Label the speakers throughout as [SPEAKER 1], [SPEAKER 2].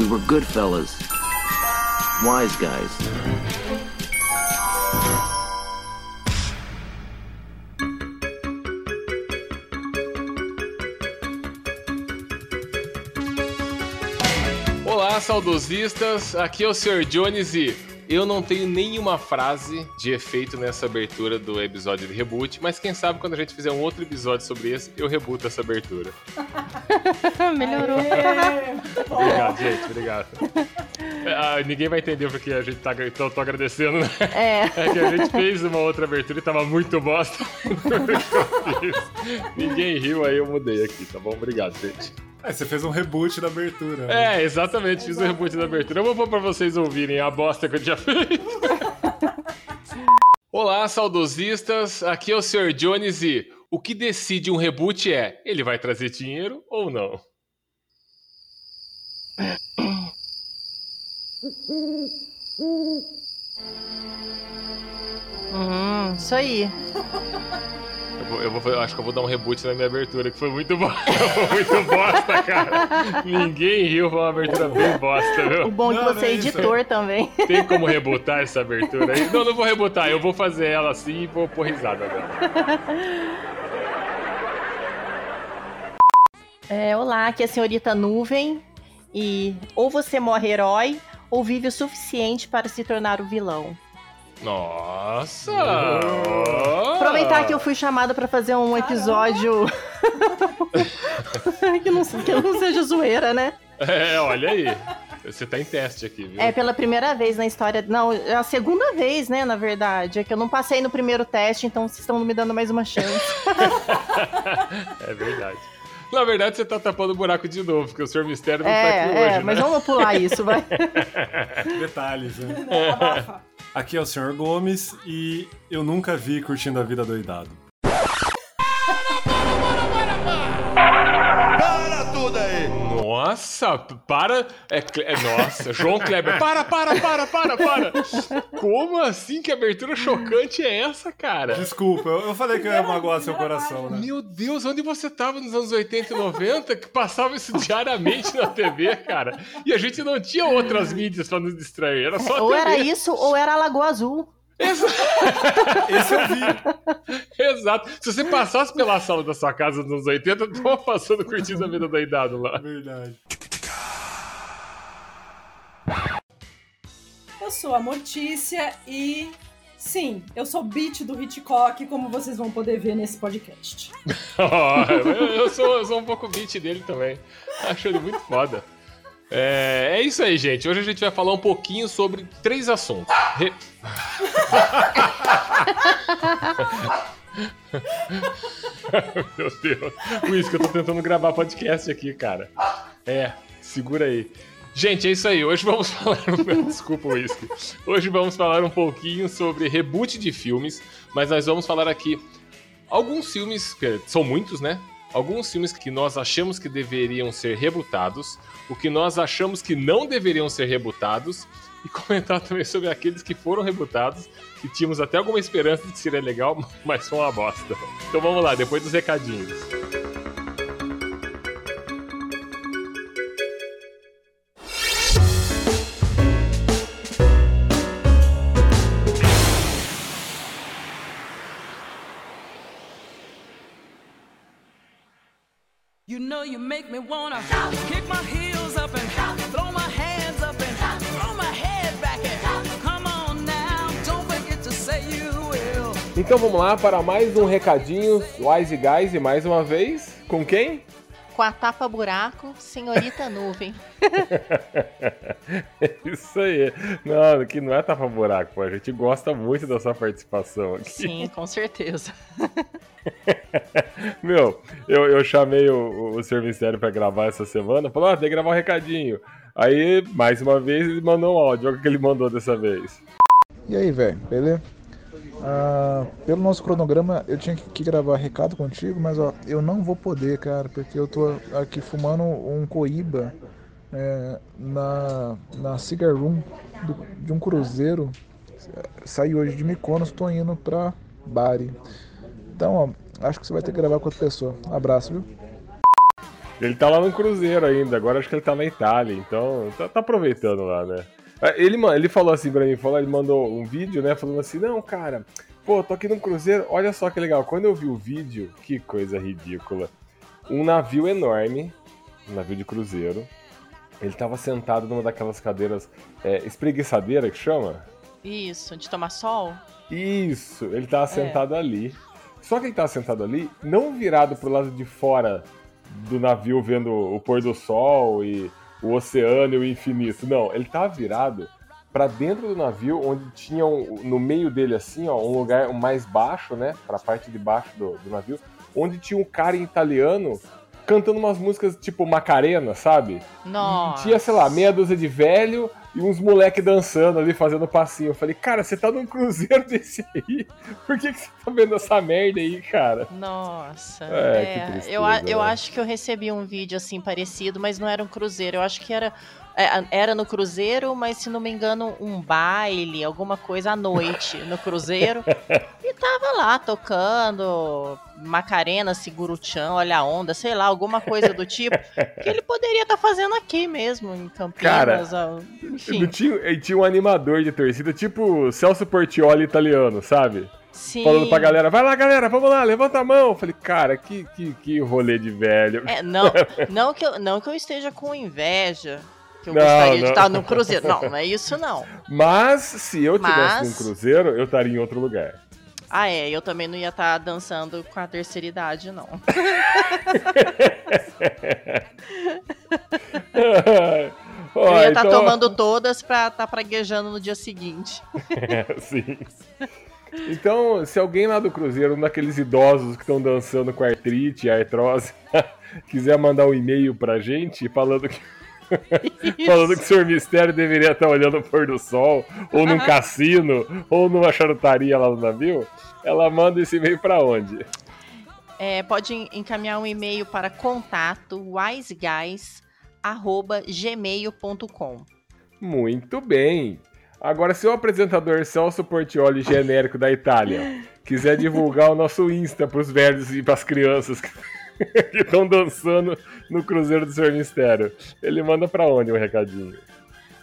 [SPEAKER 1] We were good fellas. Wise guys.
[SPEAKER 2] Olá, saudosistas. Aqui é o Sr. Jones e eu não tenho nenhuma frase de efeito nessa abertura do episódio de reboot, mas quem sabe quando a gente fizer um outro episódio sobre esse, eu rebuto essa abertura.
[SPEAKER 3] Melhorou.
[SPEAKER 2] Obrigado, gente. Obrigado. Ah, ninguém vai entender porque a gente tá tô, tô agradecendo, né?
[SPEAKER 3] É.
[SPEAKER 2] É que a gente fez uma outra abertura e tava muito bosta. ninguém riu, aí eu mudei aqui, tá bom? Obrigado, gente.
[SPEAKER 4] É, você fez um reboot da abertura. né?
[SPEAKER 2] É, exatamente, fiz o reboot da abertura. Eu vou pôr pra vocês ouvirem a bosta que eu tinha feito. Olá, saudosistas. Aqui é o Sr. Jones e o que decide um reboot é: ele vai trazer dinheiro ou não?
[SPEAKER 3] Hum, isso aí.
[SPEAKER 2] Eu, vou, eu vou- eu acho que eu vou dar um reboot na minha abertura, que foi muito bosta. foi muito bosta, cara. Ninguém riu, foi uma abertura bem bosta,
[SPEAKER 3] O
[SPEAKER 2] viu?
[SPEAKER 3] bom é que
[SPEAKER 4] Não,
[SPEAKER 3] você é
[SPEAKER 4] é isso.
[SPEAKER 3] editor também.
[SPEAKER 2] Tem como rebutar essa abertura aí? Não, não vou rebutar, eu vou fazer ela assim e vou pôr risada dela.
[SPEAKER 3] É, olá, aqui é a senhorita Nuvem. E ou você morre herói, ou vive o suficiente para se tornar o vilão.
[SPEAKER 2] Nossa!
[SPEAKER 3] Aproveitar que eu fui chamada pra fazer um episódio que, não, que não seja zoeira, né?
[SPEAKER 2] É, olha aí. Você tá em teste aqui, viu?
[SPEAKER 3] É pela primeira vez na história. Não, é a segunda vez, né, na verdade. É que eu não passei no primeiro teste, então vocês estão me dando mais uma chance.
[SPEAKER 2] É verdade. Na verdade, você tá tapando o buraco de novo, porque o Sr. Mistério não tá
[SPEAKER 3] É,
[SPEAKER 2] aqui
[SPEAKER 3] é,
[SPEAKER 2] hoje,
[SPEAKER 3] mas
[SPEAKER 2] né?
[SPEAKER 3] vamos pular isso, vai.
[SPEAKER 4] Detalhes, né? Aqui é o Sr. Gomes e eu nunca vi curtindo a vida doidado.
[SPEAKER 2] Nossa, para. É, é, nossa, João Kleber, para, para, para, para, para. Como assim? Que abertura chocante é essa, cara?
[SPEAKER 4] Desculpa, eu, eu falei que eu ia magoar seu coração, né?
[SPEAKER 2] Meu Deus, onde você tava nos anos 80 e 90 que passava isso diariamente na TV, cara? E a gente não tinha outras mídias pra nos distrair, era só a
[SPEAKER 3] Ou
[SPEAKER 2] TV.
[SPEAKER 3] era isso, ou era a Lagoa Azul.
[SPEAKER 4] Esse eu vi.
[SPEAKER 2] Exato. Se você passasse pela sala da sua casa nos anos 80, eu tava passando curtindo a vida doidado lá.
[SPEAKER 4] Verdade.
[SPEAKER 5] Eu sou a Mortícia e sim, eu sou beat do Hitchcock, como vocês vão poder ver nesse podcast.
[SPEAKER 2] Eu sou, eu sou um pouco beat dele também. Acho ele muito foda. É, é isso aí, gente. Hoje a gente vai falar um pouquinho sobre três assuntos. Re- Meu Deus. Por isso que eu tô tentando gravar podcast aqui, cara. É, segura aí. Gente, é isso aí. Hoje vamos falar. Desculpa uísque. Hoje vamos falar um pouquinho sobre reboot de filmes, mas nós vamos falar aqui alguns filmes, que são muitos, né? Alguns filmes que nós achamos que deveriam ser rebutados, o que nós achamos que não deveriam ser rebutados, e comentar também sobre aqueles que foram rebutados, que tínhamos até alguma esperança de seria legal, mas foi uma bosta. Então vamos lá, depois dos recadinhos.
[SPEAKER 6] Know you make me wanna kick my heels up and throw my hands up and throw my head back and come on now, don't forget to say you will.
[SPEAKER 2] Então vamos lá para mais um recadinho, Wise Guys, e mais uma vez, com quem?
[SPEAKER 3] Com a tapa buraco, senhorita nuvem.
[SPEAKER 2] Isso aí. Não, que não é tapa buraco, pô. A gente gosta muito da sua participação aqui.
[SPEAKER 3] Sim, com certeza.
[SPEAKER 2] Meu, eu, eu chamei o, o Sr. Mistério pra gravar essa semana. Falou, ah, tem que gravar um recadinho. Aí, mais uma vez, ele mandou um áudio. Olha o que ele mandou dessa vez.
[SPEAKER 7] E aí, velho, beleza? Ah, pelo nosso cronograma, eu tinha que, gravar recado contigo, mas ó, eu não vou poder, cara, porque eu tô aqui fumando um coíba é, na, na Cigar Room do- de um cruzeiro. Saí hoje de Mykonos, tô indo pra Bari. Então, ó, acho que você vai ter que gravar com outra pessoa. Abraço, viu?
[SPEAKER 2] Ele tá lá no Cruzeiro ainda, agora acho que ele tá na Itália, então tá, tá aproveitando lá, né? Ah, Ele, ele falou assim pra mim, falou, ele mandou um vídeo, né, falando assim, não, cara, pô, tô aqui no Cruzeiro, olha só que legal. Quando eu vi o vídeo, que coisa ridícula. Um navio enorme, um navio de cruzeiro, ele tava sentado numa daquelas cadeiras é, espreguiçadeira que chama?
[SPEAKER 3] Isso, de tomar sol?
[SPEAKER 2] Isso, ele tava sentado ali. Só que ele tava sentado ali, não virado pro lado de fora do navio vendo o pôr do sol e o oceano e o infinito. Não, ele tava virado pra dentro do navio, onde tinha um- no meio dele assim, ó, um lugar mais baixo, né, pra parte de baixo do, do navio, onde tinha um cara italiano cantando umas músicas tipo Macarena, sabe?
[SPEAKER 3] Nossa.
[SPEAKER 2] Tinha, sei lá, meia dúzia de velho e uns moleque dançando ali, fazendo passinho. Eu falei, cara, você tá num cruzeiro desse aí? Por que, que você tá vendo essa merda aí, cara?
[SPEAKER 3] Nossa.
[SPEAKER 2] É,
[SPEAKER 3] É,
[SPEAKER 2] tristeza,
[SPEAKER 3] eu, a- eu
[SPEAKER 2] né?
[SPEAKER 3] acho que eu recebi um vídeo assim parecido, mas não era um cruzeiro. Eu acho que era era no cruzeiro, mas se não me engano, um baile, alguma coisa à noite no cruzeiro. e tava lá tocando Macarena, Seguruchão, Olha a Onda, sei lá, alguma coisa do tipo. que ele poderia estar fazendo aqui mesmo, em Campinas. ó, enfim,
[SPEAKER 2] tinha, tinha um animador de torcida, tipo Celso Portioli italiano, sabe?
[SPEAKER 3] sim.
[SPEAKER 2] Falando pra galera, vai lá, galera, vamos lá, levanta a mão. Eu falei, cara, que, que, que rolê de velho.
[SPEAKER 3] É, não, não, que eu, não que eu esteja com inveja. Que eu
[SPEAKER 2] Não,
[SPEAKER 3] gostaria de
[SPEAKER 2] não.
[SPEAKER 3] estar no cruzeiro. Não, não é isso não.
[SPEAKER 2] Mas se eu tivesse
[SPEAKER 3] Mas-
[SPEAKER 2] num cruzeiro, eu estaria em outro lugar.
[SPEAKER 3] Ah, é, eu também não ia estar dançando com a terceira idade, não. Eu ia estar
[SPEAKER 2] então-
[SPEAKER 3] tomando todas pra estar praguejando no dia seguinte.
[SPEAKER 2] Sim. Então, se alguém lá do Cruzeiro, um daqueles idosos que estão dançando com artrite e artrose, quiser mandar um e-mail pra gente falando que, falando que o Sr. Mistério deveria estar olhando o pôr do sol, ou num cassino, ou numa charutaria lá no navio, ela manda esse e-mail pra onde?
[SPEAKER 3] É, pode en- encaminhar um e-mail para contato wiseguys.gmail.com.
[SPEAKER 2] Muito bem. Agora, se o apresentador Celso Portioli, genérico da Itália, quiser divulgar o nosso Insta pros velhos e pras crianças que estão dançando no Cruzeiro do Senhor Mistério, ele manda pra onde o recadinho?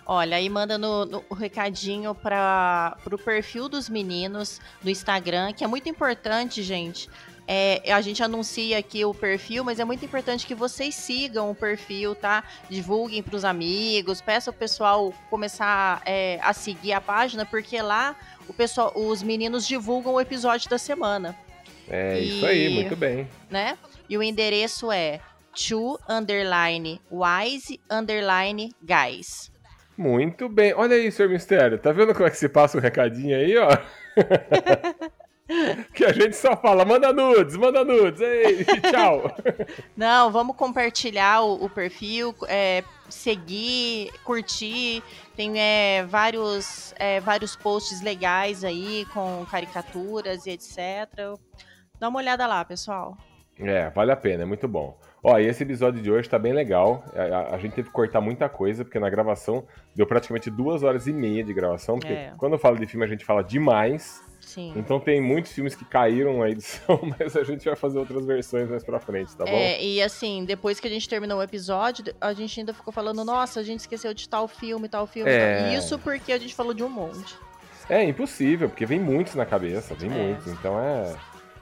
[SPEAKER 3] Olha, aí manda no, no- o recadinho para o perfil dos meninos do Instagram, que é muito importante, gente. É, a gente anuncia aqui o perfil, mas é muito importante que vocês sigam o perfil, tá? Divulguem para os amigos, peça o pessoal começar é, a seguir a página, porque lá o pessoal, os meninos divulgam o episódio da semana,
[SPEAKER 2] É
[SPEAKER 3] E-
[SPEAKER 2] isso aí, muito bem.
[SPEAKER 3] né? E o endereço é to underline wise underline guys.
[SPEAKER 2] Muito bem. Olha aí, Senhor Mistério, tá vendo como é que se passa o recadinho aí, ó? que a gente só fala, manda nudes, manda nudes, ei, tchau.
[SPEAKER 3] Não, vamos compartilhar o, o perfil, é, seguir, curtir. Tem é, vários, é, vários posts legais aí com caricaturas e etc. Dá uma olhada lá, pessoal.
[SPEAKER 2] É, vale a pena, é muito bom. Ó, e esse episódio de hoje tá bem legal. A, a- a gente teve que cortar muita coisa, porque na gravação deu praticamente duas horas e meia de gravação. Porque
[SPEAKER 3] É.
[SPEAKER 2] quando eu falo de filme, a gente fala demais.
[SPEAKER 3] Sim.
[SPEAKER 2] Então tem muitos filmes que caíram na edição, mas a gente vai fazer outras versões mais pra frente, tá bom?
[SPEAKER 3] É, e assim, depois que a gente terminou o episódio, a gente ainda ficou falando, nossa, a gente esqueceu de tal filme, tal filme.
[SPEAKER 2] É.
[SPEAKER 3] tal. Isso porque a gente falou de um monte.
[SPEAKER 2] É impossível, porque vem muitos na cabeça, vem
[SPEAKER 3] É.
[SPEAKER 2] muitos. Então é,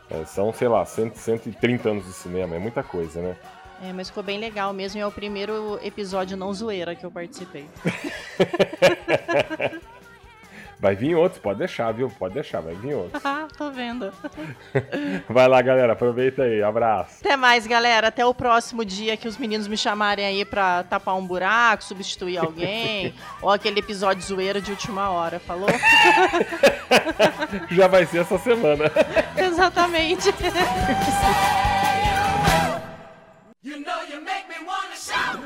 [SPEAKER 2] é, São, sei lá, 100, 130 anos de cinema, é muita coisa, né?
[SPEAKER 3] É, mas ficou bem legal mesmo. e É o primeiro episódio não zoeira que eu participei.
[SPEAKER 2] Vai vir outros, pode deixar, viu? Pode deixar, vai vir outros.
[SPEAKER 3] Ah, tô vendo.
[SPEAKER 2] Vai lá, galera, aproveita aí, abraço.
[SPEAKER 3] Até mais, galera. Até o próximo dia que os meninos me chamarem aí pra tapar um buraco, substituir alguém. ou aquele episódio zoeira de última hora, falou?
[SPEAKER 2] Já vai ser essa semana.
[SPEAKER 3] Exatamente.
[SPEAKER 6] You know you make me wanna shout.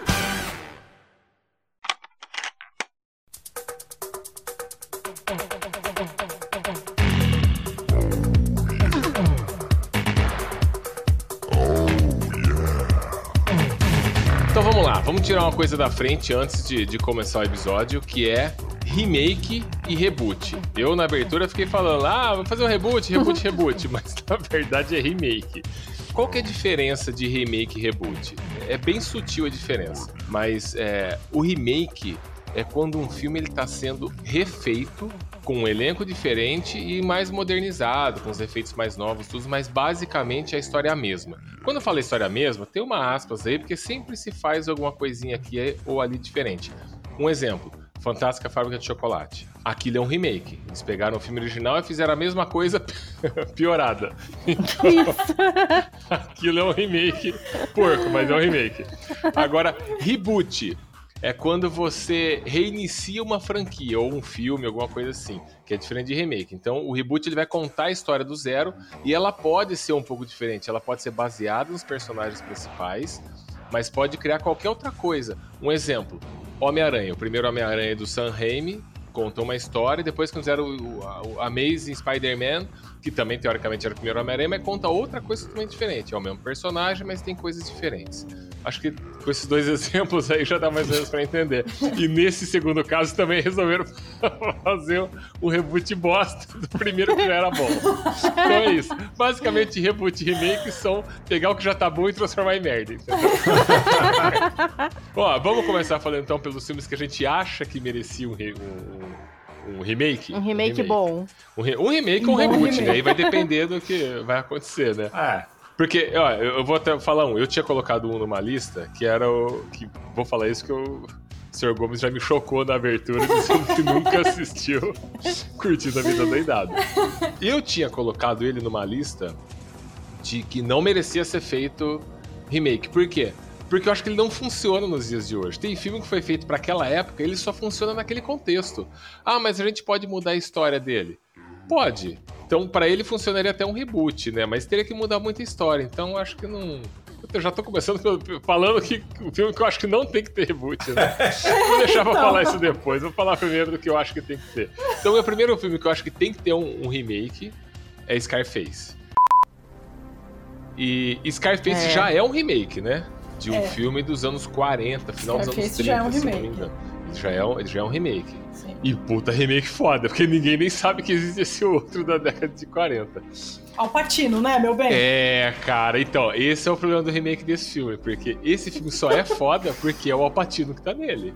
[SPEAKER 2] Então vamos lá, vamos tirar uma coisa da frente antes de, de começar o episódio, que é remake e reboot. Eu na abertura fiquei falando, ah, vou fazer um reboot, reboot, reboot, mas na verdade é remake. qual que é a diferença de remake e reboot? É bem sutil a diferença, mas é, o remake é quando um filme ele está sendo refeito com um elenco diferente e mais modernizado, com os efeitos mais novos, tudo, mas basicamente a história é a mesma. Quando eu falo história mesma, tem uma aspas aí, porque sempre se faz alguma coisinha aqui ou ali diferente. Um exemplo, Fantástica Fábrica de Chocolate. Aquilo é um remake. Eles pegaram o filme original e fizeram a mesma coisa piorada. Então, aquilo é um remake porco, mas é um remake. Agora, reboot é quando você reinicia uma franquia ou um filme, alguma coisa assim, que é diferente de remake. Então, o reboot ele vai contar a história do zero e ela pode ser um pouco diferente. Ela pode ser baseada nos personagens principais, mas pode criar qualquer outra coisa. Um exemplo: Homem-Aranha. O primeiro Homem-Aranha do Sam Raimi contou uma história, e depois quando fizeram o, o, o Amazing Spider-Man, que também teoricamente era o primeiro Homem-Aranha, mas conta outra coisa totalmente diferente. É o mesmo personagem, mas tem coisas diferentes. Acho que com esses dois exemplos aí já dá mais ou menos pra entender. E nesse segundo caso também resolveram fazer um reboot bosta do primeiro que já era bom. Então é isso. Basicamente, reboot e remake são pegar o que já tá bom e transformar em merda. Entendeu? Ó, vamos começar falando então pelos filmes que a gente acha que mereciam um, re- um, um remake.
[SPEAKER 3] Um remake bom.
[SPEAKER 2] Um, re- um remake ou um
[SPEAKER 5] Um
[SPEAKER 2] reboot,
[SPEAKER 5] remake.
[SPEAKER 2] né? Aí vai depender do que vai acontecer, né?
[SPEAKER 4] É.
[SPEAKER 2] Porque, ó, eu eu vou até falar um. Eu tinha colocado um numa lista que era o. Que, vou falar isso que o Sr. Gomes já me chocou na abertura, dizendo que nunca assistiu Curtindo a Vida Doidado. Eu tinha colocado ele numa lista de que não merecia ser feito remake. Por quê? Porque eu acho que ele não funciona nos dias de hoje. Tem filme que foi feito para aquela época, ele só funciona naquele contexto. Ah, mas a gente pode mudar a história dele. Pode. Então, pra ele funcionaria até um reboot, né? Mas teria que mudar muita história. Então, acho que não. Eu já tô começando falando que o filme que eu acho que não tem que ter reboot, né? Vou deixar pra falar isso depois. Vou falar primeiro do que eu acho que tem que ter. Então, o primeiro filme que eu acho que tem que ter um, um remake é Scarface. E Scarface
[SPEAKER 3] É.
[SPEAKER 2] já é um remake, né? De um
[SPEAKER 5] É.
[SPEAKER 2] filme dos anos 40, final dos anos
[SPEAKER 5] Scarface
[SPEAKER 2] 30,
[SPEAKER 5] já é um
[SPEAKER 2] se não me
[SPEAKER 5] remake.
[SPEAKER 2] engano. Ele já é um, ele já é um remake. E puta remake foda, porque ninguém nem sabe que existe esse outro da década de 40.
[SPEAKER 5] Alpatino, né, meu bem?
[SPEAKER 2] É, cara, então, esse é o problema do remake desse filme, porque esse filme só é foda porque é o Alpatino que tá nele.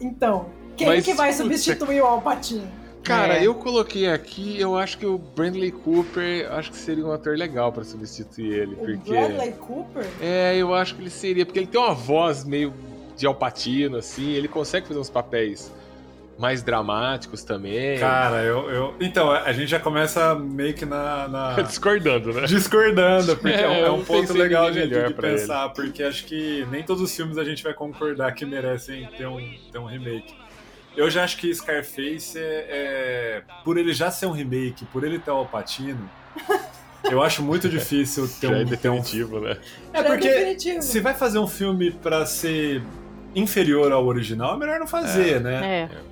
[SPEAKER 5] Então, quem
[SPEAKER 2] Mas,
[SPEAKER 5] que vai
[SPEAKER 2] puta-
[SPEAKER 5] substituir o Alpatino?
[SPEAKER 2] Cara,
[SPEAKER 3] É.
[SPEAKER 2] eu coloquei aqui, eu acho que o Brandley Cooper, acho que seria um ator legal pra substituir ele,
[SPEAKER 5] O
[SPEAKER 2] porque
[SPEAKER 5] Bradley Cooper?
[SPEAKER 2] É, eu acho que ele seria, porque ele tem uma voz meio de Alpatino assim, ele consegue fazer uns papéis mais dramáticos também.
[SPEAKER 4] Cara, eu, eu. Então, a gente já começa meio que na. na-
[SPEAKER 2] Discordando, né?
[SPEAKER 4] Discordando, porque é, um-
[SPEAKER 2] É,
[SPEAKER 4] é um
[SPEAKER 2] não
[SPEAKER 4] ponto legal de, de pensar, porque acho que nem todos os filmes a gente vai concordar que merecem ter um, ter um remake. Eu já acho que Scarface é, é- Por ele já ser um remake, por ele ter o Alpatino, eu acho muito difícil ter
[SPEAKER 2] Já é
[SPEAKER 4] um, ter um.
[SPEAKER 2] definitivo, né?
[SPEAKER 4] É
[SPEAKER 5] Já
[SPEAKER 4] porque
[SPEAKER 5] definitivo.
[SPEAKER 4] se vai fazer um filme pra ser inferior ao original, é melhor não fazer, né?
[SPEAKER 3] É.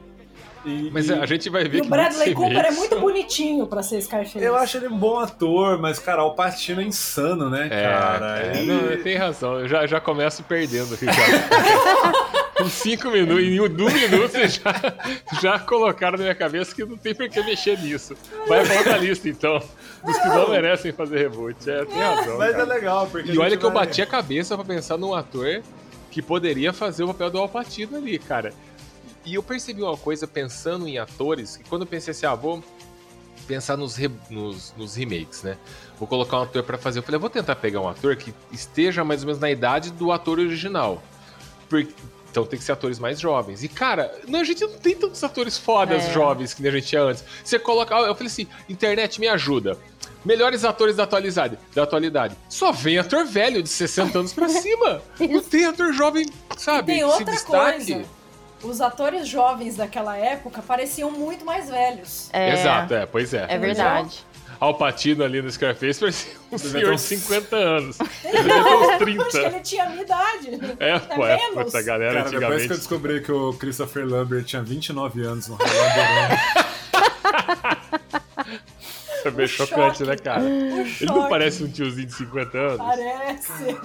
[SPEAKER 4] E-
[SPEAKER 2] Mas
[SPEAKER 4] e-
[SPEAKER 2] a gente vai ver
[SPEAKER 5] E
[SPEAKER 2] que
[SPEAKER 5] o Bradley Cooper é muito bonitinho pra ser Scarface.
[SPEAKER 4] Eu acho ele um bom ator, mas, cara, o Patino é insano, né,
[SPEAKER 2] É,
[SPEAKER 4] cara?
[SPEAKER 2] é,
[SPEAKER 4] Ele-
[SPEAKER 2] não, tem razão. Eu já, já começo perdendo aqui. Já. Em cinco minutos, em um minuto, vocês já, já colocaram na minha cabeça que não tem por que mexer nisso. Vai pra outra lista, então. Dos que não merecem fazer reboot. É, tem razão.
[SPEAKER 4] Mas
[SPEAKER 2] cara.
[SPEAKER 4] é legal, porque.
[SPEAKER 2] E olha que eu
[SPEAKER 4] vai-
[SPEAKER 2] bati a cabeça pra pensar num ator que poderia fazer o papel do Alpatino ali, cara. E eu percebi uma coisa pensando em atores, que quando eu pensei assim, ah, vou pensar nos, re- nos, nos remakes, né? Vou colocar um ator pra fazer. Eu falei, eu vou tentar pegar um ator que esteja mais ou menos na idade do ator original. Por- Então tem que ser atores mais jovens. E, cara, não, a gente não tem tantos atores fodas
[SPEAKER 3] É.
[SPEAKER 2] jovens que a gente tinha antes. Você coloca. Eu falei assim, internet me ajuda. Melhores atores da atualidade. Da atualidade. Só vem ator velho de 60 anos pra cima. Não tem ator jovem, sabe?
[SPEAKER 5] Tem
[SPEAKER 2] que se
[SPEAKER 5] outra
[SPEAKER 2] destaque.
[SPEAKER 5] coisa. Os atores jovens daquela época pareciam muito mais velhos.
[SPEAKER 3] É,
[SPEAKER 2] Exato, é, pois é.
[SPEAKER 3] É verdade.
[SPEAKER 2] Alpatino ali no Scarface parecia um senhor de
[SPEAKER 4] uns-
[SPEAKER 2] 50 anos. Ele devia uns
[SPEAKER 5] Acho que
[SPEAKER 2] 30.
[SPEAKER 5] ele tinha a minha idade.
[SPEAKER 2] É, pô, é,
[SPEAKER 5] menos.
[SPEAKER 2] puta, a galera
[SPEAKER 4] Cara, depois que eu
[SPEAKER 2] antigamente.
[SPEAKER 4] descobri que o Christopher Lambert tinha 29 anos no Highlander,
[SPEAKER 2] É meio
[SPEAKER 5] choque.
[SPEAKER 2] chocante, né, cara?
[SPEAKER 5] O
[SPEAKER 2] Ele não
[SPEAKER 5] choque.
[SPEAKER 2] parece um tiozinho de 50 anos?
[SPEAKER 5] Parece.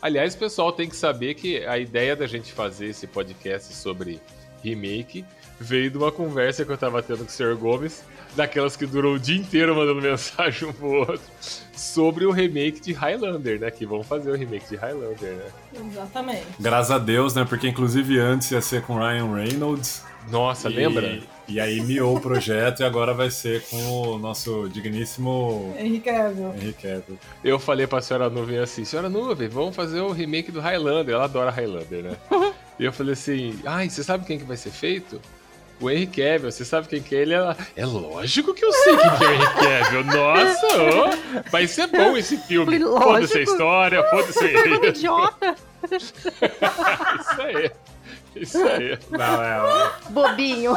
[SPEAKER 2] Aliás, pessoal, tem que saber que a ideia da gente fazer esse podcast sobre remake veio de uma conversa que eu tava tendo com o Sr. Gomes, daquelas que durou o dia inteiro mandando mensagem um pro outro, sobre o remake de Highlander, né? Que vão fazer o remake de Highlander, né?
[SPEAKER 5] Exatamente.
[SPEAKER 4] Graças a Deus, né? Porque inclusive antes ia ser com Ryan Reynolds.
[SPEAKER 2] Nossa,
[SPEAKER 4] e,
[SPEAKER 2] lembra?
[SPEAKER 4] E aí miou o projeto e agora vai ser com o nosso digníssimo
[SPEAKER 5] Henry Cavill.
[SPEAKER 4] Cavill.
[SPEAKER 2] Eu falei pra senhora Nuvem assim, senhora Nuvem, vamos fazer o remake do Highlander. Ela adora Highlander, né? e eu falei assim, ai, você sabe quem que vai ser feito? O Henry Cavill, você sabe quem que é ele? Ela, é lógico que eu sei quem que é o Henry Cavill. Nossa, ó, vai ser bom esse filme. Foda-se a história, foda-se o
[SPEAKER 3] Pergunta
[SPEAKER 2] enredo.
[SPEAKER 3] idiota.
[SPEAKER 2] Isso aí. Isso aí.
[SPEAKER 4] Não, é,
[SPEAKER 3] Bobinho.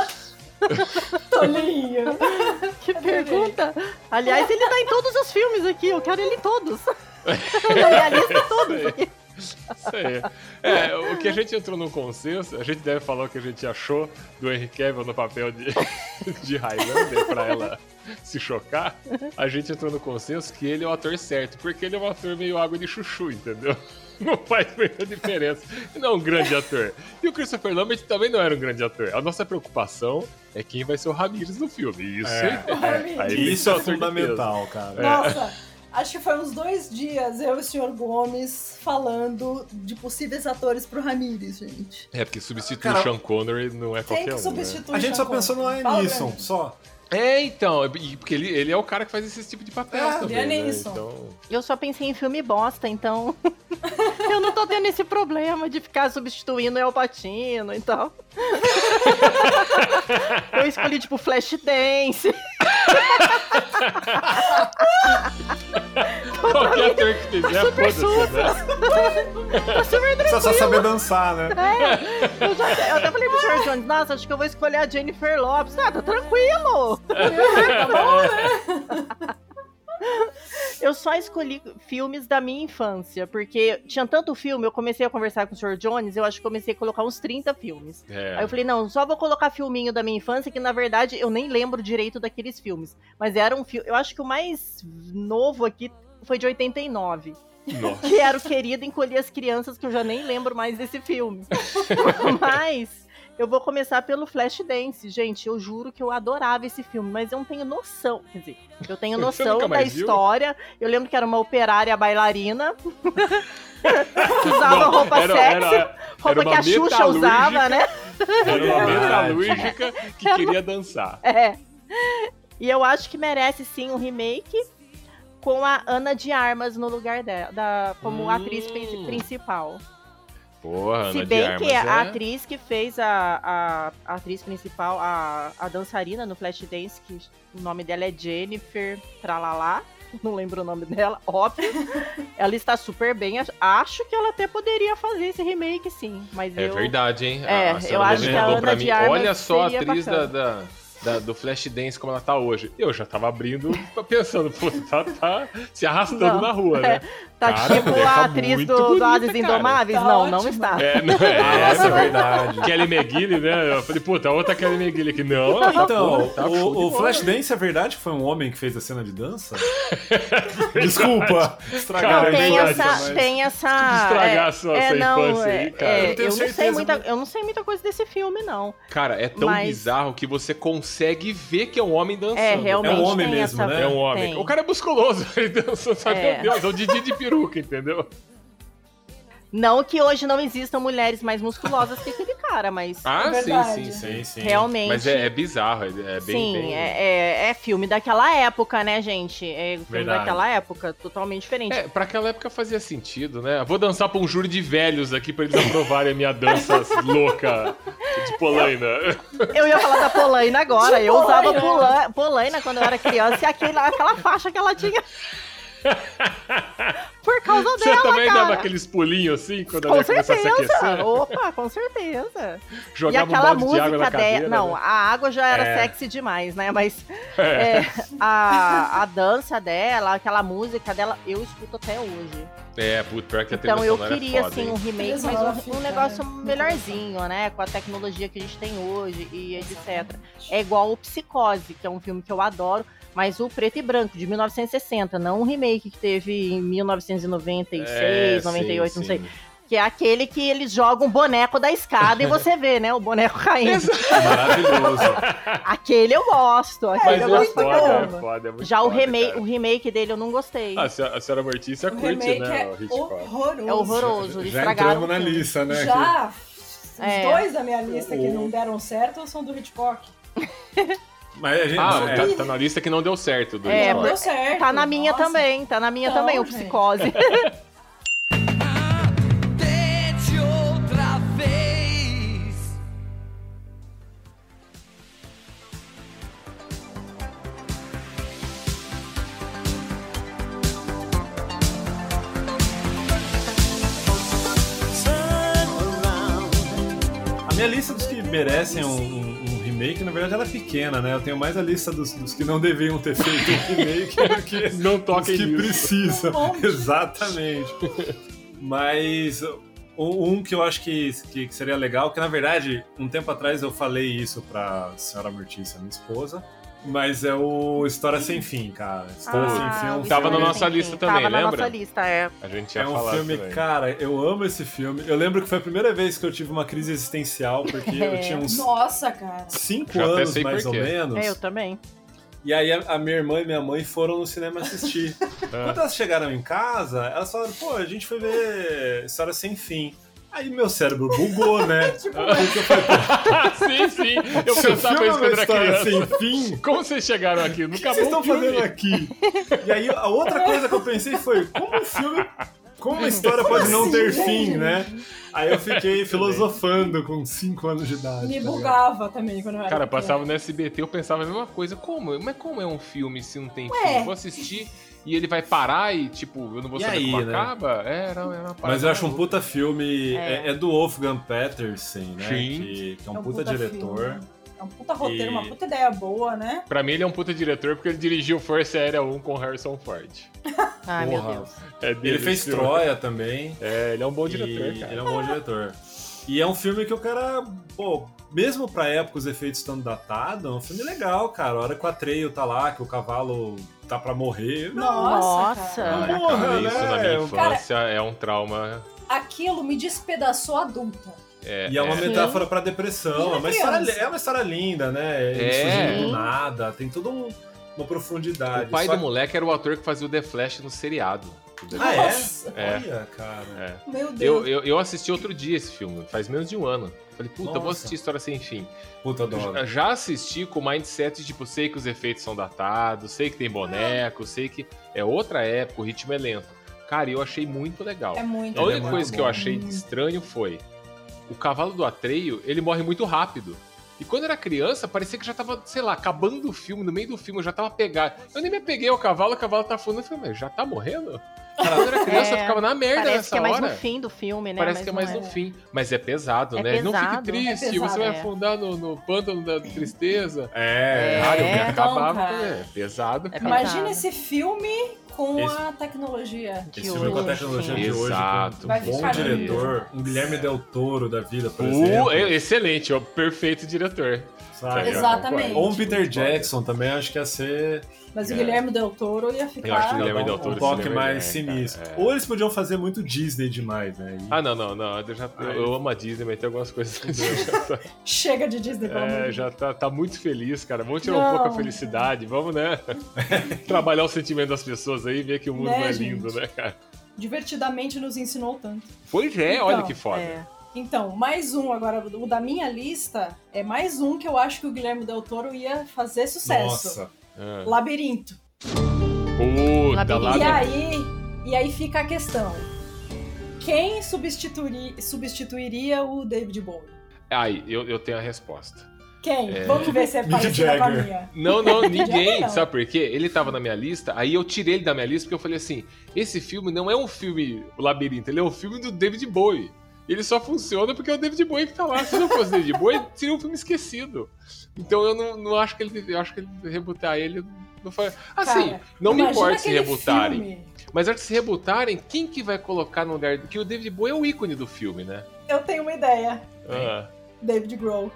[SPEAKER 5] Tolinho.
[SPEAKER 3] Que pergunta. Aliás, ele tá em todos os filmes aqui. Eu quero ele em todos. Lista todos aqui.
[SPEAKER 2] Isso aí. É, o que a gente entrou num consenso, a gente deve falar o que a gente achou do Henry Cavill no papel de, de Highlander pra ela se chocar. A gente entrou no consenso que ele é o ator certo, porque ele é um ator meio água de chuchu, entendeu? Não faz muita diferença. Ele não é um grande ator. E o Christopher Lambert também não era um grande ator. A nossa preocupação é quem vai ser o Ramirez no filme. Isso
[SPEAKER 4] É.
[SPEAKER 2] é,
[SPEAKER 4] Isso é fundamental, cara.
[SPEAKER 5] Nossa, acho que foi uns dois dias eu e o Sr. Gomes falando de possíveis atores pro Ramirez, gente.
[SPEAKER 2] É, porque substituir o Sean Connery não é
[SPEAKER 5] Quem
[SPEAKER 2] qualquer
[SPEAKER 5] que
[SPEAKER 2] um. Né?
[SPEAKER 4] A gente
[SPEAKER 5] Sean
[SPEAKER 4] só pensou no? Liam Neeson, só.
[SPEAKER 2] É, então, porque ele, ele é o cara que faz esse tipo de papel
[SPEAKER 5] É,
[SPEAKER 2] também, né? Então,
[SPEAKER 3] Eu só pensei em filme bosta, então. eu não tô tendo esse problema de ficar substituindo o El Patino e tal. eu escolhi, tipo, Flashdance.
[SPEAKER 2] qualquer ator que fizer,
[SPEAKER 3] super
[SPEAKER 2] foda-se, né?
[SPEAKER 3] Tá super
[SPEAKER 4] Precisa só saber dançar, né?
[SPEAKER 3] Eu, já, eu até falei pro Sr. Jones, nossa, acho que eu vou escolher a Jennifer Lopes. Ah, tá tranquilo. Eu só escolhi filmes da minha infância, porque tinha tanto filme, eu comecei a conversar com o Sr. Jones, eu acho que comecei a colocar uns 30 filmes.
[SPEAKER 2] É.
[SPEAKER 3] Aí eu falei, não, só vou colocar filminho da minha infância, que na verdade eu nem lembro direito daqueles filmes. Mas era um filme. Eu acho que o mais novo aqui foi de 89.
[SPEAKER 2] Nossa.
[SPEAKER 3] Que era o Querido Encolher as Crianças, que eu já nem lembro mais desse filme. mas eu vou começar pelo Flashdance. Gente, eu juro que eu adorava esse filme, mas eu não tenho noção. Quer dizer, eu tenho noção da
[SPEAKER 2] mais viu?
[SPEAKER 3] história. Eu lembro que era uma operária bailarina. que usava
[SPEAKER 2] Não,
[SPEAKER 3] roupa
[SPEAKER 2] era-
[SPEAKER 3] sexy.
[SPEAKER 2] era-
[SPEAKER 3] roupa
[SPEAKER 2] era
[SPEAKER 3] que a Xuxa usava, né?
[SPEAKER 2] Era uma metalúrgica que queria dançar.
[SPEAKER 3] É. E eu acho que merece sim um remake com a Ana de Armas no lugar dela, da, como
[SPEAKER 2] Hum.
[SPEAKER 3] atriz pri- principal.
[SPEAKER 2] Porra, Ana
[SPEAKER 3] Se
[SPEAKER 2] de
[SPEAKER 3] bem
[SPEAKER 2] Armas
[SPEAKER 3] que
[SPEAKER 2] é...
[SPEAKER 3] a atriz que fez a, a, a atriz principal, a, a dançarina no Flashdance, que o nome dela é Jennifer Tralalá, não lembro o nome dela, óbvio. ela está super bem. ach- Acho que ela até poderia fazer esse remake, sim. Mas
[SPEAKER 2] É
[SPEAKER 3] eu.
[SPEAKER 2] verdade, hein?
[SPEAKER 3] É,
[SPEAKER 2] a
[SPEAKER 3] eu acho
[SPEAKER 5] que a
[SPEAKER 3] Ana
[SPEAKER 2] pra mim, Olha só a atriz
[SPEAKER 3] bacana.
[SPEAKER 2] da, da- do Flashdance como ela tá hoje. Eu já tava abrindo, pensando, pô, tá, tá se arrastando
[SPEAKER 3] Não.
[SPEAKER 2] na rua, né?
[SPEAKER 3] Tá
[SPEAKER 2] Cara,
[SPEAKER 3] tipo
[SPEAKER 2] tá
[SPEAKER 3] a atriz
[SPEAKER 2] muito
[SPEAKER 3] do, do
[SPEAKER 2] bonita,
[SPEAKER 3] Ases
[SPEAKER 2] cara.
[SPEAKER 3] Indomáveis?
[SPEAKER 5] Tá
[SPEAKER 3] não, não
[SPEAKER 5] ótima.
[SPEAKER 3] está.
[SPEAKER 2] É, não é,
[SPEAKER 4] essa é verdade.
[SPEAKER 2] Kelly McGilly, né? Eu falei, puta, outra Kelly McGilly aqui. Não, ela tá,
[SPEAKER 4] Então,
[SPEAKER 2] pô, tá
[SPEAKER 4] o, o. Flashdance é verdade que foi um homem que fez a cena de dança? Desculpa, estragar
[SPEAKER 3] Não,
[SPEAKER 4] a
[SPEAKER 3] tem essa,
[SPEAKER 4] mas-
[SPEAKER 3] tem essa.
[SPEAKER 2] estragar
[SPEAKER 3] é,
[SPEAKER 2] a sua-
[SPEAKER 3] é,
[SPEAKER 2] sua
[SPEAKER 3] não,
[SPEAKER 2] infância
[SPEAKER 3] é,
[SPEAKER 2] aí, cara.
[SPEAKER 3] é,
[SPEAKER 4] Eu não tenho
[SPEAKER 3] eu, não sei muita,
[SPEAKER 4] mas-
[SPEAKER 3] eu não sei muita coisa desse filme, não.
[SPEAKER 2] Cara, é tão
[SPEAKER 3] Mas-
[SPEAKER 2] bizarro que você consegue ver que é um homem dançando.
[SPEAKER 3] É, realmente.
[SPEAKER 4] É um homem mesmo,
[SPEAKER 3] essa,
[SPEAKER 4] né?
[SPEAKER 2] É um homem.
[SPEAKER 3] tem.
[SPEAKER 2] O cara é musculoso, ele dança, sabe?
[SPEAKER 3] É.
[SPEAKER 2] Meu Deus, é o Didi de peruca, entendeu?
[SPEAKER 3] Não que hoje não existam mulheres mais musculosas que aquele cara, mas
[SPEAKER 2] Ah,
[SPEAKER 5] É
[SPEAKER 2] sim, sim, sim.
[SPEAKER 4] Sim,
[SPEAKER 3] realmente.
[SPEAKER 2] Mas é, é bizarro, é, é bem.
[SPEAKER 3] Sim,
[SPEAKER 2] bem...
[SPEAKER 3] É, é, é filme daquela época, né, gente? É filme
[SPEAKER 4] Verdade.
[SPEAKER 3] daquela época, totalmente diferente.
[SPEAKER 2] É, pra aquela época fazia sentido, né? Vou dançar pra um júri de velhos aqui pra eles aprovarem a minha dança louca de polaina.
[SPEAKER 3] Eu ia falar da Polaina agora.
[SPEAKER 5] De
[SPEAKER 3] eu usava
[SPEAKER 5] Polaina.
[SPEAKER 3] Pola- Polaina quando eu era criança e aquela, aquela faixa que ela tinha. Por causa
[SPEAKER 2] Você
[SPEAKER 3] dela,
[SPEAKER 2] também
[SPEAKER 3] cara.
[SPEAKER 2] dava aqueles pulinhos assim quando
[SPEAKER 3] Com
[SPEAKER 2] a se
[SPEAKER 3] certeza.
[SPEAKER 2] aquecer?
[SPEAKER 3] Opa, com certeza. e
[SPEAKER 2] Jogava um
[SPEAKER 3] aquela
[SPEAKER 2] balde de água na
[SPEAKER 3] música
[SPEAKER 2] cadeira.
[SPEAKER 3] dela. Não,
[SPEAKER 2] né?
[SPEAKER 3] a água já era
[SPEAKER 4] É.
[SPEAKER 3] sexy demais, né? Mas
[SPEAKER 2] É.
[SPEAKER 3] é, a, a dança dela, aquela música dela, eu escuto até hoje.
[SPEAKER 2] É, puto, pior que a
[SPEAKER 3] Então eu
[SPEAKER 2] é
[SPEAKER 3] queria,
[SPEAKER 2] foda,
[SPEAKER 3] assim, um remake, mas um,
[SPEAKER 5] fica,
[SPEAKER 3] um negócio
[SPEAKER 5] né?
[SPEAKER 3] melhorzinho, né? Com a tecnologia que a gente tem hoje e etc. É igual o Psicose, que é um filme que eu adoro, mas o preto e branco, de 1960, não um remake que teve em 1996,
[SPEAKER 2] É,
[SPEAKER 3] 98, não
[SPEAKER 2] sim,
[SPEAKER 3] sei.
[SPEAKER 2] sim.
[SPEAKER 3] Que é aquele que eles jogam o boneco da escada e você vê, né? O boneco caindo.
[SPEAKER 4] Maravilhoso.
[SPEAKER 3] Aquele eu gosto.
[SPEAKER 2] Mas
[SPEAKER 3] Aquele
[SPEAKER 2] é
[SPEAKER 3] eu gosto pra
[SPEAKER 2] foda, é foda, é muito
[SPEAKER 3] Já o,
[SPEAKER 2] foda,
[SPEAKER 3] remake,
[SPEAKER 2] cara.
[SPEAKER 3] o remake dele eu não gostei.
[SPEAKER 2] Ah, a senhora, Mortícia
[SPEAKER 5] O
[SPEAKER 2] curte,
[SPEAKER 5] remake
[SPEAKER 2] né?
[SPEAKER 5] é
[SPEAKER 2] o
[SPEAKER 5] horroroso.
[SPEAKER 3] É horroroso. Eles
[SPEAKER 4] Já entramos
[SPEAKER 3] o
[SPEAKER 4] na lista, né?
[SPEAKER 5] Já, os
[SPEAKER 3] É.
[SPEAKER 5] dois da minha lista que não deram certo são do Hitchcock.
[SPEAKER 4] Mas a gente.
[SPEAKER 2] Ah,
[SPEAKER 4] é,
[SPEAKER 2] tá, tá na lista que não deu certo do
[SPEAKER 3] É,
[SPEAKER 5] não deu certo.
[SPEAKER 3] Tá na minha
[SPEAKER 5] Nossa.
[SPEAKER 3] também, tá na minha
[SPEAKER 5] Então,
[SPEAKER 3] também, o
[SPEAKER 5] gente.
[SPEAKER 3] Psicose.
[SPEAKER 6] Outra vez.
[SPEAKER 4] A minha lista dos que merecem um, na verdade, ela é pequena, né? Eu tenho mais a lista dos, dos que não deveriam ter feito um remake do que
[SPEAKER 2] Não toquem
[SPEAKER 4] que
[SPEAKER 2] nisso.
[SPEAKER 4] precisam.
[SPEAKER 5] Monte.
[SPEAKER 4] Exatamente. Mas um, que eu acho que, que, que seria legal, que na verdade, um tempo atrás eu falei isso pra senhora Mortícia, minha esposa, mas é o História Sem Fim, cara. História
[SPEAKER 2] Ah,
[SPEAKER 4] Sem Fim é um
[SPEAKER 2] Tava na nossa lista também,
[SPEAKER 3] Tava na
[SPEAKER 2] lembra?
[SPEAKER 3] nossa lista, é.
[SPEAKER 2] A gente ia
[SPEAKER 4] É um
[SPEAKER 2] falar
[SPEAKER 4] filme,
[SPEAKER 2] também.
[SPEAKER 4] cara, eu amo esse filme. Eu lembro que foi a primeira vez que eu tive uma crise existencial, porque eu
[SPEAKER 3] É.
[SPEAKER 4] tinha uns
[SPEAKER 5] Nossa, cara.
[SPEAKER 4] 5
[SPEAKER 2] Já
[SPEAKER 4] anos, mais ou menos.
[SPEAKER 3] É, eu também.
[SPEAKER 4] E aí a, a minha irmã e minha mãe foram no cinema assistir.
[SPEAKER 2] Ah.
[SPEAKER 4] Quando elas chegaram em casa, elas falaram, pô, a gente foi ver História Sem Fim. Aí meu cérebro bugou, né?
[SPEAKER 5] Tipo,
[SPEAKER 4] eu
[SPEAKER 2] sim, sim. Eu pensava
[SPEAKER 4] é
[SPEAKER 2] isso
[SPEAKER 4] uma
[SPEAKER 2] quando era
[SPEAKER 4] história
[SPEAKER 2] criança.
[SPEAKER 4] sem fim,
[SPEAKER 2] Como vocês chegaram aqui?
[SPEAKER 4] o
[SPEAKER 2] Não
[SPEAKER 4] que vocês estão fazendo aqui? E aí a outra coisa que eu pensei foi, como um filme... Como uma história pode não
[SPEAKER 5] assim,
[SPEAKER 4] ter
[SPEAKER 5] gente?
[SPEAKER 4] fim, né? Aí eu fiquei filosofando com 5 anos de idade.
[SPEAKER 5] Me
[SPEAKER 4] tá
[SPEAKER 5] bugava também quando eu era
[SPEAKER 2] Cara,
[SPEAKER 5] pequena.
[SPEAKER 2] passava no SBT, eu pensava a mesma coisa. Como? Mas como é um filme se não tem
[SPEAKER 5] Ué.
[SPEAKER 2] filme? Vou assistir e ele vai parar e, tipo, eu não vou
[SPEAKER 4] E
[SPEAKER 2] saber
[SPEAKER 4] aí,
[SPEAKER 2] como
[SPEAKER 4] né?
[SPEAKER 2] acaba? É, era, era uma parada
[SPEAKER 4] Mas eu acho um puta filme.
[SPEAKER 3] É.
[SPEAKER 4] É, é do Wolfgang Petersen, né?
[SPEAKER 2] Sim.
[SPEAKER 4] Que, que é um, puta, diretor.
[SPEAKER 5] filme. É um puta roteiro,
[SPEAKER 4] E-
[SPEAKER 5] uma puta ideia boa, né?
[SPEAKER 2] Pra mim ele é um puta diretor porque ele dirigiu Força Aérea 1 com Harrison Ford.
[SPEAKER 3] Ai, meu. Deus.
[SPEAKER 2] É dele
[SPEAKER 4] Ele fez
[SPEAKER 2] filme.
[SPEAKER 4] Troia também.
[SPEAKER 2] É, ele é um bom diretor,
[SPEAKER 4] e
[SPEAKER 2] cara.
[SPEAKER 4] Ele é um bom diretor. E é um filme que o cara, pô, mesmo pra época os efeitos estando datados, é um filme legal, cara. A hora que o Atreio tá lá, que o cavalo tá pra morrer.
[SPEAKER 5] Nossa,
[SPEAKER 3] Nossa.
[SPEAKER 5] cara.
[SPEAKER 2] Ai,
[SPEAKER 4] Porra,
[SPEAKER 2] cara,
[SPEAKER 4] né?
[SPEAKER 2] isso na minha
[SPEAKER 5] Cara-
[SPEAKER 2] infância é um trauma.
[SPEAKER 5] Aquilo me despedaçou adulta.
[SPEAKER 2] É,
[SPEAKER 4] E é uma
[SPEAKER 2] é.
[SPEAKER 4] metáfora pra depressão. É uma, história, é uma história linda, né? Ele
[SPEAKER 2] É.
[SPEAKER 4] surgindo do nada, tem toda um- uma profundidade.
[SPEAKER 2] O pai
[SPEAKER 4] Só
[SPEAKER 2] do
[SPEAKER 4] que-
[SPEAKER 2] moleque era o ator que fazia o The Flash no seriado.
[SPEAKER 4] Ah,
[SPEAKER 5] Nossa.
[SPEAKER 4] é?
[SPEAKER 2] É.
[SPEAKER 4] Olha, cara.
[SPEAKER 2] É.
[SPEAKER 5] Meu Deus.
[SPEAKER 2] Eu, eu, eu assisti outro dia esse filme, faz menos de um ano. Falei, puta, eu vou
[SPEAKER 4] Nossa.
[SPEAKER 2] assistir História Sem Fim.
[SPEAKER 4] Puta dó.
[SPEAKER 2] Já- Já assisti com mindset, tipo, sei que os efeitos são datados, sei que tem boneco, sei que é outra época, o ritmo é lento. Cara, eu achei muito legal.
[SPEAKER 5] É muito
[SPEAKER 2] A
[SPEAKER 4] é
[SPEAKER 2] única
[SPEAKER 4] muito
[SPEAKER 2] coisa que eu achei de estranho foi o cavalo do Atreio, ele morre muito rápido. E quando eu era criança, parecia que já tava, sei lá, acabando o filme, no meio do filme, eu já tava pegado. Eu nem me apeguei ao cavalo, o cavalo tá falando, eu falei, mas já tá morrendo? Cara, quando eu era criança, eu
[SPEAKER 3] É,
[SPEAKER 2] ficava na merda
[SPEAKER 3] Parece
[SPEAKER 2] nessa
[SPEAKER 3] que é mais
[SPEAKER 2] hora.
[SPEAKER 3] no fim do filme, né?
[SPEAKER 2] Parece
[SPEAKER 3] Mas
[SPEAKER 2] que é mais no fim. Mas é pesado,
[SPEAKER 3] É
[SPEAKER 2] né? Não fique
[SPEAKER 3] pesado.
[SPEAKER 2] triste,
[SPEAKER 5] É
[SPEAKER 2] você
[SPEAKER 5] pesado,
[SPEAKER 2] vai
[SPEAKER 3] é.
[SPEAKER 2] afundar no, no pântano da tristeza.
[SPEAKER 4] É.
[SPEAKER 2] Cara, eu me
[SPEAKER 3] É,
[SPEAKER 5] então,
[SPEAKER 2] acabava.
[SPEAKER 5] cara.
[SPEAKER 2] É pesado,
[SPEAKER 3] É
[SPEAKER 2] cara.
[SPEAKER 5] Imagina
[SPEAKER 3] pesado.
[SPEAKER 5] esse filme com
[SPEAKER 4] Esse-
[SPEAKER 5] a tecnologia.
[SPEAKER 4] Esse filme com a tecnologia de hoje,
[SPEAKER 2] Exato.
[SPEAKER 4] um bom diretor, um Guilherme Del Toro da vida, por
[SPEAKER 2] Uh,
[SPEAKER 4] exemplo.
[SPEAKER 2] é- excelente, ó, perfeito diretor.
[SPEAKER 4] Sabe?
[SPEAKER 5] Exatamente.
[SPEAKER 4] Ou um Peter Jackson também, acho que ia ser
[SPEAKER 5] Mas o
[SPEAKER 2] É.
[SPEAKER 5] Guilherme Del Toro ia ficar.
[SPEAKER 2] Eu acho que o Guilherme Del
[SPEAKER 4] um,
[SPEAKER 2] Toro
[SPEAKER 4] um toque mais
[SPEAKER 2] é,
[SPEAKER 4] sinistro.
[SPEAKER 2] é.
[SPEAKER 4] Ou eles podiam fazer muito Disney demais, né? E-
[SPEAKER 2] Ah, não, não, não. Eu, já, eu, eu amo a Disney, mas tem algumas coisas que já tá,
[SPEAKER 5] Chega de Disney, pelo amor
[SPEAKER 2] é, já tá, tá muito feliz, cara. Vamos tirar um
[SPEAKER 5] Não.
[SPEAKER 2] pouco a felicidade, vamos, né? Trabalhar o sentimento das pessoas aí, ver que o mundo
[SPEAKER 5] Né,
[SPEAKER 2] não é
[SPEAKER 5] gente?
[SPEAKER 2] lindo, né, cara?
[SPEAKER 5] Divertidamente nos ensinou tanto.
[SPEAKER 2] Pois é,
[SPEAKER 5] Então,
[SPEAKER 2] olha que foda.
[SPEAKER 3] É.
[SPEAKER 5] Então, mais um agora, o da minha lista é mais um que eu acho que o Guilherme Del Toro ia fazer sucesso.
[SPEAKER 4] Nossa.
[SPEAKER 2] Ah.
[SPEAKER 5] Labirinto.
[SPEAKER 2] Puta,
[SPEAKER 3] Labirinto.
[SPEAKER 5] E aí, e aí fica a questão. Quem substituiri- substituiria o David Bowie?
[SPEAKER 2] Aí, eu, eu tenho a resposta.
[SPEAKER 5] Quem? Vamos ver se é parecida com a minha.
[SPEAKER 2] Não, não, ninguém.
[SPEAKER 5] não.
[SPEAKER 2] Sabe por quê? Ele tava na minha lista, aí eu tirei ele da minha lista porque eu falei assim: esse filme não é um filme o Labirinto, ele é um filme do David Bowie. Ele só funciona porque é o David Bowie que tá lá. Se não fosse o David Bowie, seria um filme esquecido. Então eu não, não acho que ele. Acho que ele rebutar ele não foi. Assim,
[SPEAKER 5] Cara,
[SPEAKER 2] não me importa se rebutarem.
[SPEAKER 5] filme.
[SPEAKER 2] Mas acho que se rebutarem, quem que vai colocar no lugar. Que o David Bowie é o ícone do filme, né?
[SPEAKER 5] Eu tenho uma ideia.
[SPEAKER 2] Ah,
[SPEAKER 5] David Grohl.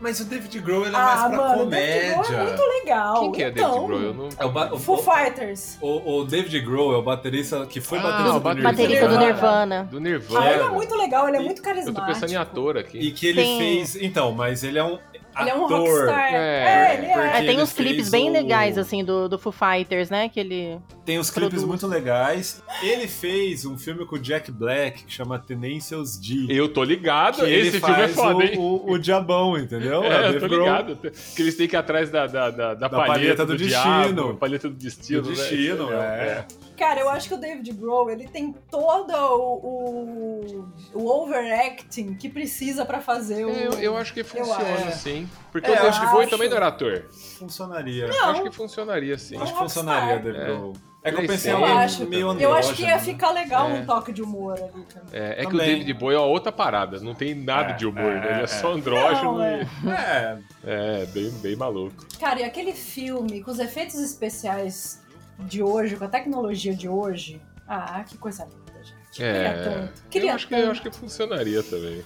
[SPEAKER 4] Mas o David Grohl ele é
[SPEAKER 5] Ah,
[SPEAKER 4] mais pra
[SPEAKER 5] mano, o David Grohl
[SPEAKER 4] comédia.
[SPEAKER 5] é muito legal.
[SPEAKER 2] Quem que é
[SPEAKER 5] então,
[SPEAKER 2] David Grohl? Eu não...
[SPEAKER 4] É o, ba- o,
[SPEAKER 5] Foo Fighters.
[SPEAKER 4] o- o David Grohl é o baterista que foi
[SPEAKER 2] Ah,
[SPEAKER 4] baterista do
[SPEAKER 2] baterista
[SPEAKER 3] Baterista do
[SPEAKER 5] Nirvana.
[SPEAKER 2] Do Nirvana.
[SPEAKER 5] Ah, ele é muito legal, ele é
[SPEAKER 4] E-
[SPEAKER 5] muito
[SPEAKER 2] Eu
[SPEAKER 5] carismático.
[SPEAKER 2] tô pensando em ator aqui.
[SPEAKER 4] E que ele
[SPEAKER 3] Tem-
[SPEAKER 4] fez. Então, mas ele é um.
[SPEAKER 5] Ele é um
[SPEAKER 4] ator.
[SPEAKER 5] rockstar.
[SPEAKER 2] É,
[SPEAKER 5] É, ele é.
[SPEAKER 3] É, tem
[SPEAKER 4] ele
[SPEAKER 3] uns clipes bem
[SPEAKER 4] o-
[SPEAKER 3] legais, assim, do, do Foo Fighters, né? Que ele...
[SPEAKER 4] Tem uns clipes muito legais. Ele fez um filme com o Jack Black que chama Tenacious D.
[SPEAKER 2] Eu tô ligado,
[SPEAKER 4] que ele
[SPEAKER 2] esse filme é
[SPEAKER 4] faz
[SPEAKER 2] foda,
[SPEAKER 4] o,
[SPEAKER 2] hein?
[SPEAKER 4] O, o diabão, entendeu?
[SPEAKER 2] É,
[SPEAKER 4] o
[SPEAKER 2] eu tô
[SPEAKER 4] Grohl
[SPEAKER 2] ligado. Que eles têm que ir atrás da, da, da, da palheta,
[SPEAKER 4] palheta
[SPEAKER 2] do,
[SPEAKER 4] do
[SPEAKER 2] diabo,
[SPEAKER 4] destino.
[SPEAKER 2] palheta do destino,
[SPEAKER 4] Do
[SPEAKER 2] né?
[SPEAKER 4] destino, é.
[SPEAKER 5] Cara, eu acho que o David Grohl, ele tem todo o, o, o overacting que precisa pra fazer o...
[SPEAKER 2] É, Eu, eu acho que funciona, sim. Porque
[SPEAKER 4] É,
[SPEAKER 2] o David
[SPEAKER 5] acho.
[SPEAKER 2] também não era ator.
[SPEAKER 4] Funcionaria.
[SPEAKER 2] Eu acho que funcionaria, sim.
[SPEAKER 4] Acho que funcionaria, David
[SPEAKER 2] É.
[SPEAKER 4] Grohl. É que eu pensei.
[SPEAKER 5] Eu acho.
[SPEAKER 4] meio
[SPEAKER 5] Eu acho que ia
[SPEAKER 4] andrógeno.
[SPEAKER 5] ficar legal
[SPEAKER 2] É.
[SPEAKER 5] um toque de humor ali também.
[SPEAKER 2] É, é que o
[SPEAKER 4] Também.
[SPEAKER 2] David Bowie é uma outra parada, não tem nada
[SPEAKER 4] É,
[SPEAKER 2] de humor,
[SPEAKER 4] é,
[SPEAKER 2] né? Ele é
[SPEAKER 4] é.
[SPEAKER 2] só andrógeno
[SPEAKER 5] Não, é.
[SPEAKER 2] e.
[SPEAKER 4] É,
[SPEAKER 2] É, bem, bem maluco.
[SPEAKER 5] Cara, e aquele filme com os efeitos especiais de hoje, com a tecnologia de hoje... Ah, que coisa linda, gente. Queria
[SPEAKER 2] É.
[SPEAKER 5] tanto. Queria
[SPEAKER 2] Eu acho, que,
[SPEAKER 5] tanto.
[SPEAKER 2] eu acho que funcionaria também.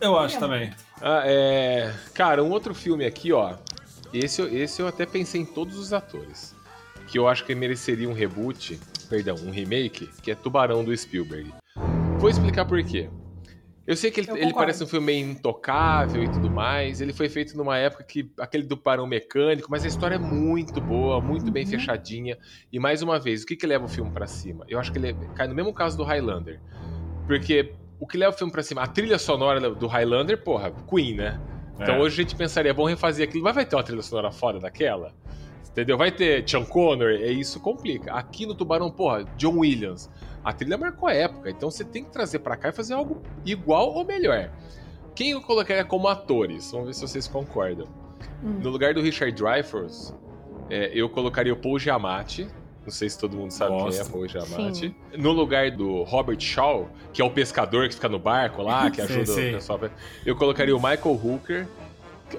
[SPEAKER 4] eu acho também.
[SPEAKER 2] Ah, é... Cara, um outro filme aqui, ó. Esse, eu- esse eu até pensei em todos os atores. Que eu acho que mereceria um reboot, perdão, um remake, que é Tubarão do Spielberg. Vou explicar por quê. Eu sei que ele, ele parece um filme meio intocável e tudo mais. Ele foi feito numa época que aquele do Tubarão Mecânico, mas a história é muito boa, muito bem
[SPEAKER 5] Uhum.
[SPEAKER 2] fechadinha. E mais uma vez, o que, que leva o filme pra cima? Eu acho que ele cai no mesmo caso do Highlander. Porque o que leva o filme pra cima? A trilha sonora do Highlander, porra, Queen, né? Então
[SPEAKER 4] É.
[SPEAKER 2] hoje a gente pensaria, vamos refazer aquilo, mas vai ter uma trilha sonora foda daquela? Entendeu? Vai ter Sean Connor, é isso complica. Aqui no Tubarão, porra, John Williams. A trilha marcou a época, então você tem que trazer pra cá e fazer algo igual ou melhor. Quem eu colocaria como atores? Vamos ver se vocês concordam.
[SPEAKER 5] Hum.
[SPEAKER 2] No lugar do Richard Dreyfuss, é, eu colocaria o Paul Giamatti. Não sei se todo mundo sabe quem é. Paul Giamatti.
[SPEAKER 3] Sim.
[SPEAKER 2] No lugar do Robert Shaw, que é o pescador que fica no barco lá, que
[SPEAKER 4] Sim,
[SPEAKER 2] ajuda
[SPEAKER 4] sim.
[SPEAKER 2] o pessoal. Eu colocaria o Michael Hooker.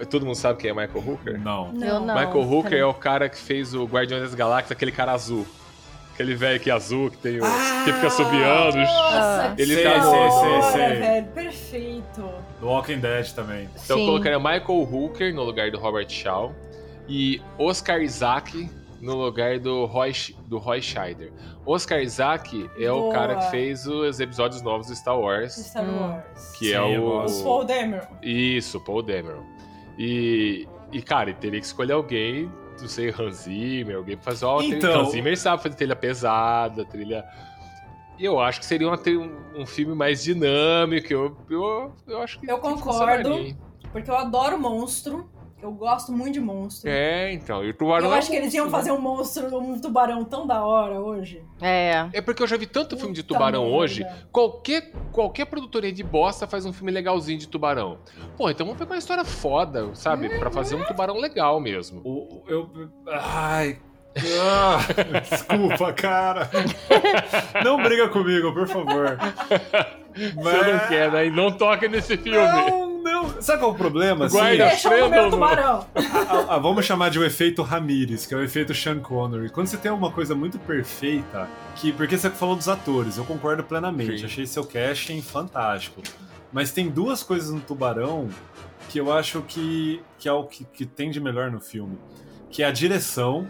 [SPEAKER 2] Todo mundo sabe quem é Michael Hooker?
[SPEAKER 4] Não.
[SPEAKER 3] Não.
[SPEAKER 2] Michael Hooker é o cara que fez o Guardiões das Galáxias, aquele cara azul. Aquele velho que é azul, que tem o. que fica assobiando.
[SPEAKER 5] Nossa,
[SPEAKER 2] Ele
[SPEAKER 5] que
[SPEAKER 2] tá
[SPEAKER 4] Sei, sei, sei.
[SPEAKER 5] velho. Perfeito.
[SPEAKER 4] Do Walking Dead também.
[SPEAKER 2] Então eu
[SPEAKER 3] Sim.
[SPEAKER 2] colocaria Michael Hooker no lugar do Robert Shaw e Oscar Isaac no lugar do Roy, do Roy Scheider. Oscar Isaac é o
[SPEAKER 5] Boa.
[SPEAKER 2] cara que fez os episódios novos do Star Wars,
[SPEAKER 5] Star
[SPEAKER 3] Hum.
[SPEAKER 5] Wars.
[SPEAKER 2] que
[SPEAKER 4] Sim,
[SPEAKER 2] é
[SPEAKER 4] eu
[SPEAKER 2] o
[SPEAKER 4] gosto.
[SPEAKER 5] Paul Dameron.
[SPEAKER 2] isso, Paul Dameron. E e cara, ele teria que escolher alguém, não sei, Hans Zimmer, alguém pra fazer uma
[SPEAKER 4] Então-
[SPEAKER 2] trilha. Hans Zimmer sabe fazer trilha pesada, trilha e eu acho que seria uma um, um filme mais dinâmico. Eu, eu, eu acho que
[SPEAKER 5] Eu
[SPEAKER 2] que
[SPEAKER 5] concordo. Porque eu adoro monstro. Eu gosto muito de monstro.
[SPEAKER 2] É, então. E o tubarão
[SPEAKER 5] eu
[SPEAKER 2] é
[SPEAKER 5] acho que eles iam
[SPEAKER 2] monstro,
[SPEAKER 5] fazer um monstro, um tubarão tão da hora hoje.
[SPEAKER 3] É.
[SPEAKER 2] É porque eu já vi tanto filme de tubarão
[SPEAKER 5] merda.
[SPEAKER 2] hoje. Qualquer, qualquer produtoria de bosta faz um filme legalzinho de tubarão. Pô, então vamos pegar uma história foda, sabe? Pra fazer um tubarão legal mesmo.
[SPEAKER 4] O, eu. Ai. Ah, desculpa, cara. Não briga comigo, por favor.
[SPEAKER 2] Você não quer, né? E não toca nesse filme.
[SPEAKER 4] Não. Sabe qual é o problema? assim?
[SPEAKER 2] Guarda-
[SPEAKER 5] Deixa eu comer
[SPEAKER 2] prendam
[SPEAKER 5] o
[SPEAKER 2] no-
[SPEAKER 5] tubarão.
[SPEAKER 4] Ah, ah, vamos chamar de o efeito Ramirez, que é o efeito Sean Connery. Quando você tem uma coisa muito perfeita, que porque você falou dos atores, eu concordo plenamente.
[SPEAKER 2] Sim.
[SPEAKER 4] Achei seu casting fantástico. Mas tem duas coisas no Tubarão que eu acho que, que é o que, que tem de melhor no filme. Que é a direção.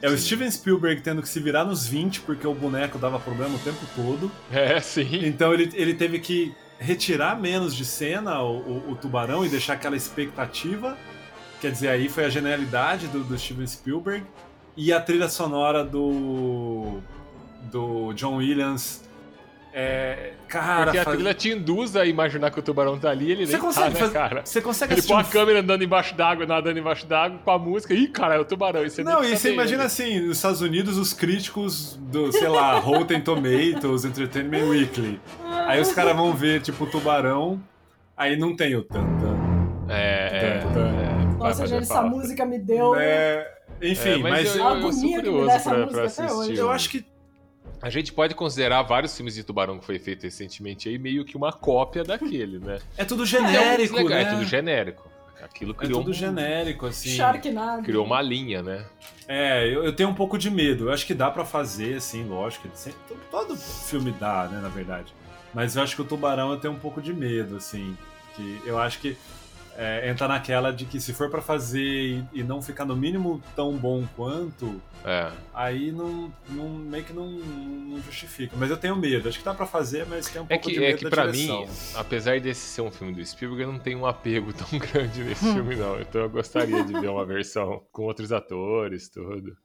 [SPEAKER 4] É o Steven Spielberg tendo que se virar nos 20 porque o boneco dava problema o tempo todo.
[SPEAKER 2] É, sim.
[SPEAKER 4] Então ele, ele teve que retirar menos de cena o, o- o tubarão e deixar aquela expectativa. Quer dizer, aí foi a genialidade do, do Steven Spielberg. E a trilha sonora do. do John Williams. É, cara,
[SPEAKER 2] Porque a
[SPEAKER 4] faz-
[SPEAKER 2] trilha te induz a imaginar que o tubarão tá ali, ele
[SPEAKER 4] você
[SPEAKER 2] nem
[SPEAKER 4] consegue,
[SPEAKER 2] tá, né,
[SPEAKER 4] fazer-
[SPEAKER 2] cara?
[SPEAKER 4] você consegue
[SPEAKER 2] Ele põe
[SPEAKER 4] um
[SPEAKER 2] a câmera andando embaixo d'água, nadando embaixo d'água, com a música. Ih, cara, é o tubarão. E você nem
[SPEAKER 4] Não, e você
[SPEAKER 2] ver
[SPEAKER 4] imagina
[SPEAKER 2] ele.
[SPEAKER 4] assim, nos Estados Unidos, os críticos do, sei lá, Rotten Tomatoes, Entertainment Weekly. Aí os caras vão ver, tipo, o tubarão, aí não tem o tanta.
[SPEAKER 2] É, é,
[SPEAKER 4] Tan, tan.
[SPEAKER 2] é,
[SPEAKER 5] Nossa, gente, essa música me deu.
[SPEAKER 4] É, enfim,
[SPEAKER 2] É,
[SPEAKER 4] mas,
[SPEAKER 2] eu,
[SPEAKER 4] eu,
[SPEAKER 2] eu, eu sou
[SPEAKER 5] agonia que me dá
[SPEAKER 2] curioso
[SPEAKER 5] essa
[SPEAKER 2] pra,
[SPEAKER 5] música
[SPEAKER 2] pra assistir.
[SPEAKER 5] hoje.
[SPEAKER 2] o-
[SPEAKER 4] acho que.
[SPEAKER 2] A gente pode considerar vários filmes de tubarão que foi feito recentemente aí meio que uma cópia daquele, né?
[SPEAKER 4] É tudo
[SPEAKER 2] alguns
[SPEAKER 4] genérico,
[SPEAKER 2] legais,
[SPEAKER 4] né?
[SPEAKER 2] É tudo genérico. Aquilo
[SPEAKER 4] É
[SPEAKER 2] criou,
[SPEAKER 4] tudo
[SPEAKER 2] um-
[SPEAKER 4] genérico, assim.
[SPEAKER 5] Sharknado.
[SPEAKER 2] criou uma linha, né?
[SPEAKER 4] É, eu, eu tenho um pouco de medo. Eu acho que dá pra fazer, assim, lógico. sempre- todo filme dá, né, na verdade. Mas eu acho que o Tubarão eu tenho um pouco de medo, assim. Que eu acho que. É, entra naquela de que se for pra fazer e, e não ficar no mínimo tão bom quanto,
[SPEAKER 2] É.
[SPEAKER 4] aí não, não meio que não, não justifica. Mas eu tenho medo. Acho que dá pra fazer, mas tem um
[SPEAKER 2] É
[SPEAKER 4] pouco de
[SPEAKER 2] que,
[SPEAKER 4] medo
[SPEAKER 2] é que
[SPEAKER 4] direção.
[SPEAKER 2] mim, apesar desse ser um filme do Spielberg, eu não tenho um apego tão grande nesse filme, não. Então eu gostaria de ver uma versão com outros atores, tudo.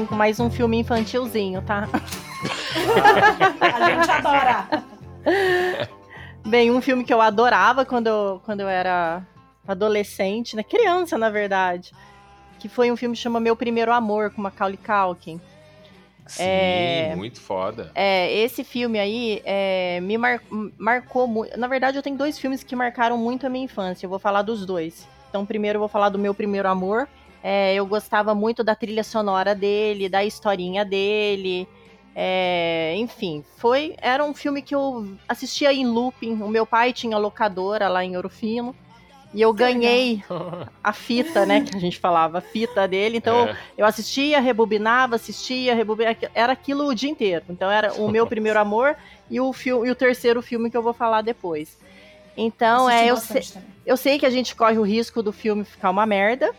[SPEAKER 3] Vir com mais um filme infantilzinho, tá?
[SPEAKER 5] A gente adora.
[SPEAKER 3] Bem, um filme que eu adorava quando eu, quando eu era adolescente, né? Criança, na verdade. Que foi um filme que chama Meu Primeiro Amor, com Macaulay Culkin.
[SPEAKER 2] Sim,
[SPEAKER 3] É.
[SPEAKER 2] muito foda.
[SPEAKER 3] É, esse filme aí é, me mar- marcou muito. Na verdade, eu tenho dois filmes que marcaram muito a minha infância. Eu vou falar dos dois. Então, primeiro eu vou falar do meu primeiro amor. É, eu gostava muito da trilha sonora dele, da historinha dele. É, enfim, foi era um filme que eu assistia em looping. O meu pai tinha locadora lá em Ouro Fino. E eu ganhei a fita, né? Que a gente falava, a fita dele. Então,
[SPEAKER 2] É.
[SPEAKER 3] eu assistia, rebobinava, assistia, rebobinava. Era aquilo o dia inteiro. Então era o meu primeiro amor e o, filme, e o terceiro filme que eu vou falar depois. Então,
[SPEAKER 5] Assisti
[SPEAKER 3] é, eu,
[SPEAKER 5] também.
[SPEAKER 3] eu sei que a gente corre o risco do filme ficar uma merda.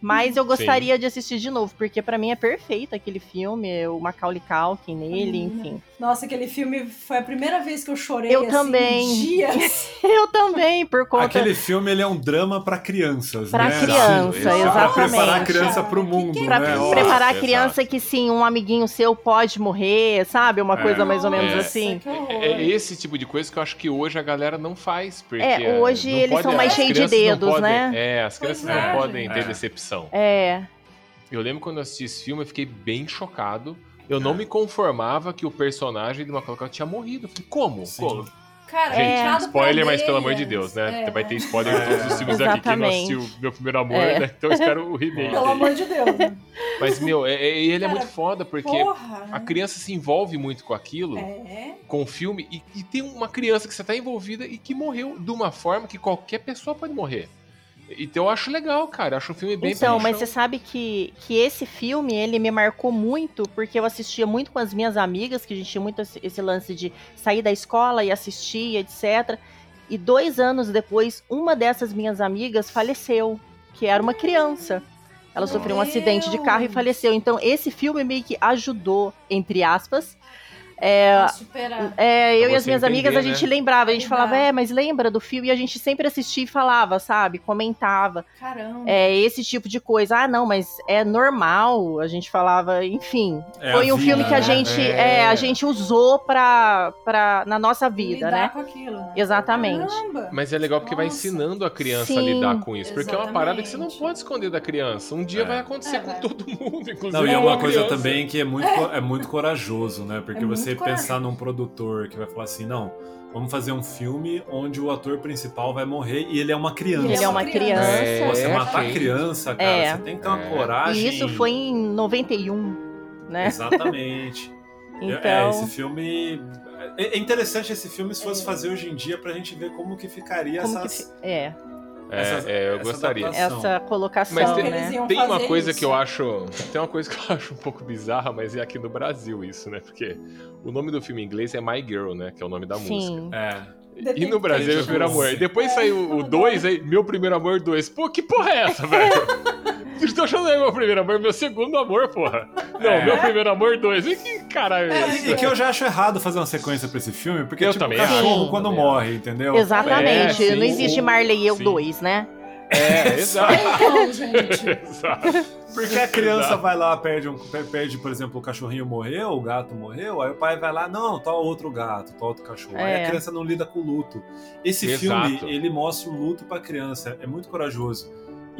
[SPEAKER 3] Mas eu
[SPEAKER 2] Sim.
[SPEAKER 3] gostaria de assistir de novo, porque pra mim é perfeito aquele filme, o Macaulay Culkin nele,
[SPEAKER 5] Uhum.
[SPEAKER 3] enfim.
[SPEAKER 5] Nossa, aquele filme foi a primeira vez que eu chorei.
[SPEAKER 3] Eu
[SPEAKER 5] assim,
[SPEAKER 3] também.
[SPEAKER 5] dias.
[SPEAKER 3] Eu também, por conta...
[SPEAKER 4] Aquele filme ele é um drama pra crianças,
[SPEAKER 3] Pra
[SPEAKER 4] né?
[SPEAKER 3] criança,
[SPEAKER 4] Assim, Pra
[SPEAKER 3] exatamente.
[SPEAKER 4] preparar a criança pro mundo,
[SPEAKER 5] que é
[SPEAKER 3] Pra
[SPEAKER 4] né?
[SPEAKER 3] preparar a
[SPEAKER 2] Exato.
[SPEAKER 3] criança que sim, um amiguinho seu pode morrer, sabe? Uma
[SPEAKER 4] É.
[SPEAKER 3] coisa mais ou menos
[SPEAKER 2] É.
[SPEAKER 3] assim.
[SPEAKER 5] Horror.
[SPEAKER 2] É esse tipo de coisa que eu acho que hoje a galera não faz. Porque
[SPEAKER 3] É, hoje eles
[SPEAKER 2] pode-
[SPEAKER 3] são mais cheios de dedos,
[SPEAKER 2] podem-
[SPEAKER 3] né?
[SPEAKER 2] É, as crianças
[SPEAKER 5] Pois
[SPEAKER 2] não
[SPEAKER 5] é,
[SPEAKER 2] podem ter
[SPEAKER 4] É.
[SPEAKER 3] É.
[SPEAKER 2] Eu lembro quando eu assisti esse filme, eu fiquei bem chocado. Eu não me conformava que o personagem do Macaulay Culkin tinha morrido. Eu falei, como?
[SPEAKER 4] Sim.
[SPEAKER 2] Como?
[SPEAKER 5] Cara,
[SPEAKER 2] Gente,
[SPEAKER 5] é.
[SPEAKER 2] spoiler, mas pelo amor de
[SPEAKER 5] Deus.
[SPEAKER 2] Né?
[SPEAKER 5] É.
[SPEAKER 2] Vai ter spoiler em todos os filmes aqui. Quem não assistiu Meu Primeiro Amor,
[SPEAKER 3] É.
[SPEAKER 2] né? Então eu espero o remake.
[SPEAKER 5] Pelo amor de Deus. né?
[SPEAKER 2] Mas, meu, é- é- ele é
[SPEAKER 5] Cara,
[SPEAKER 2] muito foda porque
[SPEAKER 5] Porra.
[SPEAKER 2] a criança se envolve muito com aquilo,
[SPEAKER 5] É.
[SPEAKER 2] com o filme, e, e tem uma criança que você tá envolvida e que morreu de uma forma que qualquer pessoa pode morrer. Então eu acho legal, cara. Eu acho um filme bem
[SPEAKER 3] Então, mas você sabe que, que esse filme, ele me marcou muito, porque eu assistia muito com as minhas amigas, que a gente tinha muito esse, lance de sair da escola e assistir, etc. E dois anos depois, uma dessas minhas amigas faleceu, que era uma criança. Ela
[SPEAKER 5] Meu
[SPEAKER 3] sofreu um acidente de carro e
[SPEAKER 5] Deus.
[SPEAKER 3] faleceu. Então, esse filme meio que ajudou, entre aspas, é, é, eu e as
[SPEAKER 2] você
[SPEAKER 3] minhas amigas, a
[SPEAKER 2] entender,
[SPEAKER 3] gente
[SPEAKER 2] né?
[SPEAKER 3] lembrava, a gente falava, é, mas lembra do filme? E a gente sempre assistia e falava, sabe? Comentava.
[SPEAKER 5] Caramba.
[SPEAKER 3] É, esse tipo de coisa. Ah, não, mas é normal. A gente falava, enfim.
[SPEAKER 4] É
[SPEAKER 3] foi
[SPEAKER 4] a
[SPEAKER 3] um filme
[SPEAKER 4] vida,
[SPEAKER 3] que a
[SPEAKER 4] né?
[SPEAKER 3] gente,
[SPEAKER 2] É.
[SPEAKER 3] é, a gente usou pra, pra, na nossa vida,
[SPEAKER 5] Lidar
[SPEAKER 3] né?
[SPEAKER 5] com aquilo, né?
[SPEAKER 3] Exatamente.
[SPEAKER 5] Caramba.
[SPEAKER 2] Mas é legal porque vai
[SPEAKER 5] Nossa.
[SPEAKER 2] ensinando a criança a
[SPEAKER 3] Sim,
[SPEAKER 2] lidar com isso. Porque é uma parada que você não
[SPEAKER 5] exatamente.
[SPEAKER 2] pode esconder da criança. Um dia
[SPEAKER 4] É.
[SPEAKER 2] vai acontecer
[SPEAKER 5] É,
[SPEAKER 2] com
[SPEAKER 5] vai.
[SPEAKER 2] todo mundo, inclusive.
[SPEAKER 4] Não, e é uma
[SPEAKER 2] a
[SPEAKER 4] coisa
[SPEAKER 2] criança.
[SPEAKER 4] também que é muito, é muito corajoso, né? Porque
[SPEAKER 5] É
[SPEAKER 4] você pensar num produtor que vai falar assim, não, vamos fazer um filme onde o ator principal vai morrer e ele é uma criança.
[SPEAKER 3] Ele é uma criança.
[SPEAKER 2] É,
[SPEAKER 4] Você matar
[SPEAKER 2] gente.
[SPEAKER 4] criança, cara,
[SPEAKER 3] É.
[SPEAKER 4] você tem que ter uma
[SPEAKER 2] É.
[SPEAKER 4] coragem.
[SPEAKER 3] E isso foi em 91, né?
[SPEAKER 4] Exatamente.
[SPEAKER 3] Então,
[SPEAKER 4] É, esse filme. É é interessante esse filme se fosse fazer hoje em dia pra gente ver como que ficaria
[SPEAKER 3] como que
[SPEAKER 4] essas.
[SPEAKER 3] fi- é,
[SPEAKER 2] É,
[SPEAKER 4] essas-
[SPEAKER 2] é, eu
[SPEAKER 4] essa
[SPEAKER 2] gostaria.
[SPEAKER 4] adaptação.
[SPEAKER 3] essa colocação,
[SPEAKER 2] Mas tem-
[SPEAKER 5] Eles
[SPEAKER 3] né?
[SPEAKER 5] iam
[SPEAKER 2] Tem uma
[SPEAKER 5] fazer
[SPEAKER 2] coisa
[SPEAKER 5] isso.
[SPEAKER 2] que eu acho. Tem uma coisa que eu acho um pouco bizarra, mas é aqui no Brasil isso, né? Porque o nome do filme em inglês é My Girl, né? Que é o nome da música.
[SPEAKER 3] Sim.
[SPEAKER 4] É.
[SPEAKER 2] E no Brasil é meu primeiro amor. E depois saiu o
[SPEAKER 5] Fala
[SPEAKER 2] 2, aí, meu primeiro amor 2. Pô, que porra é essa, velho? Estão achando que é meu primeiro amor? Meu segundo amor, porra. Não,
[SPEAKER 4] É.
[SPEAKER 2] meu primeiro amor 2. E que caralho é
[SPEAKER 4] É,
[SPEAKER 2] isso?
[SPEAKER 4] e que eu já acho errado fazer uma sequência pra esse filme, porque
[SPEAKER 2] Eu
[SPEAKER 4] tipo,
[SPEAKER 2] também
[SPEAKER 4] o cachorro
[SPEAKER 3] acho.
[SPEAKER 4] quando
[SPEAKER 2] Também
[SPEAKER 4] morre, entendeu?
[SPEAKER 3] Exatamente.
[SPEAKER 2] É, sim,
[SPEAKER 3] não existe Marley e eu
[SPEAKER 2] sim.
[SPEAKER 3] dois, né?
[SPEAKER 2] É, exato.
[SPEAKER 5] Então, gente.
[SPEAKER 2] exato.
[SPEAKER 4] Porque a criança
[SPEAKER 2] Exato.
[SPEAKER 4] vai lá, perde, um, perde, por exemplo, o cachorrinho morreu, o gato morreu, aí o pai vai lá, não, tá outro gato, tá outro cachorro. Aí
[SPEAKER 3] É.
[SPEAKER 4] a criança não lida com o luto. Esse
[SPEAKER 2] Exato.
[SPEAKER 4] filme, ele mostra o luto pra criança, é muito corajoso.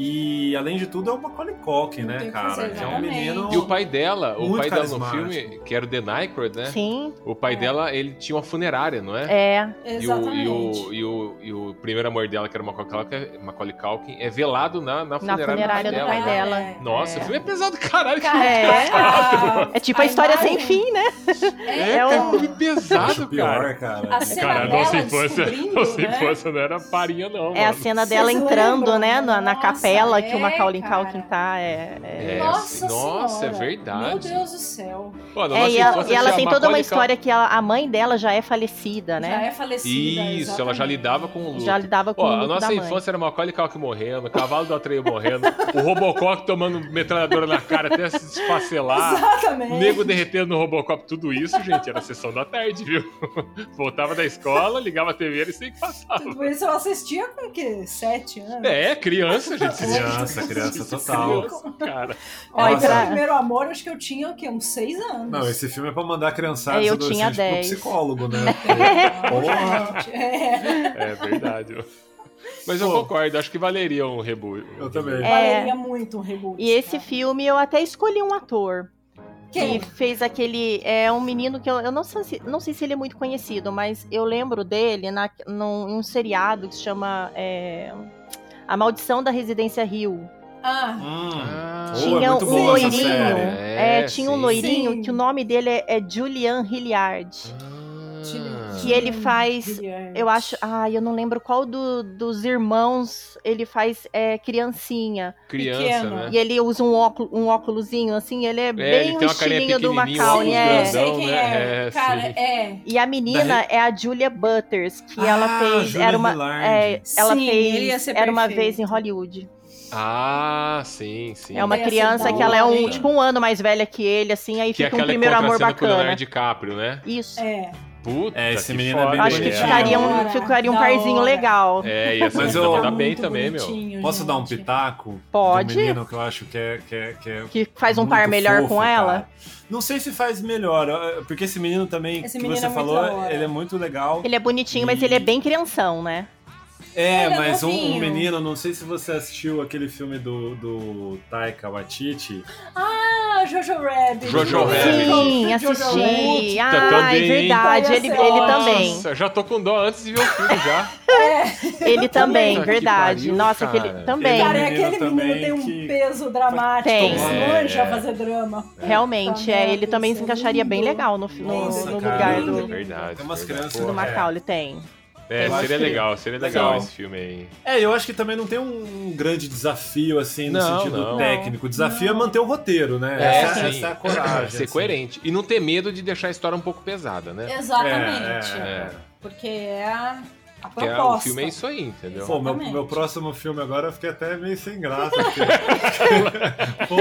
[SPEAKER 4] E, além de tudo, é o Macaulay Culkin, né, cara?
[SPEAKER 5] fazer,
[SPEAKER 4] é um
[SPEAKER 5] exatamente.
[SPEAKER 4] menino...
[SPEAKER 2] E o pai dela, o pai dela no filme, que era o The Nycrod, né?
[SPEAKER 3] Sim,
[SPEAKER 2] O pai
[SPEAKER 5] É.
[SPEAKER 2] dela, ele tinha uma funerária, não é?
[SPEAKER 3] é.
[SPEAKER 2] E o, e,
[SPEAKER 5] Exatamente.
[SPEAKER 2] o, e, o, e o primeiro amor dela, que era o Macaulay Culkin, Culkin é velado na, na
[SPEAKER 3] Na
[SPEAKER 2] funerária,
[SPEAKER 3] funerária do
[SPEAKER 2] do
[SPEAKER 3] pai
[SPEAKER 2] pai dela.
[SPEAKER 3] dela.
[SPEAKER 5] É.
[SPEAKER 2] Nossa,
[SPEAKER 3] É.
[SPEAKER 2] o filme é pesado, caralho.
[SPEAKER 5] Cara,
[SPEAKER 3] É.
[SPEAKER 5] a-
[SPEAKER 3] É tipo a história sem
[SPEAKER 5] imagem-
[SPEAKER 3] fim, né?
[SPEAKER 2] É,
[SPEAKER 3] é
[SPEAKER 2] cara,
[SPEAKER 3] um-
[SPEAKER 2] como
[SPEAKER 4] Eu acho
[SPEAKER 2] pesado,
[SPEAKER 4] pior,
[SPEAKER 2] cara.
[SPEAKER 4] cara.
[SPEAKER 5] A cena
[SPEAKER 2] Cara,
[SPEAKER 5] dela
[SPEAKER 2] nossa infância, nossa
[SPEAKER 5] né?
[SPEAKER 2] infância não era parinha, não,
[SPEAKER 3] É a cena dela entrando,
[SPEAKER 5] lembram?
[SPEAKER 3] né, na, na
[SPEAKER 5] Nossa,
[SPEAKER 3] capela que o
[SPEAKER 5] é,
[SPEAKER 3] Macaulay
[SPEAKER 5] cara.
[SPEAKER 3] Culkin tá. É, é...
[SPEAKER 2] É,
[SPEAKER 5] Nossa,
[SPEAKER 2] nossa, é verdade.
[SPEAKER 5] Meu Deus do céu.
[SPEAKER 2] Pô,
[SPEAKER 3] É,
[SPEAKER 2] nossa
[SPEAKER 3] e ela, e ela
[SPEAKER 2] tinha
[SPEAKER 3] tem toda uma história que ela- a mãe dela já é falecida,
[SPEAKER 5] Já
[SPEAKER 3] né?
[SPEAKER 5] é falecida.
[SPEAKER 2] Isso, ela já
[SPEAKER 5] exatamente.
[SPEAKER 2] lidava com o luto.
[SPEAKER 3] Já lidava com
[SPEAKER 2] Ó,
[SPEAKER 3] o
[SPEAKER 2] a
[SPEAKER 3] luto
[SPEAKER 2] nossa
[SPEAKER 3] da mãe.
[SPEAKER 2] infância era Macaulay Culkin morrendo, Cavalo do Atreio morrendo, o Robocop tomando metralhadora na cara até se desfacelar,
[SPEAKER 5] Exatamente.
[SPEAKER 2] o nego derretendo no Robocop, tudo isso, gente, era sessão da tarde, viu? Voltava da escola, ligava a TV e sei que passava.
[SPEAKER 5] Tudo isso eu assistia com o quê? Sete anos?
[SPEAKER 2] É, criança, gente.
[SPEAKER 4] Criança, criança total.
[SPEAKER 2] Cara.
[SPEAKER 4] Nossa.
[SPEAKER 5] pra primeiro amor, acho que eu tinha o quê? Uns seis anos.
[SPEAKER 4] Não, esse filme é pra mandar a criançada
[SPEAKER 3] É,
[SPEAKER 4] e
[SPEAKER 3] eu tinha
[SPEAKER 4] pro
[SPEAKER 3] 10.
[SPEAKER 4] psicólogo, né?
[SPEAKER 5] Gente, é.
[SPEAKER 2] É verdade. Mas eu
[SPEAKER 4] Pô.
[SPEAKER 2] concordo, acho que valeria um reboot.
[SPEAKER 4] Eu também.
[SPEAKER 3] É.
[SPEAKER 5] Valeria muito um reboot.
[SPEAKER 3] E esse
[SPEAKER 5] cara.
[SPEAKER 3] filme eu até escolhi um ator.
[SPEAKER 5] Quem?
[SPEAKER 3] Que fez aquele. É um menino que eu, eu não, sei se, não sei se ele é muito conhecido, mas eu lembro dele na, num, em um seriado que se chama é, A Maldição da Residência Rio.
[SPEAKER 5] Ah,
[SPEAKER 4] Hum.
[SPEAKER 2] Ah,
[SPEAKER 4] é
[SPEAKER 3] tinha um loirinho. É,
[SPEAKER 2] É,
[SPEAKER 3] tinha um
[SPEAKER 2] sim.
[SPEAKER 3] loirinho
[SPEAKER 5] Sim.
[SPEAKER 3] que o nome dele é, é Julian Hilliard.
[SPEAKER 2] Ah.
[SPEAKER 3] Que ele faz.
[SPEAKER 5] Juliette.
[SPEAKER 3] Eu acho. Ah, eu não lembro qual do- dos irmãos ele faz é, criancinha.
[SPEAKER 2] Criança,
[SPEAKER 5] Pequeno.
[SPEAKER 2] né?
[SPEAKER 3] E ele usa um, óculo, um óculosinho assim, ele é,
[SPEAKER 2] É,
[SPEAKER 3] bem
[SPEAKER 2] ele
[SPEAKER 3] o estilinho do
[SPEAKER 2] pequenininha,
[SPEAKER 3] Macaulay.
[SPEAKER 2] óculos
[SPEAKER 3] É.
[SPEAKER 5] Sei quem
[SPEAKER 2] né?
[SPEAKER 5] é.
[SPEAKER 2] É,
[SPEAKER 5] Cara, é.
[SPEAKER 3] E a menina é a Julia Butters, que ela
[SPEAKER 4] Ah,
[SPEAKER 3] fez.
[SPEAKER 4] Julia
[SPEAKER 3] Era uma, é, ela
[SPEAKER 5] Sim, ele ia
[SPEAKER 3] fez. Era uma vez em Hollywood.
[SPEAKER 2] Ah, sim, sim.
[SPEAKER 3] É uma criança que ela é um,
[SPEAKER 5] hein?
[SPEAKER 3] tipo um ano mais velha que ele, assim, aí
[SPEAKER 2] que é
[SPEAKER 3] fica um primeiro amor
[SPEAKER 2] contracena com o
[SPEAKER 3] bacana.
[SPEAKER 2] Leonardo DiCaprio, né?
[SPEAKER 3] Isso.
[SPEAKER 5] É.
[SPEAKER 2] Puta,
[SPEAKER 4] É, esse
[SPEAKER 2] que
[SPEAKER 4] menino é bem
[SPEAKER 3] Eu acho que ficaria um, ficaria um parzinho legal.
[SPEAKER 2] É, e essa
[SPEAKER 4] Mas eu-
[SPEAKER 2] dar bem
[SPEAKER 5] Muito
[SPEAKER 2] também, meu.
[SPEAKER 4] Posso dar um pitaco?
[SPEAKER 3] Pode.
[SPEAKER 4] Do menino que eu acho que é. Que, é, que, é
[SPEAKER 3] Que faz um par melhor
[SPEAKER 4] fofo,
[SPEAKER 3] com ela.
[SPEAKER 4] cara. Não sei se faz melhor, porque esse menino também,
[SPEAKER 5] Esse
[SPEAKER 4] que
[SPEAKER 5] menino
[SPEAKER 4] você
[SPEAKER 5] é
[SPEAKER 4] falou, ele é muito legal.
[SPEAKER 3] Ele é bonitinho, mas ele é bem crianção, né?
[SPEAKER 4] É,
[SPEAKER 5] Ele é
[SPEAKER 4] mas um, um menino, não sei se você assistiu aquele filme do, do Taika Waititi.
[SPEAKER 5] Ah, Jojo Rabbit.
[SPEAKER 2] Jojo Rabbit.
[SPEAKER 3] Sim, assisti.
[SPEAKER 2] Puta,
[SPEAKER 3] Ah, é verdade. Ele,
[SPEAKER 5] ser
[SPEAKER 3] ele também.
[SPEAKER 2] Nossa, já tô com dó antes de ver o filme já.
[SPEAKER 3] Ele também,
[SPEAKER 2] Puta que
[SPEAKER 3] verdade.
[SPEAKER 2] pariu,
[SPEAKER 3] Nossa,
[SPEAKER 2] cara.
[SPEAKER 3] aquele também.
[SPEAKER 5] Cara, é
[SPEAKER 4] menino
[SPEAKER 5] aquele menino
[SPEAKER 4] também
[SPEAKER 5] tem um
[SPEAKER 4] que-
[SPEAKER 5] peso dramático,
[SPEAKER 3] Tem.
[SPEAKER 2] É, é.
[SPEAKER 5] a fazer drama.
[SPEAKER 3] Realmente, é, ele também se
[SPEAKER 5] é
[SPEAKER 3] encaixaria bem legal no, no,
[SPEAKER 4] Nossa,
[SPEAKER 3] no
[SPEAKER 4] cara.
[SPEAKER 3] lugar
[SPEAKER 2] É
[SPEAKER 3] do,
[SPEAKER 2] verdade.
[SPEAKER 4] Tem umas
[SPEAKER 2] verdade.
[SPEAKER 4] crianças-
[SPEAKER 3] do
[SPEAKER 4] É.
[SPEAKER 3] Macaulay, tem.
[SPEAKER 2] É,
[SPEAKER 4] Eu
[SPEAKER 2] seria
[SPEAKER 4] que-
[SPEAKER 2] legal, seria
[SPEAKER 4] legal.
[SPEAKER 2] legal esse filme aí.
[SPEAKER 4] É, eu acho que também não tem um grande desafio, assim, no
[SPEAKER 2] Não,
[SPEAKER 4] sentido
[SPEAKER 2] não.
[SPEAKER 4] técnico. O desafio é manter o roteiro, né?
[SPEAKER 2] É,
[SPEAKER 4] essa,
[SPEAKER 2] sim.
[SPEAKER 4] essa é a coragem.
[SPEAKER 2] Ser
[SPEAKER 4] assim.
[SPEAKER 2] coerente. E não ter medo de deixar a história um pouco pesada, né?
[SPEAKER 5] Exatamente.
[SPEAKER 4] É,
[SPEAKER 2] É.
[SPEAKER 5] Porque é a, a
[SPEAKER 2] Porque é,
[SPEAKER 5] proposta.
[SPEAKER 2] o filme é isso aí, entendeu?
[SPEAKER 4] Pô, meu, meu próximo filme agora eu fiquei até meio sem graça. Porque... pô,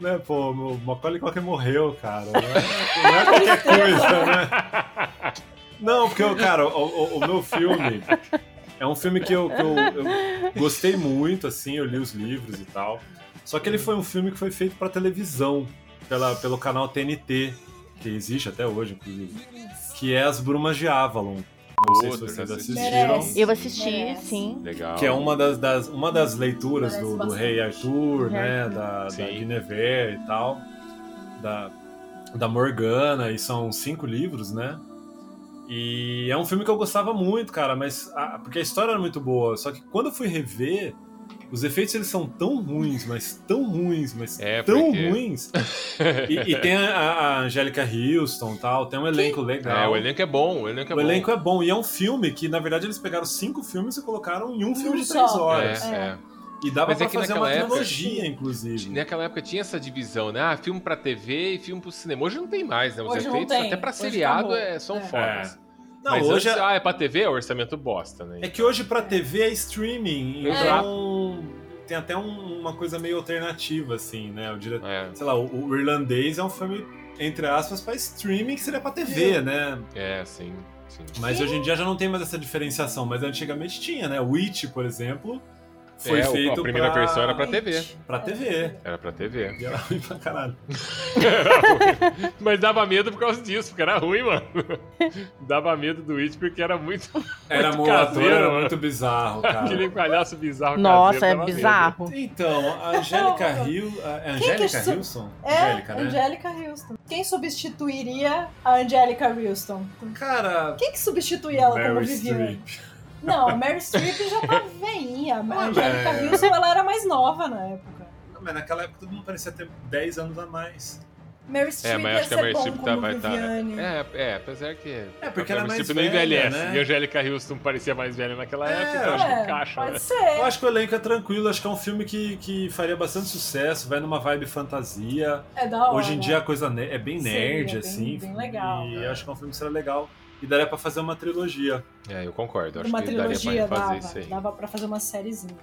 [SPEAKER 4] né, pô, o Macaulay Culkin morreu, cara. Não é, não é qualquer coisa, né? Não, porque, eu, cara, o, o- o meu filme é um filme que, eu, que eu, eu gostei muito, assim, eu li os livros e tal. Só que ele foi um filme que foi feito pra televisão, pela, pelo canal TNT, que existe até hoje, inclusive. Que é As Brumas de Avalon. Não sei se vocês assistiram.
[SPEAKER 3] Eu assisti, sim.
[SPEAKER 2] Legal.
[SPEAKER 4] Que é uma das, das- uma das leituras do, do. Rei Arthur, né? Da, da. Guinevere e tal. Da, da Morgana, e são cinco livros, né? E é um filme que eu gostava muito, cara, mas. a- porque a história era muito boa. Só que quando eu fui rever, os efeitos eles são tão ruins, mas tão ruins, mas
[SPEAKER 2] É,
[SPEAKER 4] tão
[SPEAKER 2] porque-
[SPEAKER 4] ruins. E, e tem a, a Angélica Houston e tal, tem um elenco legal.
[SPEAKER 2] É, o elenco é bom, o elenco é
[SPEAKER 4] O
[SPEAKER 2] bom.
[SPEAKER 4] elenco é bom. E é um filme que, na verdade, eles pegaram cinco filmes e colocaram em um filme de três horas.
[SPEAKER 2] É, é.
[SPEAKER 4] E dava
[SPEAKER 2] Mas é
[SPEAKER 4] pra
[SPEAKER 2] que
[SPEAKER 4] fazer
[SPEAKER 2] naquela
[SPEAKER 4] uma
[SPEAKER 2] época-
[SPEAKER 4] trilogia, inclusive.
[SPEAKER 2] Naquela época tinha essa divisão, né? Ah, filme pra TV e filme pro cinema. Hoje não tem mais, né? Os
[SPEAKER 5] Hoje não
[SPEAKER 2] efeitos
[SPEAKER 5] tem.
[SPEAKER 2] até pra
[SPEAKER 5] Hoje
[SPEAKER 2] seriado é, são
[SPEAKER 5] É.
[SPEAKER 2] fodas.
[SPEAKER 4] Não,
[SPEAKER 2] Mas
[SPEAKER 4] hoje
[SPEAKER 2] antes,
[SPEAKER 4] é...
[SPEAKER 2] ah, é pra TV, é orçamento bosta, né?
[SPEAKER 4] é que hoje pra TV é streaming.
[SPEAKER 2] Exato.
[SPEAKER 4] Então tem até um- uma coisa meio alternativa, assim, né? O dire...
[SPEAKER 2] É,
[SPEAKER 4] Sei lá, o, o Irlandês é um filme, entre aspas, pra streaming que seria pra TV, né?
[SPEAKER 2] é, sim, sim.
[SPEAKER 4] Mas hoje em dia já não tem mais essa diferenciação. Mas antigamente tinha, né? O Witch, por exemplo, foi
[SPEAKER 2] É,
[SPEAKER 4] feito
[SPEAKER 2] a primeira
[SPEAKER 4] pra...
[SPEAKER 2] versão era pra TV.
[SPEAKER 4] pra TV.
[SPEAKER 2] Era pra TV.
[SPEAKER 4] E era ruim pra caralho.
[SPEAKER 2] Mas dava medo por causa disso, porque era ruim, mano. Dava medo do It porque era muito.
[SPEAKER 4] Era
[SPEAKER 2] muito caseiro,
[SPEAKER 4] era muito bizarro, cara.
[SPEAKER 2] Aquele palhaço bizarro
[SPEAKER 3] Nossa,
[SPEAKER 2] caseiro,
[SPEAKER 3] é
[SPEAKER 2] dava medo.
[SPEAKER 3] bizarro.
[SPEAKER 4] Então, a Angélica Hill. É
[SPEAKER 5] que
[SPEAKER 4] Angélica
[SPEAKER 5] su-
[SPEAKER 4] Hilson?
[SPEAKER 5] É,
[SPEAKER 4] Angélica, né?
[SPEAKER 5] Angélica Houston. Quem substituiria a Angélica Houston?
[SPEAKER 4] Cara.
[SPEAKER 5] Quem que substitui ela como
[SPEAKER 4] Meryl
[SPEAKER 5] Viviane?
[SPEAKER 4] Streep.
[SPEAKER 5] Não, a Mary Streep já tá veinha. A Angélica
[SPEAKER 4] é.
[SPEAKER 5] Houston, ela era mais nova na época.
[SPEAKER 4] Não, Mas naquela época todo mundo parecia ter 10 anos a mais.
[SPEAKER 5] Meryl Streep
[SPEAKER 2] É, mas
[SPEAKER 5] ia
[SPEAKER 2] acho que a Streep tá,
[SPEAKER 5] como
[SPEAKER 2] vai estar.
[SPEAKER 5] Viviane.
[SPEAKER 2] É, é, apesar que.
[SPEAKER 4] É, porque
[SPEAKER 2] a
[SPEAKER 4] ela é mais
[SPEAKER 2] Streep não
[SPEAKER 4] velha,
[SPEAKER 2] envelhece.
[SPEAKER 4] né?
[SPEAKER 2] E a Angélica Houston parecia mais velha naquela
[SPEAKER 4] É,
[SPEAKER 2] época, então acho que
[SPEAKER 5] É,
[SPEAKER 2] encaixa,
[SPEAKER 5] pode
[SPEAKER 2] né?
[SPEAKER 5] ser.
[SPEAKER 4] Eu acho que o elenco é tranquilo, acho que é um filme que, que faria bastante sucesso, vai numa vibe fantasia.
[SPEAKER 5] É da hora.
[SPEAKER 4] Hoje em dia a coisa é bem nerd,
[SPEAKER 5] bem-
[SPEAKER 4] assim.
[SPEAKER 5] bem legal.
[SPEAKER 4] E acho que é um filme que seria legal. E daria pra fazer uma trilogia.
[SPEAKER 2] É, eu concordo. Acho
[SPEAKER 5] uma
[SPEAKER 2] que daria
[SPEAKER 5] trilogia
[SPEAKER 2] pra fazer
[SPEAKER 5] dava,
[SPEAKER 2] isso aí.
[SPEAKER 5] dava pra fazer uma sériezinha.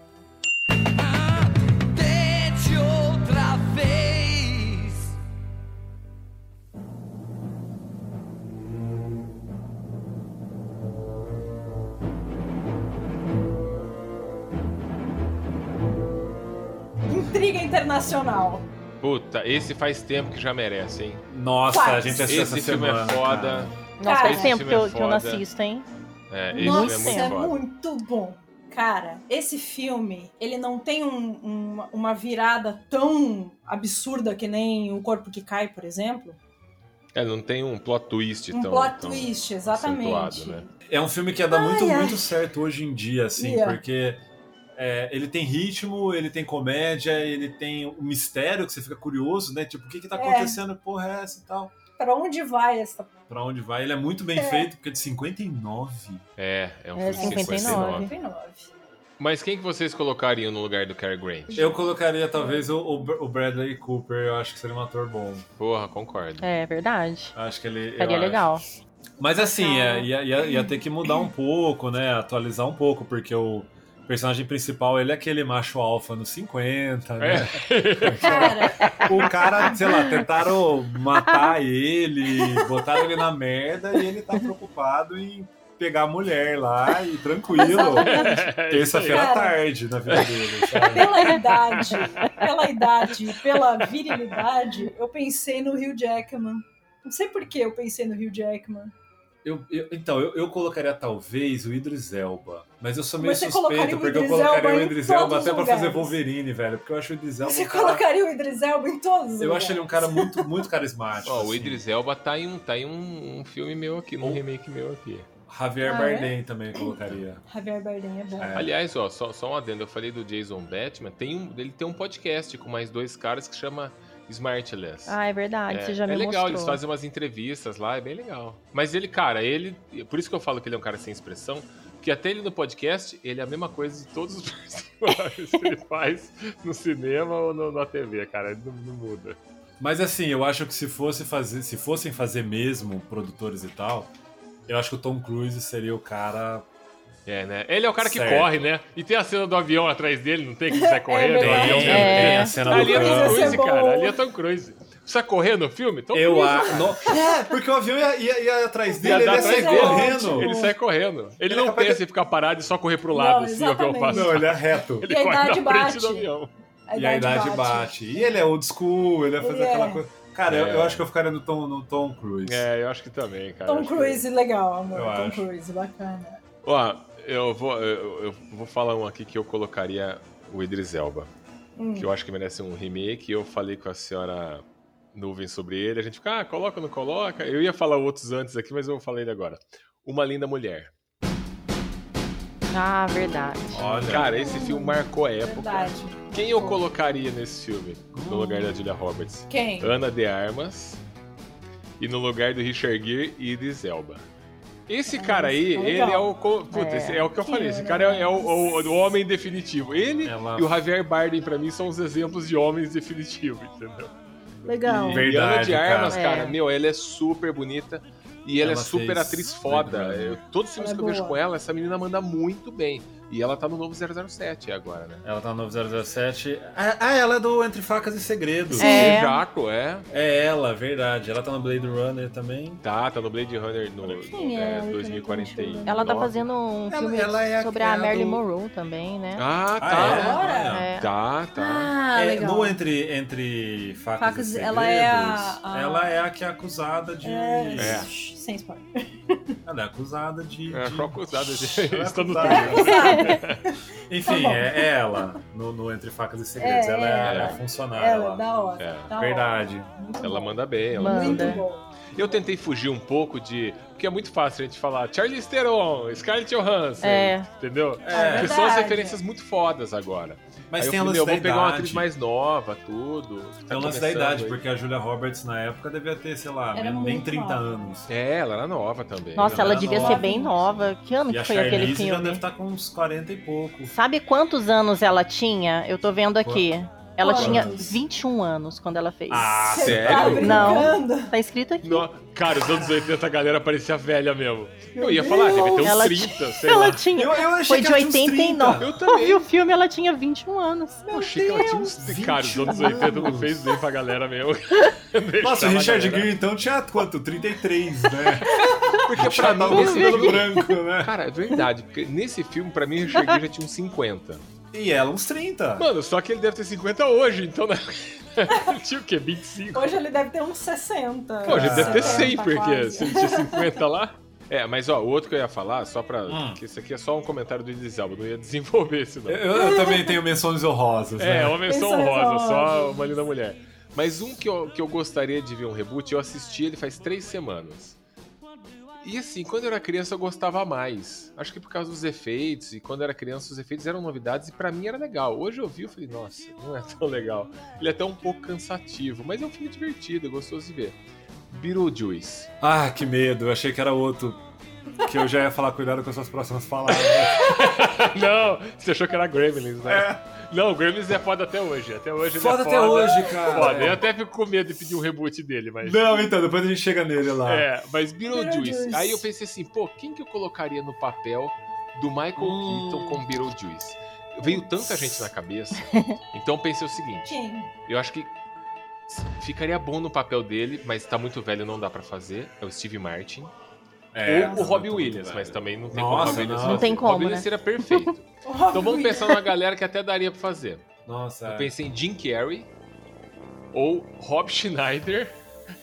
[SPEAKER 6] Tente outra vez.
[SPEAKER 5] Intriga internacional.
[SPEAKER 2] Puta, esse faz tempo que já merece, hein?
[SPEAKER 4] Nossa,
[SPEAKER 5] Faz.
[SPEAKER 4] a gente assistiu
[SPEAKER 2] Esse
[SPEAKER 4] essa
[SPEAKER 2] filme
[SPEAKER 4] semana.
[SPEAKER 2] é foda.
[SPEAKER 4] cara.
[SPEAKER 3] Nossa,
[SPEAKER 5] Cara,
[SPEAKER 3] faz tempo que eu,
[SPEAKER 2] é
[SPEAKER 3] que eu não assisto, hein?
[SPEAKER 2] É, esse
[SPEAKER 5] Nossa,
[SPEAKER 2] filme é
[SPEAKER 5] é
[SPEAKER 2] muito foda.
[SPEAKER 5] muito bom. Cara, esse filme, ele não tem um- um- uma virada tão absurda que nem O Corpo que Cai, por exemplo.
[SPEAKER 2] É, não tem um plot twist
[SPEAKER 5] Um
[SPEAKER 2] tão.
[SPEAKER 5] plot
[SPEAKER 2] tão-
[SPEAKER 5] twist, exatamente.
[SPEAKER 2] né?
[SPEAKER 4] É um filme que ia dar muito,
[SPEAKER 5] Ai, ai.
[SPEAKER 4] muito certo hoje em dia, assim,
[SPEAKER 5] Ia.
[SPEAKER 4] porque é, ele tem ritmo, ele tem comédia, ele tem o mistério que você fica curioso, né? Tipo, o que que tá
[SPEAKER 5] É.
[SPEAKER 4] acontecendo? Porra, é essa e tal.
[SPEAKER 5] Pra onde vai essa.
[SPEAKER 4] Pra onde vai? Ele é muito bem
[SPEAKER 5] É.
[SPEAKER 4] feito, porque é de 59.
[SPEAKER 2] É, é um
[SPEAKER 3] É,
[SPEAKER 2] filme de
[SPEAKER 3] 59.
[SPEAKER 2] 59.
[SPEAKER 5] 59.
[SPEAKER 2] Mas quem que vocês colocariam no lugar do Cary Grant?
[SPEAKER 4] Eu colocaria talvez o, o Br- o Bradley Cooper, eu acho que seria um ator bom.
[SPEAKER 2] Porra, concordo.
[SPEAKER 3] É verdade.
[SPEAKER 4] Acho que ele.
[SPEAKER 3] Seria
[SPEAKER 4] acho.
[SPEAKER 3] legal.
[SPEAKER 4] Mas assim, é, ia, ia, ia ter que mudar um pouco, né? Atualizar um pouco, porque o personagem principal, ele é aquele macho alfa nos 50, né?
[SPEAKER 5] Cara,
[SPEAKER 4] O cara, sei lá, tentaram matar ele, botaram ele na merda e ele tá preocupado em pegar a mulher lá e tranquilo. Terça-feira à tarde na vida dele, sabe?
[SPEAKER 5] pela idade, pela idade, pela virilidade, eu pensei no Hugh Jackman. Não sei por que eu pensei no Hugh Jackman.
[SPEAKER 4] Eu, eu- então, eu, eu colocaria talvez o Idris Elba. Mas eu sou meio
[SPEAKER 5] você
[SPEAKER 4] suspeito,
[SPEAKER 5] o
[SPEAKER 4] porque eu colocaria
[SPEAKER 5] Elba
[SPEAKER 4] o Idris Elba até
[SPEAKER 5] os
[SPEAKER 4] pra fazer
[SPEAKER 5] lugares.
[SPEAKER 4] Wolverine, velho. Porque eu acho o Idris Elba.
[SPEAKER 5] Você
[SPEAKER 4] um cara-
[SPEAKER 5] colocaria o Idris Elba em todos os
[SPEAKER 4] Eu
[SPEAKER 5] lugares.
[SPEAKER 4] acho ele um cara muito, muito carismático.
[SPEAKER 2] Ó, o
[SPEAKER 4] assim.
[SPEAKER 2] Idris Elba tá em um, tá em um, um filme meu aqui, num
[SPEAKER 4] Oh.
[SPEAKER 2] remake meu aqui.
[SPEAKER 4] Javier
[SPEAKER 5] Ah,
[SPEAKER 4] Bardem também colocaria.
[SPEAKER 5] Javier Bardem é bom.
[SPEAKER 4] É.
[SPEAKER 2] Aliás, ó, só, só um adendo, eu falei do Jason Batman, tem um, ele tem um podcast com mais dois caras que chama Smartless.
[SPEAKER 3] Ah, é verdade,
[SPEAKER 2] É,
[SPEAKER 3] você já me
[SPEAKER 2] é legal,
[SPEAKER 3] mostrou.
[SPEAKER 2] eles fazem umas entrevistas lá, é bem legal. Mas ele, cara, ele. Por isso que eu falo que ele é um cara sem expressão, que até ele no podcast, ele é a mesma coisa de todos os personagens que ele faz no cinema ou no- na TV, cara. Ele não, não muda.
[SPEAKER 4] Mas assim, eu acho que se fosse fazer, se fossem fazer mesmo produtores e tal, eu acho que o Tom Cruise seria o cara.
[SPEAKER 2] É, né? Ele é o cara que
[SPEAKER 4] Certo.
[SPEAKER 2] corre, né? E tem a cena do avião atrás dele, não tem que ele sai correndo?
[SPEAKER 5] verdade.
[SPEAKER 2] o avião mesmo.
[SPEAKER 3] É.
[SPEAKER 4] tem a cena
[SPEAKER 2] Ali é
[SPEAKER 4] do
[SPEAKER 2] Tom
[SPEAKER 5] Cruise ia
[SPEAKER 2] Cruise, cara. Ali é Tom Cruise. Precisa correr no filme? Tom
[SPEAKER 4] Eu
[SPEAKER 2] Cruise,
[SPEAKER 4] acho. no- É, porque o avião ia, ia- ia atrás
[SPEAKER 2] Ia
[SPEAKER 4] dele, ele
[SPEAKER 2] dar
[SPEAKER 4] ia sair correndo.
[SPEAKER 2] Ele sai correndo. Ele,
[SPEAKER 4] Ele é
[SPEAKER 2] não pensa
[SPEAKER 4] de-
[SPEAKER 2] em ficar parado e só correr pro lado,
[SPEAKER 5] Não,
[SPEAKER 2] assim, o avião
[SPEAKER 5] exatamente.
[SPEAKER 2] passa.
[SPEAKER 4] Não, ele é reto.
[SPEAKER 2] Ele
[SPEAKER 5] E a
[SPEAKER 2] corre na frente
[SPEAKER 5] bate.
[SPEAKER 2] do avião.
[SPEAKER 4] e a idade bate. E ele é old school, ele ia fazer
[SPEAKER 5] Ele é.
[SPEAKER 4] aquela coisa. Cara, eu,
[SPEAKER 2] É.
[SPEAKER 4] eu acho que eu ficaria no Tom, no Tom Cruise.
[SPEAKER 2] É, eu acho que também, cara.
[SPEAKER 5] Tom
[SPEAKER 2] Acho que-
[SPEAKER 5] Cruise, legal, amor.
[SPEAKER 4] Eu
[SPEAKER 5] Tom
[SPEAKER 4] acho.
[SPEAKER 5] Cruise, bacana.
[SPEAKER 2] Ó, eu vou, eu, eu vou falar um aqui que eu colocaria o Idris Elba.
[SPEAKER 5] Hum.
[SPEAKER 2] Que eu acho que merece um remake. Eu falei com a senhora Nuvem sobre ele. A gente fica, ah, coloca ou não coloca? Eu ia falar outros antes aqui, mas eu vou falar ele agora. Uma Linda Mulher.
[SPEAKER 3] Ah, verdade.
[SPEAKER 4] Olha.
[SPEAKER 2] Cara, esse filme marcou a época.
[SPEAKER 5] Verdade.
[SPEAKER 2] Quem eu colocaria nesse filme no lugar da Julia Roberts?
[SPEAKER 5] Quem?
[SPEAKER 2] Ana de Armas. E no lugar do Richard Gere, Idris Elba. Esse cara aí,
[SPEAKER 5] tá
[SPEAKER 2] ele é o. Puta,
[SPEAKER 3] É.
[SPEAKER 2] é o que eu falei. Esse cara é, é o, o- o homem definitivo. Ele
[SPEAKER 4] Ela-
[SPEAKER 2] e o Javier Bardem, pra mim, são os exemplos de homens definitivos, entendeu?
[SPEAKER 3] Legal.
[SPEAKER 2] E
[SPEAKER 4] Verdade,
[SPEAKER 2] Ana de Armas,
[SPEAKER 3] cara.
[SPEAKER 2] cara,
[SPEAKER 3] É.
[SPEAKER 2] meu, ela é super bonita. E ela,
[SPEAKER 4] Ela
[SPEAKER 2] é super
[SPEAKER 4] fez
[SPEAKER 2] atriz foda. Eu- todos os filmes
[SPEAKER 5] Ela
[SPEAKER 2] que
[SPEAKER 5] é
[SPEAKER 2] eu vejo com ela, essa menina manda muito bem. E ela tá no novo 007 agora, né?
[SPEAKER 4] Ela tá no 007. Ah, ah, ela é do Entre Facas e Segredos.
[SPEAKER 3] É.
[SPEAKER 2] Jaco, é.
[SPEAKER 4] É ela, verdade. Ela tá no Blade Runner também.
[SPEAKER 2] Tá, tá no Blade Runner no, no,
[SPEAKER 5] é
[SPEAKER 2] é,
[SPEAKER 5] ela?
[SPEAKER 2] 2041.
[SPEAKER 3] Ela tá fazendo um
[SPEAKER 4] Ela-
[SPEAKER 3] filme
[SPEAKER 4] ela é
[SPEAKER 3] sobre a
[SPEAKER 4] aquela
[SPEAKER 3] Marilyn
[SPEAKER 4] do-
[SPEAKER 3] Monroe também, né?
[SPEAKER 2] Ah,
[SPEAKER 4] Ah,
[SPEAKER 2] tá.
[SPEAKER 5] Olha.
[SPEAKER 3] É.
[SPEAKER 2] Tá, tá.
[SPEAKER 5] Ah,
[SPEAKER 4] É,
[SPEAKER 5] legal.
[SPEAKER 4] no entre, entre Facas,
[SPEAKER 5] Facas,
[SPEAKER 4] e Segredos,
[SPEAKER 5] ela é a- a-
[SPEAKER 4] ela é a que é acusada de...
[SPEAKER 5] É,
[SPEAKER 2] É.
[SPEAKER 5] Sem spoiler.
[SPEAKER 4] Ela é acusada de...
[SPEAKER 2] É,
[SPEAKER 4] de-
[SPEAKER 2] só acusada de.
[SPEAKER 4] Ela é
[SPEAKER 2] Está no
[SPEAKER 4] acusada. Enfim,
[SPEAKER 5] Tá
[SPEAKER 4] é, é ela no, no Entre Facas e Segredos.
[SPEAKER 5] É,
[SPEAKER 4] ela é,
[SPEAKER 5] ela.
[SPEAKER 4] ela é funcionária
[SPEAKER 5] Ela,
[SPEAKER 4] lá.
[SPEAKER 5] da hora.
[SPEAKER 2] É,
[SPEAKER 5] da
[SPEAKER 4] verdade.
[SPEAKER 5] hora.
[SPEAKER 2] Ela
[SPEAKER 5] bom.
[SPEAKER 2] manda bem. Ela
[SPEAKER 3] Manda.
[SPEAKER 5] Muito bom.
[SPEAKER 2] Eu tentei fugir um pouco de. Porque é muito fácil a gente falar Charlize Theron, Scarlett Johansson,
[SPEAKER 3] É.
[SPEAKER 2] entendeu?
[SPEAKER 4] É.
[SPEAKER 2] que são as referências muito fodas agora.
[SPEAKER 4] Mas
[SPEAKER 2] Aí
[SPEAKER 4] tem
[SPEAKER 2] eu falei,
[SPEAKER 4] lance
[SPEAKER 2] eu
[SPEAKER 4] da
[SPEAKER 2] vou pegar uma atriz mais nova, tudo. que
[SPEAKER 4] Tem
[SPEAKER 2] tá
[SPEAKER 4] o lance da idade,
[SPEAKER 2] aí.
[SPEAKER 4] porque a Julia Roberts na época devia ter, sei lá,
[SPEAKER 5] Era
[SPEAKER 4] nem- nem
[SPEAKER 5] muito
[SPEAKER 4] 30
[SPEAKER 5] nova.
[SPEAKER 4] anos.
[SPEAKER 2] É, ela era nova também.
[SPEAKER 3] Nossa, ela
[SPEAKER 4] Ela
[SPEAKER 3] devia
[SPEAKER 4] nova.
[SPEAKER 3] ser bem nova. Que ano
[SPEAKER 4] E
[SPEAKER 3] que
[SPEAKER 4] a
[SPEAKER 3] foi aquele
[SPEAKER 4] Charlize já
[SPEAKER 3] filme?
[SPEAKER 4] deve estar com uns 40 e pouco.
[SPEAKER 3] Sabe quantos anos ela tinha? Eu tô vendo aqui. Ela
[SPEAKER 5] Quantos?
[SPEAKER 3] tinha 21 anos quando ela fez.
[SPEAKER 4] Ah,
[SPEAKER 5] Você
[SPEAKER 2] sério?
[SPEAKER 5] tá
[SPEAKER 3] Não. Tá escrito aqui.
[SPEAKER 2] No- Cara, os anos 80 a galera parecia velha mesmo. Eu ia falar, deve ter uns
[SPEAKER 3] Ela
[SPEAKER 2] 30, sei
[SPEAKER 3] ela
[SPEAKER 2] lá.
[SPEAKER 3] tinha.
[SPEAKER 4] Eu, eu achei
[SPEAKER 3] Foi
[SPEAKER 4] que
[SPEAKER 3] de
[SPEAKER 4] ela tinha uns
[SPEAKER 3] 89.
[SPEAKER 4] 30.
[SPEAKER 2] Eu
[SPEAKER 3] Eu
[SPEAKER 2] também.
[SPEAKER 3] vi o filme, ela tinha 21 anos.
[SPEAKER 2] Eu achei que ela tinha uns. Cara, os anos 80 não fez bem pra galera mesmo.
[SPEAKER 4] Nossa, o Richard Gere então tinha quanto? 33, né?
[SPEAKER 2] Porque pra mim, filme.
[SPEAKER 4] branco, né?
[SPEAKER 2] Cara, é verdade. Porque nesse filme, pra mim, o Richard Gere já tinha uns 50.
[SPEAKER 4] E ela uns 30.
[SPEAKER 2] Mano, só que ele deve ter 50 hoje, então. Né? Ele tinha o quê? 25?
[SPEAKER 5] Hoje ele deve ter uns 60.
[SPEAKER 2] Pô, já deve ter
[SPEAKER 5] 70
[SPEAKER 2] 100, porque
[SPEAKER 5] quase.
[SPEAKER 2] se ele tinha 50 lá. É, mas ó, o outro que eu ia falar, só pra.
[SPEAKER 4] Hum.
[SPEAKER 2] Que isso aqui é só um comentário do Idris Elba, não ia desenvolver esse não.
[SPEAKER 4] Eu, eu também tenho menções honrosas,
[SPEAKER 2] É,
[SPEAKER 4] né?
[SPEAKER 2] uma menção honrosa, só uma linda mulher. Mas um que eu, que eu gostaria de ver um reboot, eu assisti ele faz três semanas. E assim, quando eu era criança eu gostava mais. Acho que por causa dos efeitos, e quando eu era criança os efeitos eram novidades e pra mim era legal. Hoje eu vi e falei, nossa, não é tão legal. Ele é até um pouco cansativo, mas é um filme divertido, gostoso de ver. Beetlejuice.
[SPEAKER 4] Ah, que medo. Eu achei que era outro. Que eu já ia falar, cuidado com as suas próximas palavras.
[SPEAKER 2] não, você achou que era Gremlins, né?
[SPEAKER 4] É.
[SPEAKER 2] Não, o Gremlins é foda até hoje. Até hoje
[SPEAKER 4] Foda
[SPEAKER 2] ele é
[SPEAKER 4] até
[SPEAKER 2] foda.
[SPEAKER 4] hoje, cara.
[SPEAKER 2] Foda. Eu até fico com medo de pedir um reboot dele, mas.
[SPEAKER 4] Não, então, depois a gente chega nele lá.
[SPEAKER 2] É, mas Beetlejuice. Aí eu pensei assim, pô, quem que eu colocaria no papel do Michael
[SPEAKER 4] Hum.
[SPEAKER 2] Keaton com Beetlejuice? Veio tanta gente na cabeça, então eu pensei o seguinte,
[SPEAKER 5] Quem?
[SPEAKER 2] eu acho que ficaria bom no papel dele, mas tá muito velho, não dá pra fazer, é o Steve Martin.
[SPEAKER 4] É,
[SPEAKER 2] Ou o Robbie Williams,
[SPEAKER 4] velho.
[SPEAKER 2] mas também não tem
[SPEAKER 4] Nossa,
[SPEAKER 2] como o Robbie Williams
[SPEAKER 4] não.
[SPEAKER 3] Não tem como,
[SPEAKER 2] o Robbie Williams
[SPEAKER 3] né?
[SPEAKER 2] seria perfeito. Então vamos pensar numa galera que até daria pra fazer.
[SPEAKER 4] Nossa,
[SPEAKER 2] Eu pensei em Jim Carrey ou Rob Schneider.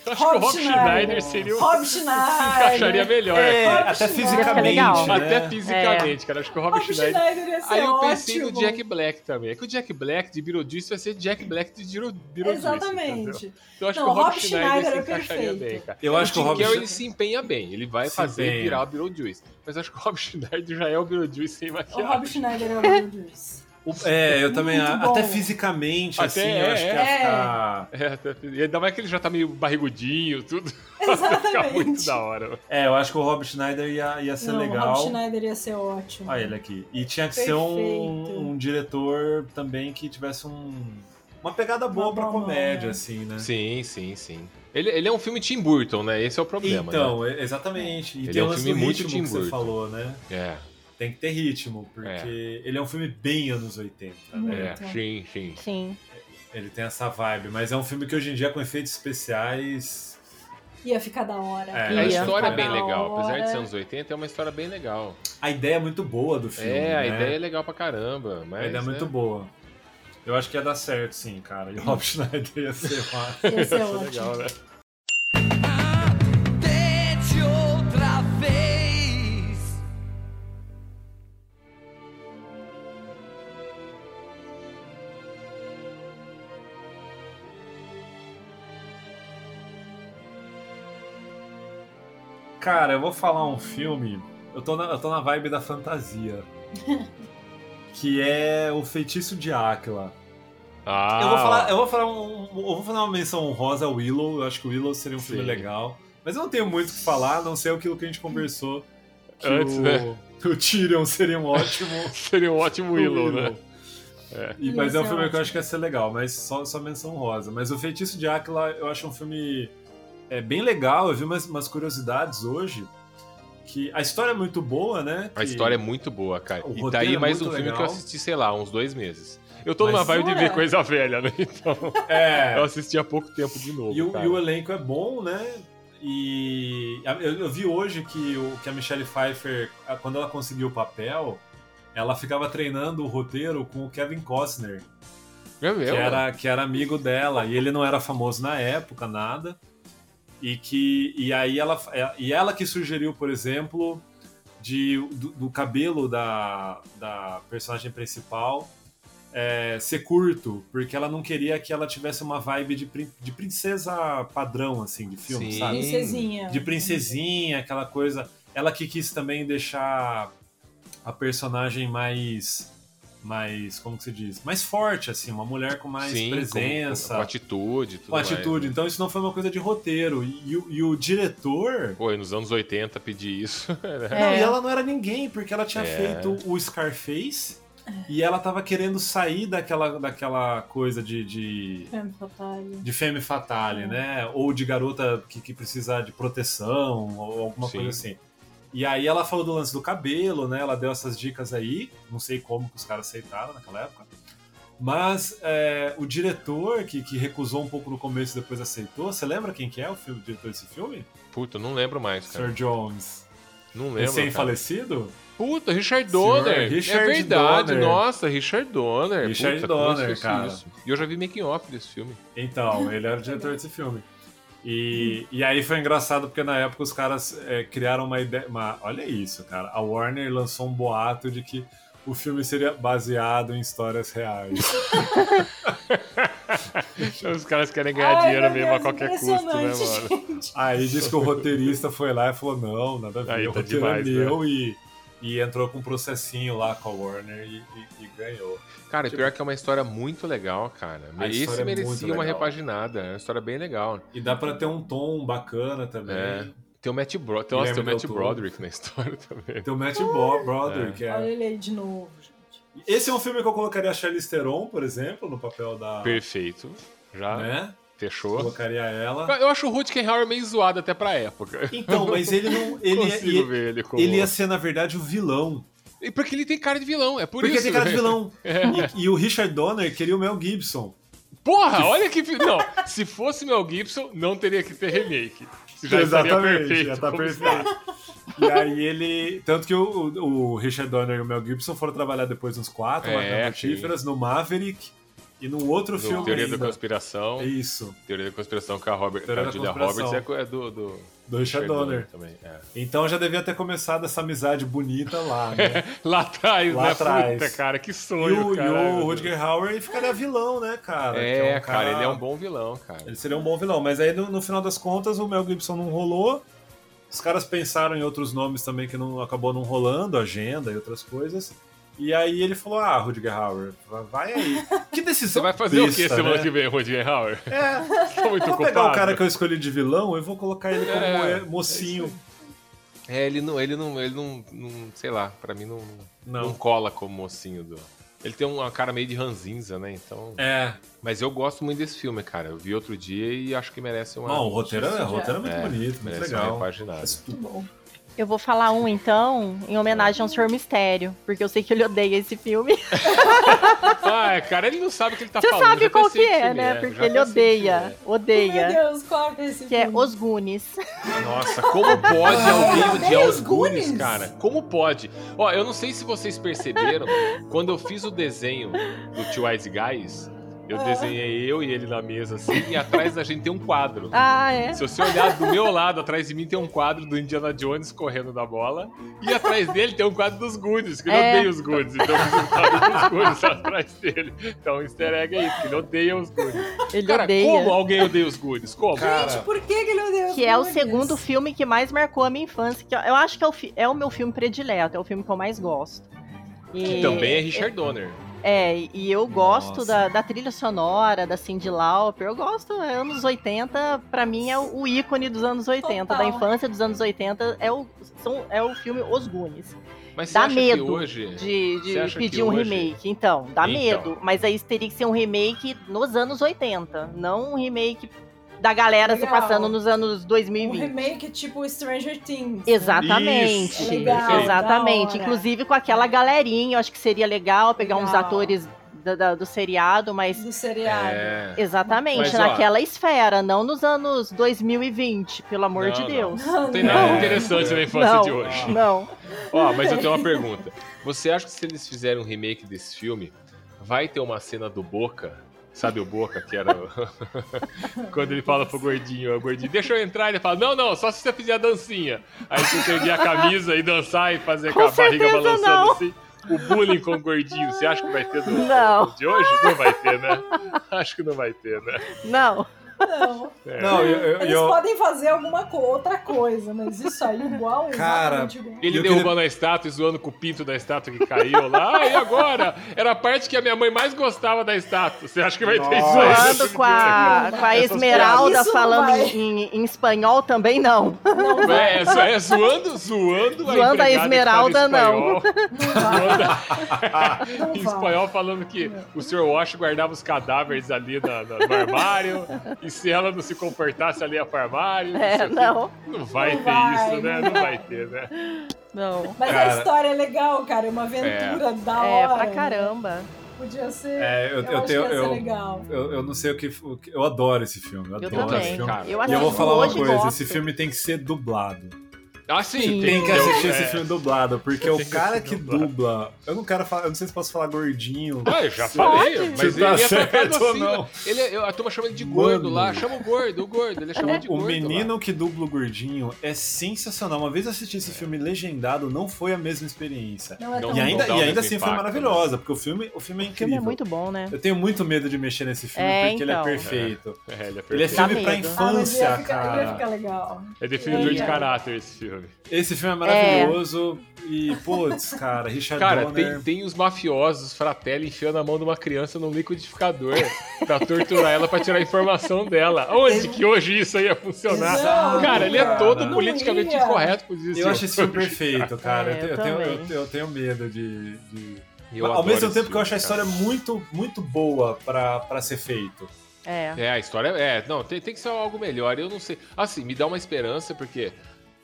[SPEAKER 2] Eu acho
[SPEAKER 5] Rob
[SPEAKER 2] que o Rob Schneider,
[SPEAKER 5] Schneider.
[SPEAKER 2] seria o
[SPEAKER 5] Rob
[SPEAKER 2] se
[SPEAKER 5] Schneider.
[SPEAKER 2] encaixaria melhor.
[SPEAKER 4] É,
[SPEAKER 5] Rob
[SPEAKER 4] até
[SPEAKER 5] Schneider.
[SPEAKER 4] fisicamente, né?
[SPEAKER 2] Até fisicamente, cara. Acho que o Rob
[SPEAKER 5] Rob
[SPEAKER 2] Schneider.
[SPEAKER 5] Schneider ia ser
[SPEAKER 2] Aí eu pensei
[SPEAKER 5] ótimo.
[SPEAKER 2] no Jack Black também. É que o Jack Black de Beetlejuice vai ser Jack Black de Beetlejuice. entendeu?
[SPEAKER 5] Exatamente.
[SPEAKER 2] Então eu acho
[SPEAKER 5] Não,
[SPEAKER 2] que o Rob,
[SPEAKER 5] Rob
[SPEAKER 2] Schneider,
[SPEAKER 5] Schneider
[SPEAKER 2] se
[SPEAKER 5] é
[SPEAKER 2] encaixaria
[SPEAKER 5] perfeito.
[SPEAKER 2] bem, cara.
[SPEAKER 4] Eu acho que o
[SPEAKER 2] Jim
[SPEAKER 4] Rob
[SPEAKER 2] Carrey
[SPEAKER 4] Schne-
[SPEAKER 2] ele se empenha bem. Ele vai
[SPEAKER 4] Se
[SPEAKER 2] fazer
[SPEAKER 4] empenha.
[SPEAKER 2] virar o Beetlejuice. Mas acho que o Rob Schneider já é o Beetlejuice sem
[SPEAKER 5] O
[SPEAKER 2] maquiagem.
[SPEAKER 5] Rob Schneider é o Beetlejuice.
[SPEAKER 4] O- É, eu também. Até fisicamente,
[SPEAKER 2] Até
[SPEAKER 4] assim, eu
[SPEAKER 2] é,
[SPEAKER 4] acho que
[SPEAKER 2] é.
[SPEAKER 4] ia ficar.
[SPEAKER 2] É, até, e ainda mais que ele já tá meio barrigudinho, tudo. Ficar muito
[SPEAKER 5] Exatamente.
[SPEAKER 2] da hora.
[SPEAKER 4] É, eu acho que o Rob Schneider ia, ia ser
[SPEAKER 5] Não,
[SPEAKER 4] legal.
[SPEAKER 5] O Rob Schneider ia ser ótimo.
[SPEAKER 4] Olha ele aqui. E tinha que ser um,
[SPEAKER 5] Perfeito.
[SPEAKER 4] um diretor também que tivesse um, uma pegada boa
[SPEAKER 5] Uma
[SPEAKER 4] pra comédia,
[SPEAKER 5] né?
[SPEAKER 4] assim, né?
[SPEAKER 2] Sim, sim, sim. Ele, ele é um filme Tim Burton, né? Esse é o problema. né?
[SPEAKER 4] Então, é- exatamente. E
[SPEAKER 2] Ele
[SPEAKER 4] tem
[SPEAKER 2] é um
[SPEAKER 4] lance
[SPEAKER 2] filme
[SPEAKER 4] do
[SPEAKER 2] muito Tim
[SPEAKER 4] que você
[SPEAKER 2] Burton.
[SPEAKER 4] falou, né?
[SPEAKER 2] É,
[SPEAKER 4] Tem que ter ritmo, porque ele é um filme bem anos 80, né?
[SPEAKER 2] é, sim, sim.
[SPEAKER 3] Sim.
[SPEAKER 4] Ele tem essa vibe, mas é um filme que hoje em dia com efeitos especiais.
[SPEAKER 5] Ia ficar da hora.
[SPEAKER 4] É,
[SPEAKER 2] A
[SPEAKER 3] Ia.
[SPEAKER 2] história é bem legal. Apesar de ser anos 80, é uma história bem legal.
[SPEAKER 4] A ideia é muito boa do filme.
[SPEAKER 2] é, a
[SPEAKER 4] né?
[SPEAKER 2] ideia é legal pra caramba. Mas,
[SPEAKER 4] A ideia é muito
[SPEAKER 2] né,
[SPEAKER 4] boa. Eu acho que ia dar certo, sim, cara. E o Rob Schneider ia ser uma...
[SPEAKER 5] Ia ser
[SPEAKER 2] é
[SPEAKER 5] ótimo.
[SPEAKER 2] legal, né?
[SPEAKER 4] Cara, eu vou falar um filme. Eu tô na, eu tô na vibe da fantasia. que é O Feitiço de Áquila.
[SPEAKER 2] Ah,
[SPEAKER 4] Eu vou falar, eu vou falar um, eu vou fazer uma menção honrosa ao Willow. Eu acho que o Willow seria um filme
[SPEAKER 2] Sim.
[SPEAKER 4] legal. Mas eu não tenho muito o que falar, não ser aquilo que a gente conversou. Que
[SPEAKER 2] Antes,
[SPEAKER 4] o,
[SPEAKER 2] né?
[SPEAKER 4] o Tyrion seria um ótimo
[SPEAKER 2] seria um ótimo Willow, né?
[SPEAKER 4] E,
[SPEAKER 5] Ia
[SPEAKER 4] mas é um filme que eu acho que ia ser legal, mas só, só menção rosa. Mas o Feitiço de Áquila eu acho um filme é, bem legal. Eu vi umas, umas curiosidades hoje. Que a história é muito boa, né?
[SPEAKER 2] A
[SPEAKER 4] que-
[SPEAKER 2] história é muito boa, cara.
[SPEAKER 4] O
[SPEAKER 2] E
[SPEAKER 4] roteiro
[SPEAKER 2] tá
[SPEAKER 4] é
[SPEAKER 2] mais um
[SPEAKER 4] muito
[SPEAKER 2] filme que eu
[SPEAKER 4] legal.
[SPEAKER 2] assisti, sei lá, uns dois meses. Eu tô
[SPEAKER 4] Mas-
[SPEAKER 2] numa vibe de ver coisa velha, né? Então,
[SPEAKER 4] É.
[SPEAKER 2] eu assisti há pouco tempo de novo.
[SPEAKER 4] E o, e o elenco é bom, né? E a- eu, eu vi hoje que, o, que a Michelle Pfeiffer, a- quando ela conseguiu o papel, ela ficava treinando o roteiro com o Kevin Costner,
[SPEAKER 2] É
[SPEAKER 4] que
[SPEAKER 2] mesmo?
[SPEAKER 4] era, que era amigo dela. E ele não era famoso na época, nada. E que e aí ela e ela que sugeriu, por exemplo, de, do, do cabelo da, da personagem principal é, ser curto, porque ela não queria que ela tivesse uma vibe de, de princesa padrão, assim, de filme,
[SPEAKER 2] Sim.
[SPEAKER 4] sabe?
[SPEAKER 5] Princesinha.
[SPEAKER 4] De princesinha, aquela coisa. Ela que quis também deixar a personagem mais. Mais. Como que se diz? Mais forte, assim, uma mulher com mais
[SPEAKER 2] Sim, com-
[SPEAKER 4] presença.
[SPEAKER 2] Com, atitude. Tudo
[SPEAKER 4] com atitude.
[SPEAKER 2] Mais, né?
[SPEAKER 4] Então isso não foi uma coisa de roteiro. E, e o- e o diretor.
[SPEAKER 2] Pô, nos anos 80 pedir isso.
[SPEAKER 4] Não,
[SPEAKER 3] É.
[SPEAKER 4] e ela não era ninguém, porque ela tinha
[SPEAKER 2] É.
[SPEAKER 4] feito o Scarface e ela tava querendo sair daquela, daquela coisa de, de,
[SPEAKER 5] Femme Fatale.
[SPEAKER 4] de femme fatale, né? Ou de garota que, que precisa de proteção, ou alguma
[SPEAKER 2] Sim.
[SPEAKER 4] coisa assim. E aí ela falou do lance do cabelo, né? Ela deu essas dicas aí. Não sei como que os caras aceitaram naquela época. Mas é, o diretor, que, que recusou um pouco no começo e depois aceitou, você lembra quem que é o, filme, o diretor desse filme?
[SPEAKER 2] Puta, não lembro mais, cara.
[SPEAKER 4] Sir Jones.
[SPEAKER 2] Não lembro. cara.
[SPEAKER 4] Recém-falecido?
[SPEAKER 2] Puta, Richard Donner.
[SPEAKER 4] Richard
[SPEAKER 2] é verdade,
[SPEAKER 4] Donner.
[SPEAKER 2] nossa, Richard Donner.
[SPEAKER 4] Richard
[SPEAKER 2] Puta,
[SPEAKER 4] Donner, cara.
[SPEAKER 2] isso. E eu já vi making off desse filme.
[SPEAKER 4] Então, ele era o diretor desse filme. E, e aí foi engraçado porque na época os caras é, criaram uma ideia. Uma, olha isso, cara. A Warner lançou um boato de que o filme seria baseado em histórias reais.
[SPEAKER 2] Os caras querem ganhar
[SPEAKER 5] Ai,
[SPEAKER 2] dinheiro mesmo a
[SPEAKER 5] Deus,
[SPEAKER 2] qualquer custo, né, mano?
[SPEAKER 5] gente.
[SPEAKER 4] Aí disse que o roteirista foi lá e falou: não, nada a ver,
[SPEAKER 2] Aí
[SPEAKER 4] o
[SPEAKER 2] tá
[SPEAKER 4] roteiro
[SPEAKER 2] demais,
[SPEAKER 4] é
[SPEAKER 2] né?
[SPEAKER 4] meu e, e entrou com um processinho lá com a Warner e, e- e ganhou.
[SPEAKER 2] Cara, pior que é uma história muito legal, cara.
[SPEAKER 4] A
[SPEAKER 2] Esse
[SPEAKER 4] é
[SPEAKER 2] merecia uma repaginada. É uma história bem legal.
[SPEAKER 4] E dá pra ter um tom bacana também.
[SPEAKER 2] É. Tem o Matt, Bro... Nossa, tem o Matt. Broderick na história também.
[SPEAKER 4] Tem o Matt Bo- Broderick, é.
[SPEAKER 5] Olha ele aí de novo, gente.
[SPEAKER 4] Esse é um filme que eu colocaria a Charlize Theron, por exemplo, no papel da.
[SPEAKER 2] Perfeito. Já
[SPEAKER 4] Né?
[SPEAKER 2] Fechou.
[SPEAKER 4] Colocaria ela.
[SPEAKER 2] Eu acho o Rutger Hauer meio zoado até pra época.
[SPEAKER 4] Então, mas ele não. Ele,
[SPEAKER 2] Consigo
[SPEAKER 4] ia,
[SPEAKER 2] ver ele como...
[SPEAKER 4] ele ia ser, na verdade, o vilão.
[SPEAKER 2] E Porque ele tem cara de vilão, é por
[SPEAKER 4] Porque
[SPEAKER 2] isso.
[SPEAKER 4] tem cara de vilão.
[SPEAKER 2] É.
[SPEAKER 4] E, e o Richard Donner queria o Mel Gibson.
[SPEAKER 2] Porra, olha que... Não, se fosse Mel Gibson, não teria que ter remake. Já estaria perfeito.
[SPEAKER 4] já tá perfeito. E aí ele. Tanto que o, o- Richard Donner e o Mel Gibson foram trabalhar depois nos quatro
[SPEAKER 2] É,
[SPEAKER 4] Mortíferas, no Maverick e no outro
[SPEAKER 2] No
[SPEAKER 4] filme.
[SPEAKER 2] Teoria da
[SPEAKER 4] ainda.
[SPEAKER 2] Conspiração.
[SPEAKER 4] Isso,
[SPEAKER 2] Teoria da Conspiração com a, Robert, a
[SPEAKER 4] da
[SPEAKER 2] Julia. Roberts é é do, do
[SPEAKER 4] do Richard Donner.
[SPEAKER 2] também. é.
[SPEAKER 4] Então já devia ter começado essa amizade bonita lá, né?
[SPEAKER 2] Lá atrás,
[SPEAKER 4] Lá
[SPEAKER 2] né?
[SPEAKER 4] atrás.
[SPEAKER 2] Puta, cara, que
[SPEAKER 4] E
[SPEAKER 2] sonho,
[SPEAKER 4] o, e o
[SPEAKER 2] meu Deus.
[SPEAKER 4] Rutger Hauer ficaria vilão, né, cara? Que
[SPEAKER 2] É,
[SPEAKER 4] um
[SPEAKER 2] cara, ele é um bom vilão, cara.
[SPEAKER 4] Ele seria um bom vilão, mas aí no, no final das contas o Mel Gibson não rolou. Os caras pensaram em outros nomes também que não acabou não rolando, agenda e outras coisas. E aí ele falou: Ah, Rutger Hauer, vai aí. Que decisão.
[SPEAKER 2] Você vai fazer o que
[SPEAKER 4] besta,
[SPEAKER 2] semana
[SPEAKER 4] né?
[SPEAKER 2] que vem, Rutger Hauer?
[SPEAKER 4] É,
[SPEAKER 2] Tá muito
[SPEAKER 4] vou
[SPEAKER 2] ocupado.
[SPEAKER 4] pegar o cara que eu escolhi de vilão e vou colocar ele como
[SPEAKER 2] É,
[SPEAKER 4] é, mocinho.
[SPEAKER 2] É, ele não, ele não, ele não, não sei lá, pra mim não, não,
[SPEAKER 4] Não.
[SPEAKER 2] cola como mocinho do. Ele tem uma cara meio de ranzinza, né? Então.
[SPEAKER 4] É.
[SPEAKER 2] Mas eu gosto muito desse filme, cara. Eu vi outro dia e acho que merece uma.
[SPEAKER 4] Não, o roteiro, é, o roteiro é muito
[SPEAKER 2] É,
[SPEAKER 4] bonito, muito
[SPEAKER 2] merece uma
[SPEAKER 4] legal.
[SPEAKER 2] repaginada.
[SPEAKER 4] Mas
[SPEAKER 5] Muito bom.
[SPEAKER 3] Eu vou falar um, então, em homenagem ao Senhor Mistério, porque eu sei que ele odeia esse filme.
[SPEAKER 2] Ah, cara, ele não sabe o que ele tá
[SPEAKER 3] Você
[SPEAKER 2] falando.
[SPEAKER 3] sabe
[SPEAKER 2] já
[SPEAKER 3] qual que é, né?
[SPEAKER 2] já
[SPEAKER 3] Porque ele odeia,
[SPEAKER 5] Meu
[SPEAKER 3] odeia.
[SPEAKER 5] Deus, qual que é esse
[SPEAKER 3] Que é
[SPEAKER 5] filme?
[SPEAKER 3] Os Goonies.
[SPEAKER 2] é. Nossa, como pode alguém odiar
[SPEAKER 5] os
[SPEAKER 2] os Goonies,
[SPEAKER 5] Goonies.
[SPEAKER 2] cara? Como pode? Ó, eu não sei se vocês perceberam, quando eu fiz o desenho do Two Wise Guys, eu
[SPEAKER 5] Ah.
[SPEAKER 2] desenhei eu e ele na mesa assim, e atrás da gente tem um quadro.
[SPEAKER 3] Ah, é?
[SPEAKER 2] Se você olhar do meu lado, atrás de mim tem um quadro do Indiana Jones correndo da bola. E atrás dele tem um quadro dos Goonies, que ele
[SPEAKER 3] É.
[SPEAKER 2] odeia os Goonies. Então eu fiz um quadro dos Goonies atrás dele. Então um easter egg aí, porque ele odeia os Goonies.
[SPEAKER 3] Ele
[SPEAKER 2] Cara,
[SPEAKER 3] odeia.
[SPEAKER 2] como alguém odeia os Goonies? Como?
[SPEAKER 4] Cara,
[SPEAKER 5] Por que, que ele odeia os
[SPEAKER 3] Que é o segundo filme que mais marcou a minha infância. Que eu- acho que é o, é o meu filme predileto, é o filme que eu mais gosto.
[SPEAKER 2] Que
[SPEAKER 3] E-
[SPEAKER 2] também é Richard Donner.
[SPEAKER 3] É, e eu gosto da, da trilha sonora, da Cyndi Lauper. Eu gosto, é anos 80, pra mim é o, ícone dos anos 80, da
[SPEAKER 5] Total.
[SPEAKER 3] infância dos anos 80, é o, são, é o filme Os Goonies.
[SPEAKER 2] Mas você
[SPEAKER 3] Dá medo
[SPEAKER 2] hoje.
[SPEAKER 3] De, de pedir um
[SPEAKER 2] hoje-
[SPEAKER 3] remake. Então, dá
[SPEAKER 2] Então.
[SPEAKER 3] medo. Mas aí teria que ser um remake nos anos 80, não um remake da galera se passando nos anos
[SPEAKER 5] Um
[SPEAKER 3] 2020.
[SPEAKER 5] remake tipo Stranger Things.
[SPEAKER 3] Exatamente.
[SPEAKER 2] Isso,
[SPEAKER 5] Legal,
[SPEAKER 3] Exatamente. Inclusive com aquela galerinha, eu acho que seria legal pegar uns
[SPEAKER 5] Legal.
[SPEAKER 3] atores da- da- do seriado, mas
[SPEAKER 5] Do seriado.
[SPEAKER 2] É.
[SPEAKER 3] Exatamente,
[SPEAKER 2] Mas, ó,
[SPEAKER 3] naquela esfera, não nos anos 2020, pelo amor
[SPEAKER 2] Não,
[SPEAKER 3] de
[SPEAKER 2] não.
[SPEAKER 3] Deus.
[SPEAKER 2] Não tem nada
[SPEAKER 3] Não.
[SPEAKER 2] interessante na infância
[SPEAKER 3] Não.
[SPEAKER 2] de hoje.
[SPEAKER 3] Não.
[SPEAKER 2] Ó, mas eu tenho uma pergunta. Você acha que se eles fizerem um remake desse filme, vai ter uma cena do Boca? Sabe o Boca, que era. Quando ele fala pro gordinho, o gordinho, deixa eu entrar, ele fala, não, não, só se você fizer a dancinha. Aí você perder a camisa e dançar e fazer com,
[SPEAKER 3] Com
[SPEAKER 2] a barriga balançando
[SPEAKER 3] não.
[SPEAKER 2] assim. o bullying com o gordinho, você acha que vai ter no,
[SPEAKER 3] Não.
[SPEAKER 2] de hoje? Não vai ter, né? Acho que não vai ter, né?
[SPEAKER 3] Não.
[SPEAKER 5] Não.
[SPEAKER 2] É.
[SPEAKER 4] Não, eu, eu,
[SPEAKER 5] Eles
[SPEAKER 4] eu-
[SPEAKER 5] podem fazer alguma co- outra coisa, mas isso aí igual,
[SPEAKER 4] Cara,
[SPEAKER 5] exatamente igual.
[SPEAKER 2] Ele derrubando a estátua e zoando com o pinto da estátua que caiu lá. Ah, e agora? Era a parte que a minha mãe mais gostava da estátua. Você acha que vai ter isso aí?
[SPEAKER 3] Zoando com a, com a Esmeralda
[SPEAKER 5] Isso não
[SPEAKER 3] falando
[SPEAKER 5] vai.
[SPEAKER 3] em, em espanhol também não.
[SPEAKER 5] Não vai,
[SPEAKER 2] É, é, é zoando, zoando,
[SPEAKER 3] Zoando a
[SPEAKER 2] fala
[SPEAKER 3] Esmeralda, não.
[SPEAKER 2] espanhol,
[SPEAKER 5] não vai.
[SPEAKER 2] zoando
[SPEAKER 5] Não
[SPEAKER 2] em espanhol falando que o Sr. Wash guardava os cadáveres ali na- na- no armário e se ela não se comportasse ali ia pro armário.
[SPEAKER 3] É, não.
[SPEAKER 2] Não vai
[SPEAKER 5] Não
[SPEAKER 2] ter
[SPEAKER 5] vai,
[SPEAKER 2] isso, né?
[SPEAKER 5] não
[SPEAKER 2] Não vai ter, né?
[SPEAKER 3] Não.
[SPEAKER 5] Mas
[SPEAKER 4] Cara.
[SPEAKER 5] a história é legal, cara. É uma aventura da
[SPEAKER 3] É,
[SPEAKER 5] hora.
[SPEAKER 3] pra
[SPEAKER 5] né?
[SPEAKER 3] caramba.
[SPEAKER 5] Podia ser.
[SPEAKER 4] É, eu,
[SPEAKER 5] eu,
[SPEAKER 4] eu tenho. Eu,
[SPEAKER 5] legal.
[SPEAKER 4] eu, eu não sei o que, o que- Eu adoro esse filme. Eu,
[SPEAKER 3] Eu
[SPEAKER 4] adoro
[SPEAKER 3] também.
[SPEAKER 4] esse filme.
[SPEAKER 2] cara.
[SPEAKER 3] Eu
[SPEAKER 4] E eu vou falar uma
[SPEAKER 3] hoje
[SPEAKER 4] coisa:
[SPEAKER 3] gosto.
[SPEAKER 4] esse filme tem que ser dublado.
[SPEAKER 2] Ah, sim.
[SPEAKER 3] Sim.
[SPEAKER 4] Tem que assistir
[SPEAKER 2] é.
[SPEAKER 4] esse filme dublado, porque o
[SPEAKER 2] que
[SPEAKER 4] cara que
[SPEAKER 2] dublado.
[SPEAKER 4] dubla. Eu não quero falar. Eu não sei se posso falar gordinho.
[SPEAKER 2] Ah, eu já
[SPEAKER 4] Se-
[SPEAKER 2] falei,
[SPEAKER 3] Pode.
[SPEAKER 2] mas
[SPEAKER 4] Se
[SPEAKER 2] ele
[SPEAKER 4] tá
[SPEAKER 2] é
[SPEAKER 4] certo ou
[SPEAKER 2] assim.
[SPEAKER 4] não.
[SPEAKER 2] né? Ele, é- a turma chama ele de gordo
[SPEAKER 4] Mano.
[SPEAKER 2] lá. Chama o gordo, o gordo. Ele é chamado de
[SPEAKER 4] O
[SPEAKER 2] gordo.
[SPEAKER 4] menino
[SPEAKER 2] lá.
[SPEAKER 4] que dubla o gordinho é sensacional. Uma vez eu assisti esse filme legendado, não foi a mesma experiência.
[SPEAKER 5] Não é
[SPEAKER 4] E ainda,
[SPEAKER 2] o
[SPEAKER 4] e ainda assim foi
[SPEAKER 2] impacto,
[SPEAKER 4] maravilhosa, porque o filme, o filme é
[SPEAKER 3] O
[SPEAKER 4] incrível.
[SPEAKER 3] filme é muito bom, né?
[SPEAKER 4] Eu tenho muito medo de mexer nesse filme
[SPEAKER 3] É,
[SPEAKER 4] porque ele é
[SPEAKER 3] então.
[SPEAKER 4] perfeito.
[SPEAKER 2] É, ele é
[SPEAKER 4] Ele é
[SPEAKER 2] perfeito.
[SPEAKER 3] Dá
[SPEAKER 4] filme pra.
[SPEAKER 5] Ah, mas
[SPEAKER 4] infância, cara.
[SPEAKER 5] ficar legal.
[SPEAKER 2] É definidor de
[SPEAKER 5] É.
[SPEAKER 2] caráter esse filme.
[SPEAKER 4] Esse filme é maravilhoso e, putz, cara, Richard
[SPEAKER 2] Cara,
[SPEAKER 4] Donner.
[SPEAKER 2] tem, tem os mafiosos, fratelli, enfiando a mão de uma criança num liquidificador pra torturar ela pra tirar a informação dela. Onde que hoje isso ia funcionar?
[SPEAKER 5] Exato,
[SPEAKER 2] cara, ele é
[SPEAKER 4] cara.
[SPEAKER 2] todo
[SPEAKER 5] Não
[SPEAKER 2] politicamente incorreto por isso.
[SPEAKER 4] Eu acho esse filme perfeito, cara.
[SPEAKER 3] É,
[SPEAKER 4] eu,
[SPEAKER 3] eu
[SPEAKER 4] tenho, eu, eu tenho medo de. de-
[SPEAKER 2] Eu
[SPEAKER 4] Ao mesmo tempo que eu
[SPEAKER 2] filme,
[SPEAKER 4] acho a história
[SPEAKER 2] cara.
[SPEAKER 4] muito, muito boa pra, pra ser feito.
[SPEAKER 3] É.
[SPEAKER 2] É, a história é. Não, tem, tem que ser algo melhor. Eu não sei. Assim, me dá uma esperança, porque,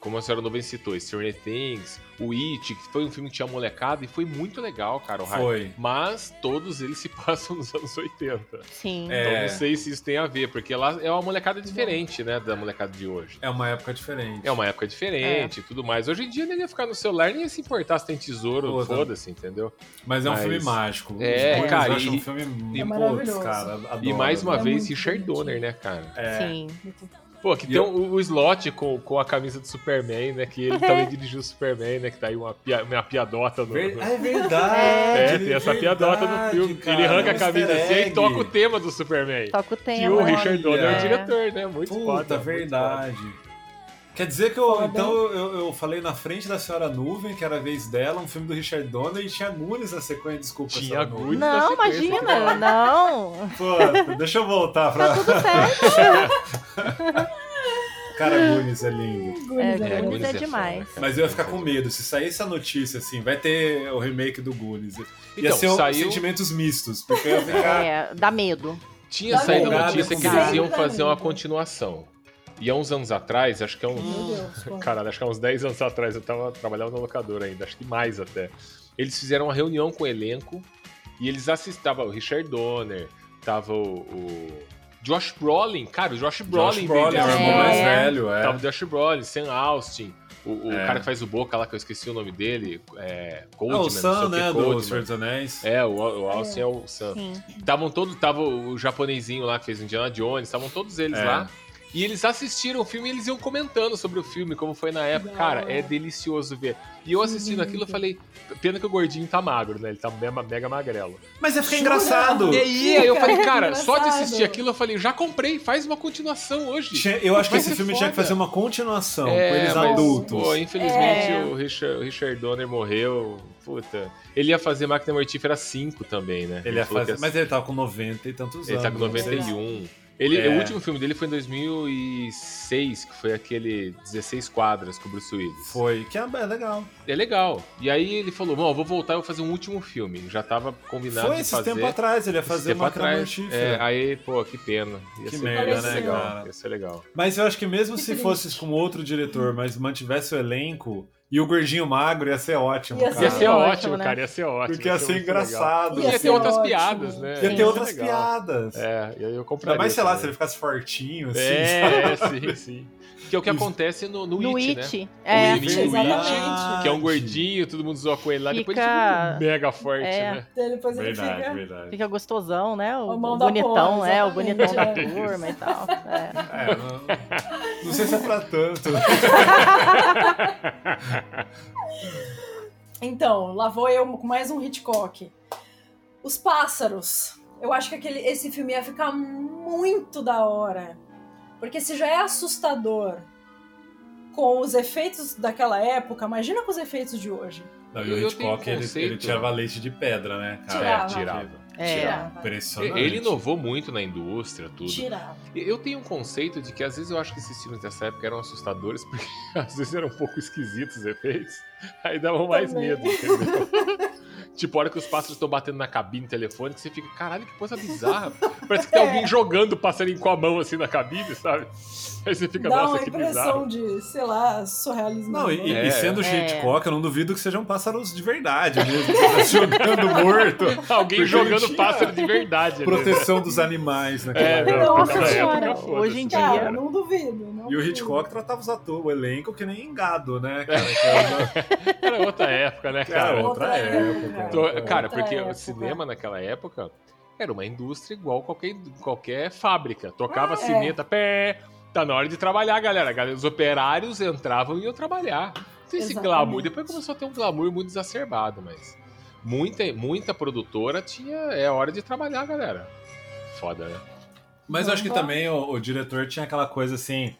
[SPEAKER 2] como a senhora Nuvem citou, Stranger Things, o It, que foi um filme que tinha molecada e foi muito legal, cara. O hype.
[SPEAKER 4] Foi.
[SPEAKER 2] Mas todos eles se passam nos anos 80.
[SPEAKER 3] Sim.
[SPEAKER 4] É.
[SPEAKER 2] Então não sei se isso tem a ver, porque lá é uma molecada diferente, né, da molecada de hoje.
[SPEAKER 4] É uma época diferente.
[SPEAKER 2] É uma época diferente e tudo mais. Hoje em dia nem ia ficar no celular, nem ia se importar se tem tesouro,
[SPEAKER 4] Foda.
[SPEAKER 2] foda-se, entendeu?
[SPEAKER 4] Mas é um
[SPEAKER 2] Mas-
[SPEAKER 4] filme mágico. Os
[SPEAKER 2] É, cara, e-
[SPEAKER 4] um filme
[SPEAKER 2] e-
[SPEAKER 5] É
[SPEAKER 4] putz,
[SPEAKER 5] maravilhoso.
[SPEAKER 4] cara. Adoro,
[SPEAKER 2] e mais uma
[SPEAKER 5] É
[SPEAKER 2] vez,
[SPEAKER 5] muito
[SPEAKER 2] Richard. Donner, né, cara?
[SPEAKER 4] É.
[SPEAKER 3] Sim.
[SPEAKER 2] Pô, que
[SPEAKER 4] E
[SPEAKER 2] tem
[SPEAKER 4] eu-
[SPEAKER 2] o, o slot com, com a camisa do Superman, né? Que ele também dirigiu o Superman, né? Que tá aí uma, pia, uma piadota no.
[SPEAKER 4] Ver- É verdade.
[SPEAKER 2] É, tem essa piadota no
[SPEAKER 4] verdade,
[SPEAKER 2] filme.
[SPEAKER 4] cara,
[SPEAKER 2] ele arranca
[SPEAKER 4] é um
[SPEAKER 2] a camisa assim e toca o tema do Superman.
[SPEAKER 3] Toca o
[SPEAKER 2] Que
[SPEAKER 3] tema.
[SPEAKER 2] o
[SPEAKER 3] né?
[SPEAKER 2] Richard Donner é o
[SPEAKER 3] É.
[SPEAKER 2] diretor, né? Muito
[SPEAKER 4] Puta,
[SPEAKER 2] foda. muito
[SPEAKER 4] verdade. Quer dizer que eu,
[SPEAKER 5] Foda.
[SPEAKER 4] então eu, eu falei na frente da Senhora Nuvem, que era a vez dela, um filme do Richard Donner, e tinha Goonies na sequência, desculpa.
[SPEAKER 2] Tinha. Goonies.
[SPEAKER 3] Não, imagina, não.
[SPEAKER 4] Puta, deixa eu voltar pra.
[SPEAKER 3] Tá tudo certo.
[SPEAKER 4] Cara, Goonies é lindo.
[SPEAKER 3] É,
[SPEAKER 5] é.
[SPEAKER 3] Goonies
[SPEAKER 5] muito-
[SPEAKER 3] é
[SPEAKER 2] foda,
[SPEAKER 3] demais.
[SPEAKER 4] Mas eu ia ficar com medo, se saísse a notícia assim, vai ter o remake do Goonies. Ia
[SPEAKER 2] Então,
[SPEAKER 4] ser um
[SPEAKER 2] saiu-
[SPEAKER 4] sentimentos mistos, porque eu ia ficar.
[SPEAKER 3] É, dá medo.
[SPEAKER 2] Tinha
[SPEAKER 5] Dá
[SPEAKER 2] saído a notícia que eles iam fazer uma continuação. E há uns anos atrás, acho que é uns.
[SPEAKER 5] Meu Deus.
[SPEAKER 2] Caralho, acho que há uns 10 anos atrás eu tava trabalhando no locador ainda, acho que mais até. Eles fizeram uma reunião com o elenco e eles assistavam o Richard Donner, tava o, o Josh Brolin, cara, o Josh Brolin,
[SPEAKER 4] Josh Brolin, é o irmão mais
[SPEAKER 3] É.
[SPEAKER 4] velho, é.
[SPEAKER 2] Tava o Josh Brolin, Sam Austin, o, o
[SPEAKER 4] É.
[SPEAKER 2] cara que faz o Boca lá, que eu esqueci o nome dele, é, Coldman,
[SPEAKER 4] o Sam,
[SPEAKER 2] o que,
[SPEAKER 4] né, do
[SPEAKER 2] Coldman.
[SPEAKER 4] Senhor dos Anéis.
[SPEAKER 2] É, o, o Austin é, o Sam. Estavam todos, tava o japonesinho lá que fez Indiana Jones, estavam todos eles
[SPEAKER 4] É.
[SPEAKER 2] lá. E eles assistiram o filme e eles iam comentando sobre o filme, como foi na época.
[SPEAKER 5] Da
[SPEAKER 2] Cara, é delicioso ver. E eu assistindo aquilo, eu falei, pena que o gordinho tá magro, né? Ele tá mega, mega magrelo.
[SPEAKER 4] Mas ia ficar
[SPEAKER 5] Jura?
[SPEAKER 4] engraçado.
[SPEAKER 2] E aí, aí eu falei, cara, só de assistir aquilo, eu falei, já comprei, faz uma continuação hoje.
[SPEAKER 4] Eu acho que esse filme
[SPEAKER 2] foda.
[SPEAKER 4] tinha que fazer uma continuação
[SPEAKER 2] É,
[SPEAKER 4] com eles
[SPEAKER 2] mas,
[SPEAKER 4] adultos.
[SPEAKER 2] Pô, infelizmente
[SPEAKER 3] É.
[SPEAKER 2] o, Richard, o Richard Donner morreu. Puta. Ele ia fazer Máquina Mortífera 5 também, né?
[SPEAKER 4] Ele ia
[SPEAKER 2] falou que
[SPEAKER 4] fazer, mas ele tava com 90 e tantos
[SPEAKER 2] Ele
[SPEAKER 4] anos.
[SPEAKER 2] tá com
[SPEAKER 4] não sei.
[SPEAKER 2] 91. Ele,
[SPEAKER 4] É.
[SPEAKER 2] O último filme dele foi em 2006, que foi aquele 16 quadras com o Bruce Willis.
[SPEAKER 4] Foi, que é é legal.
[SPEAKER 2] É legal. E aí ele falou, bom, eu vou voltar e vou fazer um último filme. Já tava combinado
[SPEAKER 4] Foi
[SPEAKER 2] de
[SPEAKER 4] esses
[SPEAKER 2] fazer.
[SPEAKER 4] tempo atrás, ele ia
[SPEAKER 2] Esse
[SPEAKER 4] fazer uma
[SPEAKER 2] atrás. É, aí, pô, que pena. Ia
[SPEAKER 4] Que
[SPEAKER 2] ser
[SPEAKER 4] merda,
[SPEAKER 5] né,
[SPEAKER 2] legal.
[SPEAKER 4] cara?
[SPEAKER 2] Ia ser legal.
[SPEAKER 4] Mas eu acho que mesmo
[SPEAKER 5] Que
[SPEAKER 4] se
[SPEAKER 5] triste.
[SPEAKER 4] fosse com outro diretor, mas mantivesse o elenco e o gordinho magro, ia ser ótimo,
[SPEAKER 5] Ia
[SPEAKER 4] cara.
[SPEAKER 2] Ia ser
[SPEAKER 3] ótimo, né?
[SPEAKER 2] cara. Ia ser ótimo.
[SPEAKER 4] Porque ia ser
[SPEAKER 2] muito legal.
[SPEAKER 4] engraçado.
[SPEAKER 2] Ia
[SPEAKER 5] Ia
[SPEAKER 2] ter
[SPEAKER 5] ser
[SPEAKER 2] outras
[SPEAKER 5] ótimo.
[SPEAKER 2] piadas, né?
[SPEAKER 4] Ia
[SPEAKER 3] Sim.
[SPEAKER 4] ter outras
[SPEAKER 2] legal.
[SPEAKER 4] piadas.
[SPEAKER 2] É, e aí eu compraria.
[SPEAKER 4] Ainda mais, sei lá, se ele ficasse fortinho, assim.
[SPEAKER 2] É,
[SPEAKER 4] sabe?
[SPEAKER 2] sim, sim. Que é o que acontece no, no,
[SPEAKER 3] No
[SPEAKER 2] It, né?
[SPEAKER 3] It. É.
[SPEAKER 2] o menino
[SPEAKER 5] Exatamente.
[SPEAKER 2] It, que é um gordinho, todo mundo zoa com ele lá, depois ele
[SPEAKER 3] Fica-
[SPEAKER 2] fica mega forte,
[SPEAKER 3] É.
[SPEAKER 2] né?
[SPEAKER 5] Depois ele
[SPEAKER 4] Verdade,
[SPEAKER 5] fica.
[SPEAKER 4] verdade.
[SPEAKER 3] Fica gostosão, né? O, o bonitão,
[SPEAKER 5] porra,
[SPEAKER 3] é, o bonitão da
[SPEAKER 5] é.
[SPEAKER 3] turma e tal. É.
[SPEAKER 4] É, não, não sei se é pra tanto.
[SPEAKER 5] Então, lá vou eu com mais um Hitchcock. Os Pássaros. Eu acho que aquele, esse filme ia ficar muito da hora. Porque se já é assustador com os efeitos daquela época, imagina com os efeitos de hoje.
[SPEAKER 4] Não, e o Hitchcock, ele, ele tirava leite de pedra, né, cara?
[SPEAKER 5] Tirava.
[SPEAKER 2] É, tirava.
[SPEAKER 3] É.
[SPEAKER 5] Tirava.
[SPEAKER 4] Impressionante.
[SPEAKER 2] Ele inovou muito na indústria, tudo.
[SPEAKER 5] Tirava.
[SPEAKER 2] Eu tenho um conceito de que às vezes eu acho que esses filmes dessa época eram assustadores, porque às vezes eram um pouco esquisitos os efeitos. Aí davam mais
[SPEAKER 5] Também.
[SPEAKER 2] medo, entendeu? tipo, a hora que os pássaros estão batendo na cabine telefônica, você fica, caralho, que coisa bizarra. Parece que tem
[SPEAKER 5] É.
[SPEAKER 2] alguém jogando o passarinho com a mão assim na cabine, sabe? Aí você fica,
[SPEAKER 5] Dá
[SPEAKER 2] nossa,
[SPEAKER 5] uma
[SPEAKER 2] que
[SPEAKER 5] impressão
[SPEAKER 2] bizarro.
[SPEAKER 5] de, sei lá, surrealismo.
[SPEAKER 4] Não, e,
[SPEAKER 2] É.
[SPEAKER 4] e sendo
[SPEAKER 3] É.
[SPEAKER 4] Hitchcock, eu não duvido que sejam pássaros de verdade mesmo. tá jogando morto.
[SPEAKER 2] Alguém jogando pássaro de verdade. ali, né?
[SPEAKER 4] Proteção dos animais naquela
[SPEAKER 2] É,
[SPEAKER 4] época.
[SPEAKER 3] Nossa senhora, hoje em dia-
[SPEAKER 5] Cara, não duvido. não
[SPEAKER 4] E o
[SPEAKER 5] duvido.
[SPEAKER 4] Hitchcock tratava os atores, o elenco, que nem gado, né, cara?
[SPEAKER 2] Era outra época, né,
[SPEAKER 4] Cara,
[SPEAKER 2] cara?
[SPEAKER 4] outra
[SPEAKER 5] Outra
[SPEAKER 4] época.
[SPEAKER 5] época.
[SPEAKER 2] Tô-
[SPEAKER 4] outra
[SPEAKER 2] cara,
[SPEAKER 5] Outra
[SPEAKER 2] porque
[SPEAKER 5] época.
[SPEAKER 2] o cinema naquela época era uma indústria igual qualquer, qualquer fábrica. Tocava
[SPEAKER 5] Ah, é.
[SPEAKER 2] sineta, pé, tá na hora de trabalhar, galera. Galera, Os operários entravam e iam trabalhar. Tem esse glamour. Depois começou a ter um glamour muito exacerbado, mas muita, muita produtora tinha. É hora de trabalhar, galera. Foda, né?
[SPEAKER 4] Mas eu acho que também o, o diretor tinha aquela coisa assim.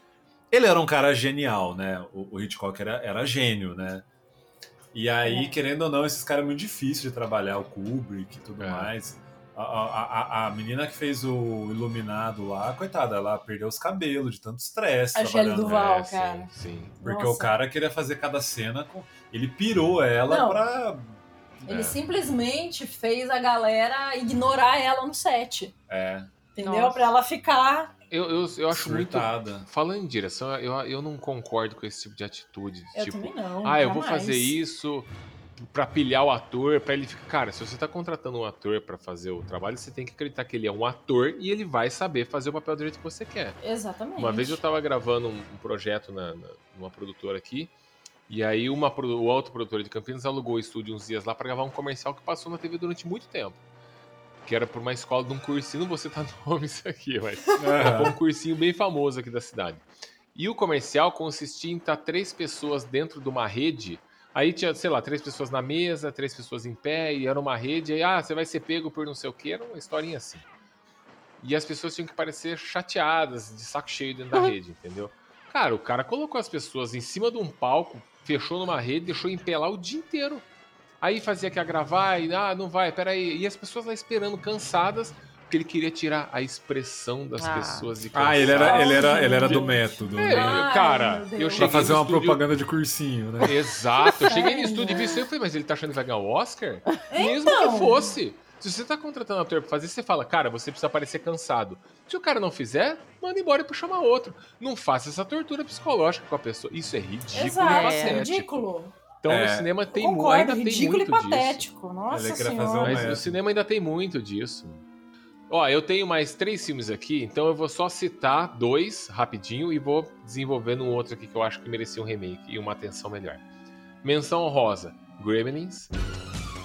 [SPEAKER 4] Ele era um cara genial, né? O, o Hitchcock era, era gênio, né? E aí,
[SPEAKER 5] É.
[SPEAKER 4] querendo ou não, esses caras é muito difícil de trabalhar, o Kubrick e tudo
[SPEAKER 2] É.
[SPEAKER 4] mais. A, a, a- menina que fez o Iluminado lá, coitada, ela perdeu os cabelos de tanto estresse.
[SPEAKER 5] A
[SPEAKER 4] trabalhando.
[SPEAKER 5] Duval.
[SPEAKER 2] É, sim,
[SPEAKER 5] cara.
[SPEAKER 2] Sim.
[SPEAKER 4] Porque
[SPEAKER 5] Nossa.
[SPEAKER 4] o cara queria fazer cada cena com. Ele pirou ela
[SPEAKER 5] Não.
[SPEAKER 4] pra.
[SPEAKER 5] Ele
[SPEAKER 4] É,
[SPEAKER 5] simplesmente fez a galera ignorar ela no set.
[SPEAKER 4] é,
[SPEAKER 5] Entendeu?
[SPEAKER 3] Nossa.
[SPEAKER 5] Pra ela ficar.
[SPEAKER 2] Eu, eu, eu acho muito.
[SPEAKER 4] surtada.
[SPEAKER 2] Falando em direção, eu, eu não concordo com esse tipo de atitude.
[SPEAKER 5] Eu
[SPEAKER 2] tipo,
[SPEAKER 5] também não.
[SPEAKER 2] ah, eu vou
[SPEAKER 5] jamais.
[SPEAKER 2] fazer isso pra pilhar o ator, pra ele ficar. Cara, se você tá contratando um ator pra fazer o trabalho, você tem que acreditar que ele é um ator e ele vai saber fazer o papel do jeito que você quer.
[SPEAKER 5] Exatamente.
[SPEAKER 2] Uma vez eu tava gravando um, projeto na, na- numa produtora aqui, e aí uma, o autoprodutora de Campinas alugou o estúdio uns dias lá pra gravar um comercial que passou na TV durante muito tempo. Que era por uma escola de um cursinho, não vou citar nome isso aqui, mas foi um cursinho bem famoso aqui da cidade. E o comercial consistia em estar três pessoas dentro de uma rede. Aí tinha, sei lá, três pessoas na mesa, três pessoas em pé, e era uma rede. Aí, ah, você vai ser pego por não sei o quê. Era uma historinha assim. E as pessoas tinham que parecer chateadas, de saco cheio dentro da rede, entendeu? Cara, o cara colocou as pessoas em cima de um palco, fechou numa rede, deixou em pé lá o dia inteiro. Aí fazia que ia gravar e, ah, não vai, peraí. E as pessoas lá esperando, cansadas, porque ele queria tirar a expressão das
[SPEAKER 3] Ah.
[SPEAKER 2] pessoas de
[SPEAKER 4] Ah, ele era, ele era, ele era do método.
[SPEAKER 2] É,
[SPEAKER 4] né?
[SPEAKER 5] Ai,
[SPEAKER 2] cara,
[SPEAKER 5] meu
[SPEAKER 2] eu cheguei
[SPEAKER 4] Pra fazer uma
[SPEAKER 2] estúdio-
[SPEAKER 4] propaganda de cursinho, né?
[SPEAKER 2] Exato, eu cheguei no
[SPEAKER 5] Ai,
[SPEAKER 2] estúdio e vi isso e eu falei, mas ele tá achando que vai ganhar o Oscar? Mesmo
[SPEAKER 5] Então.
[SPEAKER 2] que fosse. Se você tá contratando um ator pra fazer, você fala, cara, você precisa parecer cansado. Se o cara não fizer, manda embora e pra chamar outro. Não faça essa tortura psicológica com a pessoa. Isso é ridículo e
[SPEAKER 5] Exato,
[SPEAKER 3] É.
[SPEAKER 5] ridículo.
[SPEAKER 2] Então
[SPEAKER 4] É.
[SPEAKER 2] no cinema tem
[SPEAKER 5] Concordo,
[SPEAKER 2] ainda tem
[SPEAKER 5] ridículo
[SPEAKER 2] muito
[SPEAKER 5] e
[SPEAKER 2] disso.
[SPEAKER 5] patético. Nossa
[SPEAKER 4] Ele queria
[SPEAKER 5] senhora.
[SPEAKER 2] Mas
[SPEAKER 4] É.
[SPEAKER 2] no cinema ainda tem muito disso. Ó, eu tenho mais três filmes aqui, então eu vou só citar dois rapidinho e vou desenvolvendo um outro aqui que eu acho que merecia um remake e uma atenção melhor. Menção honrosa, Gremlins.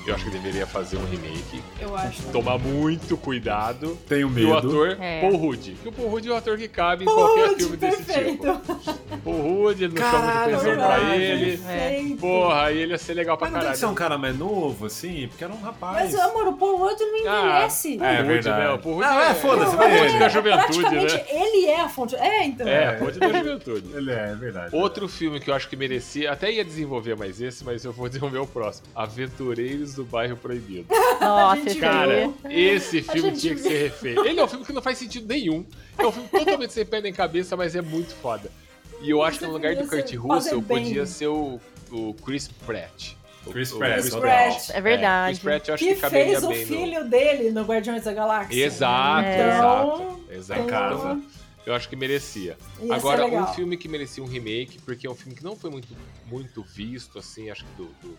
[SPEAKER 2] Eu acho que deveria fazer um remake.
[SPEAKER 5] Eu acho.
[SPEAKER 2] Tomar muito cuidado.
[SPEAKER 4] Tenho
[SPEAKER 2] E o
[SPEAKER 4] medo.
[SPEAKER 2] ator,
[SPEAKER 3] É.
[SPEAKER 2] Paul Rudd. Que o Paul Rudd é o ator que cabe em qualquer filme desse
[SPEAKER 5] perfeito.
[SPEAKER 2] tipo. Paul Rudd, ele não chama
[SPEAKER 4] Caralho,
[SPEAKER 2] muita atenção pra ele.
[SPEAKER 5] Perfeito.
[SPEAKER 2] Porra, aí ele ia ser legal pra
[SPEAKER 4] Mas não tem que ser um
[SPEAKER 2] caralho.
[SPEAKER 4] cara mais novo, assim? Porque era um rapaz.
[SPEAKER 5] Mas, amor, o Paul Rudd não envelhece.
[SPEAKER 2] Paul
[SPEAKER 4] É
[SPEAKER 2] Rudd,
[SPEAKER 4] verdade.
[SPEAKER 2] né? O Paul Rudd
[SPEAKER 4] Não, é, foda-se,
[SPEAKER 2] é,
[SPEAKER 4] vai
[SPEAKER 2] a fonte
[SPEAKER 4] ele.
[SPEAKER 2] da juventude,
[SPEAKER 5] Praticamente
[SPEAKER 2] né?
[SPEAKER 5] ele é a fonte. É, então.
[SPEAKER 2] É, a fonte da juventude.
[SPEAKER 4] Ele é, é verdade.
[SPEAKER 2] Outro filme que eu acho que merecia, até ia desenvolver mais esse, mas eu vou desenvolver o próximo. Aventureiros do Bairro Proibido.
[SPEAKER 3] Nossa,
[SPEAKER 2] Cara, esse filme
[SPEAKER 5] gente
[SPEAKER 2] tinha que ser refeito. Ele é um filme que não faz sentido nenhum. É um filme totalmente sem pé nem cabeça, mas é muito foda. E eu acho que no lugar do Kurt Russell podia ser o, o Chris Pratt.
[SPEAKER 4] Chris
[SPEAKER 2] o
[SPEAKER 4] Pratt,
[SPEAKER 5] Chris. Pratt.
[SPEAKER 3] É verdade.
[SPEAKER 2] Chris Pratt eu acho
[SPEAKER 5] Que
[SPEAKER 2] que caberia
[SPEAKER 5] fez o
[SPEAKER 2] bem no-
[SPEAKER 5] filho dele no Guardiões da Galáxia.
[SPEAKER 2] Exato,
[SPEAKER 3] É.
[SPEAKER 2] exato. Exato.
[SPEAKER 4] Em casa.
[SPEAKER 2] Então, eu acho que merecia.
[SPEAKER 5] Ia
[SPEAKER 2] Agora, um filme que merecia um remake, porque é um filme que não foi muito, muito visto, assim, acho que do, do,